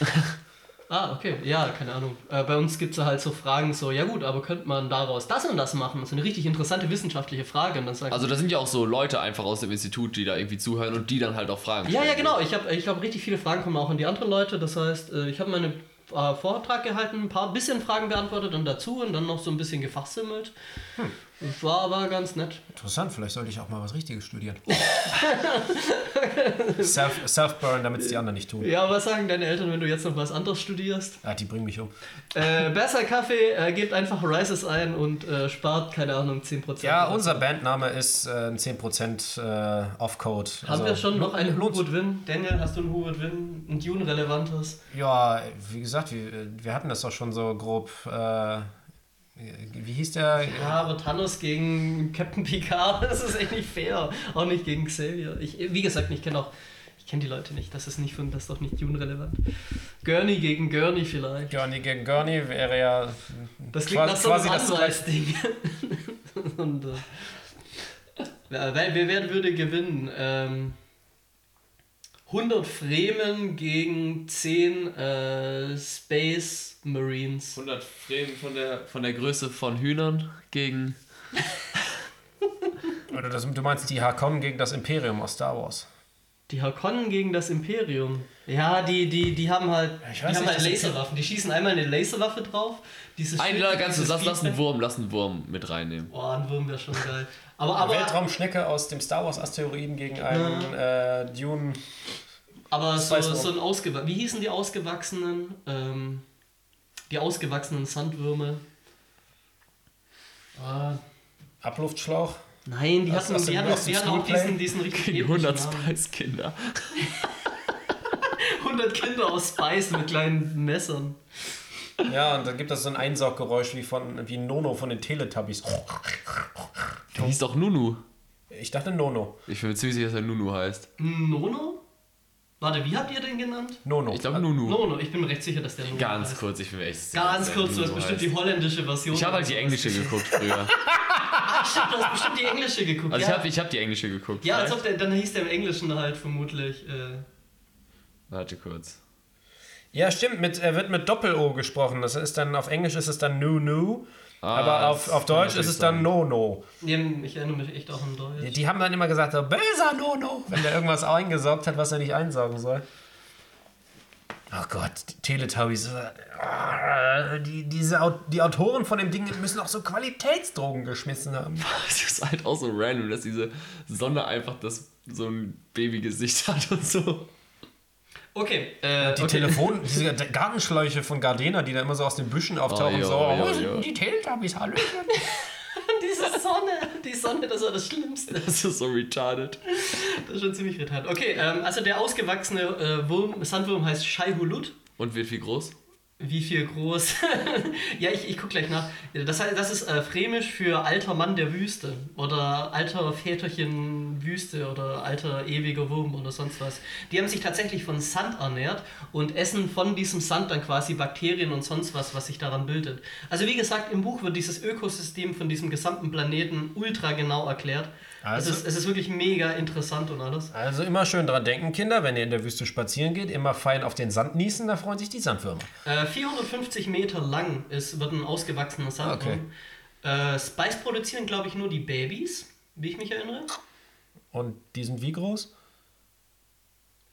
[SPEAKER 1] Ah, okay. Ja, keine Ahnung. Äh, bei uns gibt es halt so Fragen so, ja gut, aber könnte man daraus das und das machen? So eine richtig interessante wissenschaftliche Frage. Und dann sagt
[SPEAKER 3] Also da sind ja auch so Leute einfach aus dem Institut, die da irgendwie zuhören und die dann halt auch Fragen
[SPEAKER 1] Ja,
[SPEAKER 3] stellen.
[SPEAKER 1] ja, genau. Ich habe ich hab richtig viele Fragen kommen auch an die anderen Leute. Das heißt, äh, ich habe meinen äh, Vortrag gehalten, ein paar bisschen Fragen beantwortet und dazu und dann noch so ein bisschen gefachsimmelt. Das war aber ganz nett.
[SPEAKER 2] Interessant, vielleicht sollte ich auch mal was Richtiges studieren. Self- Self-Burn, damit es die anderen nicht tun.
[SPEAKER 1] Ja, was sagen deine Eltern, wenn du jetzt noch was anderes studierst?
[SPEAKER 2] Ah, die bringen mich um.
[SPEAKER 1] Äh, besser Kaffee, äh, gebt einfach Rises ein und äh, spart, keine Ahnung, 10%.
[SPEAKER 2] Ja, unser. Bandname ist äh, ein 10% äh, Off-Code.
[SPEAKER 1] Haben
[SPEAKER 2] Also,
[SPEAKER 1] wir schon noch einen. Hubert Win? Daniel, hast du einen Hubert Win? Ein Dune-relevantes?
[SPEAKER 2] Ja, wie gesagt, wir, wir hatten das doch schon so grob. Äh, wie hieß der?
[SPEAKER 1] Ja, aber Thanos gegen Captain Picard, das ist echt nicht fair. Auch nicht gegen Xavier. Ich, wie gesagt, ich kenne auch. Ich kenne die Leute nicht. Das ist nicht von, das ist doch nicht Dune-relevant. Gurney gegen Gurney vielleicht.
[SPEAKER 2] Gurney gegen Gurney wäre ja.
[SPEAKER 1] Das klingt
[SPEAKER 2] quasi-
[SPEAKER 1] nach so einem
[SPEAKER 2] quasi das-
[SPEAKER 1] Anwaltsding. Und, äh, weil, wer, wer würde gewinnen? Ähm, 100 Fremen gegen 10 äh, Space Marines.
[SPEAKER 3] 100 Fremen von der, von der Größe von Hühnern gegen.
[SPEAKER 2] Oder das, du meinst die Hakon gegen das Imperium aus Star Wars.
[SPEAKER 1] Die Harkonnen gegen das Imperium. Ja, die, die, die haben halt,
[SPEAKER 2] ich
[SPEAKER 1] die haben
[SPEAKER 2] nicht,
[SPEAKER 1] halt Laserwaffen. Die schießen einmal eine Laserwaffe drauf. Dieses
[SPEAKER 3] Ein
[SPEAKER 1] Schild-
[SPEAKER 3] ganz
[SPEAKER 1] dieses
[SPEAKER 3] lass, lass einen Wurm, lass einen Wurm mit reinnehmen.
[SPEAKER 1] Oh, ein Wurm wäre schon geil. Aber,
[SPEAKER 2] Eine
[SPEAKER 1] aber,
[SPEAKER 2] Weltraumschnecke aus dem Star Wars Asteroiden gegen einen äh, Dune.
[SPEAKER 1] aber so, so ein ausgewachsener. Wie hießen die ausgewachsenen? Ähm, die ausgewachsenen Sandwürme. Ah,
[SPEAKER 2] Abluftschlauch.
[SPEAKER 1] Nein, die hatten,
[SPEAKER 2] aus
[SPEAKER 1] die hatten, die hatten auch diesen, diesen richtig
[SPEAKER 3] Gegen
[SPEAKER 1] epischen
[SPEAKER 3] 100
[SPEAKER 1] Namen.
[SPEAKER 3] Spice-Kinder.
[SPEAKER 1] 100 Kinder aus Spice mit kleinen Messern.
[SPEAKER 2] Ja, und dann gibt es so ein Einsauggeräusch wie von wie Nono von den Teletubbies.
[SPEAKER 3] Der hieß doch Nunu.
[SPEAKER 2] Ich dachte Nono.
[SPEAKER 3] Ich bin mir ziemlich sicher, dass er Nunu heißt.
[SPEAKER 1] Nono? Warte, wie habt ihr den genannt?
[SPEAKER 2] Nono.
[SPEAKER 3] Ich glaube Nunu.
[SPEAKER 1] Nono, ich bin mir recht sicher, dass der Nono
[SPEAKER 3] Ganz
[SPEAKER 1] heißt.
[SPEAKER 3] kurz, ich bin mir echt sicher.
[SPEAKER 1] Ganz kurz, du hast bestimmt
[SPEAKER 3] heißt.
[SPEAKER 1] die holländische Version.
[SPEAKER 3] Ich habe halt die englische geguckt früher.
[SPEAKER 1] Stimmt, du hast bestimmt die englische geguckt.
[SPEAKER 3] Also
[SPEAKER 1] ja,
[SPEAKER 3] ich habe ich hab die englische geguckt.
[SPEAKER 1] ja als ob der, dann hieß der im Englischen halt vermutlich. Äh,
[SPEAKER 3] Warte kurz.
[SPEAKER 2] Ja, stimmt, mit, er wird mit Doppel-O gesprochen. Das ist dann, auf Englisch ist es dann Nu Nu,
[SPEAKER 3] Ah,
[SPEAKER 2] aber auf, auf Deutsch ist es dann
[SPEAKER 3] sein.
[SPEAKER 2] No No.
[SPEAKER 1] nee, ich erinnere mich echt auch an Deutsch.
[SPEAKER 2] Die, die haben dann immer gesagt, so, böser No No, wenn der irgendwas eingesaugt hat, was er nicht einsaugen soll. Oh Gott, die Teletubbies. äh, Die, diese, die Autoren von dem Ding müssen auch so Qualitätsdrogen geschmissen haben.
[SPEAKER 3] Es ist halt auch so random, dass diese Sonne einfach das so ein Babygesicht hat und so.
[SPEAKER 1] Okay, äh,
[SPEAKER 2] Die
[SPEAKER 1] okay.
[SPEAKER 2] Telefon, diese Gartenschläuche von Gardena, die da immer so aus den Büschen auftauchen,
[SPEAKER 3] Oh,
[SPEAKER 2] so,
[SPEAKER 3] jo, jo,
[SPEAKER 2] oh, sind
[SPEAKER 3] jo.
[SPEAKER 2] die Teletubbies, Hallöchen.
[SPEAKER 1] Diese Sonne, die Sonne, das war das Schlimmste.
[SPEAKER 3] Das ist so retarded.
[SPEAKER 1] Das ist schon ziemlich retard. Okay, ähm, also der ausgewachsene äh, Wurm, Sandwurm heißt Shai Hulut.
[SPEAKER 3] Und wird wie groß?
[SPEAKER 1] Wie viel groß? ja, ich, ich guck gleich nach. Das, das ist äh, främisch für alter Mann der Wüste oder alter Väterchen Wüste oder alter ewiger Wurm oder sonst was. Die haben sich tatsächlich von Sand ernährt und essen von diesem Sand dann quasi Bakterien und sonst was, was sich daran bildet. Also wie gesagt, im Buch wird dieses Ökosystem von diesem gesamten Planeten ultra genau erklärt.
[SPEAKER 2] Also-
[SPEAKER 1] es, ist, es ist wirklich mega interessant und alles.
[SPEAKER 2] Also immer schön dran denken, Kinder, wenn ihr in der Wüste spazieren geht, immer fein auf den Sand niesen, da freuen sich die Sandwürmer.
[SPEAKER 1] Äh, 450 Meter lang ist, wird ein ausgewachsener Sandwurm. Äh, Spice produzieren, glaube ich, nur die Babys, wie ich mich erinnere.
[SPEAKER 2] Und die sind wie groß?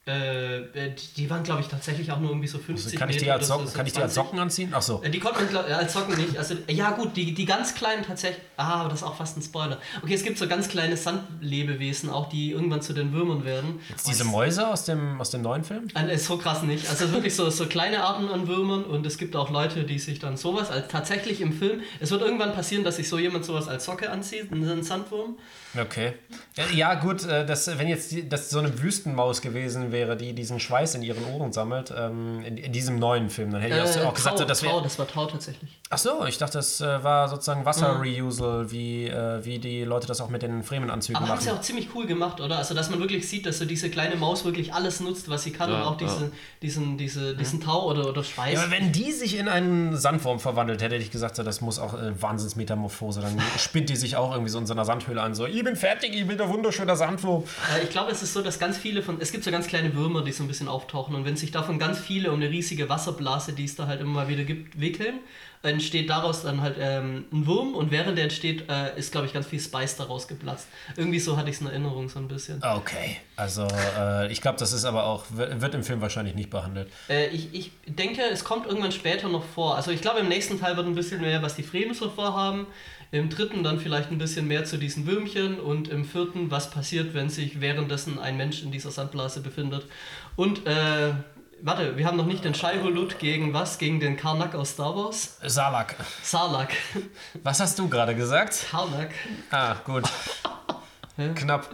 [SPEAKER 1] Äh, äh, die- waren, glaube ich, tatsächlich auch nur irgendwie so 50
[SPEAKER 2] Also kann ich die
[SPEAKER 1] Meter
[SPEAKER 2] als Socken,
[SPEAKER 1] so, so
[SPEAKER 2] kann ich die als
[SPEAKER 1] 20.
[SPEAKER 2] Socken anziehen? Ach so.
[SPEAKER 1] Äh, Die konnte man glaub, als Socken nicht. Also, ja, gut, die, die ganz kleinen tatsächlich. Ah, aber das ist auch fast ein Spoiler. Okay, es gibt so ganz kleine Sandlebewesen, auch die irgendwann zu den Würmern werden.
[SPEAKER 2] Jetzt diese Mäuse aus dem, aus dem neuen Film?
[SPEAKER 1] Äh, ist so krass nicht. Also wirklich so, so kleine Arten an Würmern und es gibt auch Leute, die sich dann sowas als tatsächlich im Film. Es wird irgendwann passieren, dass sich so jemand sowas als Socke anzieht, einen Sandwurm.
[SPEAKER 2] Okay. Ja, Ja, gut, äh, das, wenn jetzt die, das so eine Wüstenmaus gewesen wäre, die diesen Schweiß in ihren Ohren sammelt, ähm, in, in diesem neuen Film, dann hätte ich auch gesagt,
[SPEAKER 1] Tau,
[SPEAKER 2] so, das
[SPEAKER 1] Tau,
[SPEAKER 2] wäre.
[SPEAKER 1] das war Tau tatsächlich.
[SPEAKER 2] Ach so, ich dachte, das äh, war sozusagen Wasser-Reusal, wie, äh, wie die Leute das auch mit den Fremenanzügen
[SPEAKER 1] Aber haben sie
[SPEAKER 2] machen.
[SPEAKER 1] auch ziemlich cool gemacht, oder? Also, dass man wirklich sieht, dass so diese kleine Maus wirklich alles nutzt, was sie kann
[SPEAKER 3] Ja,
[SPEAKER 1] und auch diese,
[SPEAKER 3] ja.
[SPEAKER 1] diesen, diese, diesen Tau oder, oder Schweiß.
[SPEAKER 2] Ja, aber wenn die sich in einen Sandwurm verwandelt, hätte ich gesagt, so, das muss auch äh, Wahnsinnsmetamorphose. Dann spinnt die sich auch irgendwie so in so einer Sandhöhle an, so, ich bin fertig, ich bin der wunderschöne Sandwurm.
[SPEAKER 1] Äh, ich glaube, es ist so, dass ganz viele von. Es gibt so ganz kleine Würmer, die so ein bisschen auftauchen. Und wenn sich davon ganz viele um eine riesige Wasserblase, die es da halt immer mal wieder gibt, wickeln, entsteht daraus dann halt ähm, ein Wurm und während der entsteht, äh, ist, glaube ich, ganz viel Spice daraus geplatzt. Irgendwie so hatte ich es in Erinnerung so ein bisschen.
[SPEAKER 2] Okay, also äh, ich glaube, das ist aber auch, wird wird im Film wahrscheinlich nicht behandelt.
[SPEAKER 1] Äh, ich, ich denke, es kommt irgendwann später noch vor. Also ich glaube, im nächsten Teil wird ein bisschen mehr, was die Fremen so vorhaben. Im dritten dann vielleicht ein bisschen mehr zu diesen Würmchen und im vierten, was passiert, wenn sich währenddessen ein Mensch in dieser Sandblase befindet. Und, äh, warte, wir haben noch nicht den Shai-Hulud gegen was? Gegen den Karnak aus Star Wars?
[SPEAKER 2] Salak.
[SPEAKER 1] Sarlacc.
[SPEAKER 2] Was hast du gerade gesagt?
[SPEAKER 1] Karnak.
[SPEAKER 2] Ah, gut. Knapp.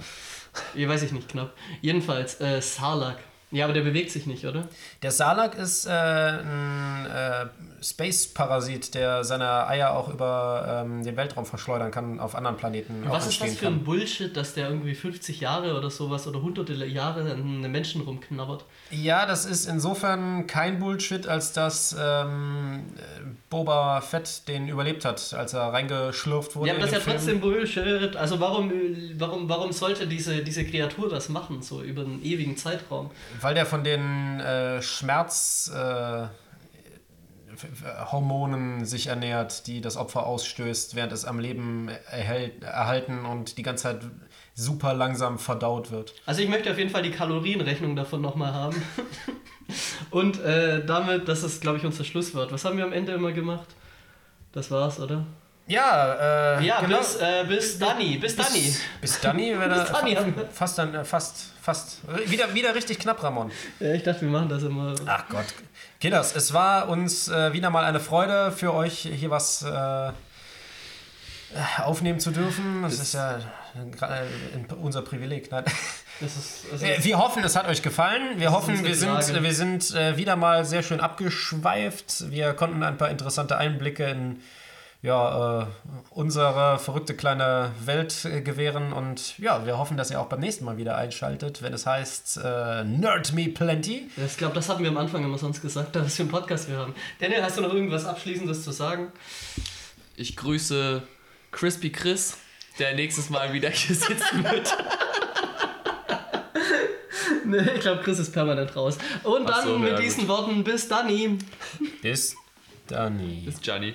[SPEAKER 1] Ich weiß ich nicht, knapp. Jedenfalls, äh, Sarlacc. Ja, aber der bewegt sich nicht, oder?
[SPEAKER 2] Der Salak ist äh, ein äh, Space-Parasit, der seine Eier auch über ähm, den Weltraum verschleudern kann auf anderen Planeten. auch
[SPEAKER 1] Was ist das für ein
[SPEAKER 2] kann.
[SPEAKER 1] Bullshit, dass der irgendwie 50 Jahre oder sowas oder hunderte Jahre an einem Menschen rumknabbert?
[SPEAKER 2] Ja, das ist insofern kein Bullshit, als dass ähm, äh, Boba Fett den überlebt hat, als er reingeschlürft wurde.
[SPEAKER 1] Ja, aber das ist ja
[SPEAKER 2] Film.
[SPEAKER 1] trotzdem Bullshit. Also warum, warum, warum sollte diese, diese Kreatur das machen, so über einen ewigen Zeitraum?
[SPEAKER 2] Weil der von den äh, Schmerz... Äh, sich ernährt, die das Opfer ausstößt, während es am Leben erhält, erhalten und die ganze Zeit super langsam verdaut wird.
[SPEAKER 1] Also ich möchte auf jeden Fall die Kalorienrechnung davon nochmal haben. Und äh, damit, das ist, glaube ich, unser Schlusswort. Was haben wir am Ende immer gemacht? Das war's, oder?
[SPEAKER 2] Ja, äh,
[SPEAKER 1] Ja,
[SPEAKER 2] genau.
[SPEAKER 1] bis, äh, bis Danny, bis Danny.
[SPEAKER 2] Bis Danny, er
[SPEAKER 1] haben wir.
[SPEAKER 2] fast dann äh, fast fast wieder wieder richtig knapp, Ramon.
[SPEAKER 1] Ja, ich dachte, wir machen das immer.
[SPEAKER 2] Ach Gott, Kinders, es war uns äh, wieder mal eine Freude für euch hier was äh, aufnehmen zu dürfen. Das ist ja äh, unser Privileg. Nein.
[SPEAKER 1] Das ist, also,
[SPEAKER 2] Äh, Wir hoffen, es hat euch gefallen. Wir hoffen, wir sind, wir sind äh, wieder mal sehr schön abgeschweift. Wir konnten ein paar interessante Einblicke in ja, äh, unsere verrückte kleine Welt äh, gewähren. Und ja, wir hoffen, dass ihr auch beim nächsten Mal wieder einschaltet, wenn es heißt äh, Nerd Me Plenty.
[SPEAKER 1] ich glaube, das hatten wir am Anfang immer sonst gesagt, was für einen Podcast wir haben. Daniel, hast du noch irgendwas Abschließendes zu sagen?
[SPEAKER 3] Ich grüße Crispy Chris, der nächstes Mal wieder hier sitzen wird.
[SPEAKER 1] Nee, ich glaube, Chris ist permanent raus. Und dann
[SPEAKER 3] so,
[SPEAKER 1] mit diesen
[SPEAKER 3] gut.
[SPEAKER 1] Worten, bis Danny.
[SPEAKER 2] Bis Danny.
[SPEAKER 3] Bis Gianni.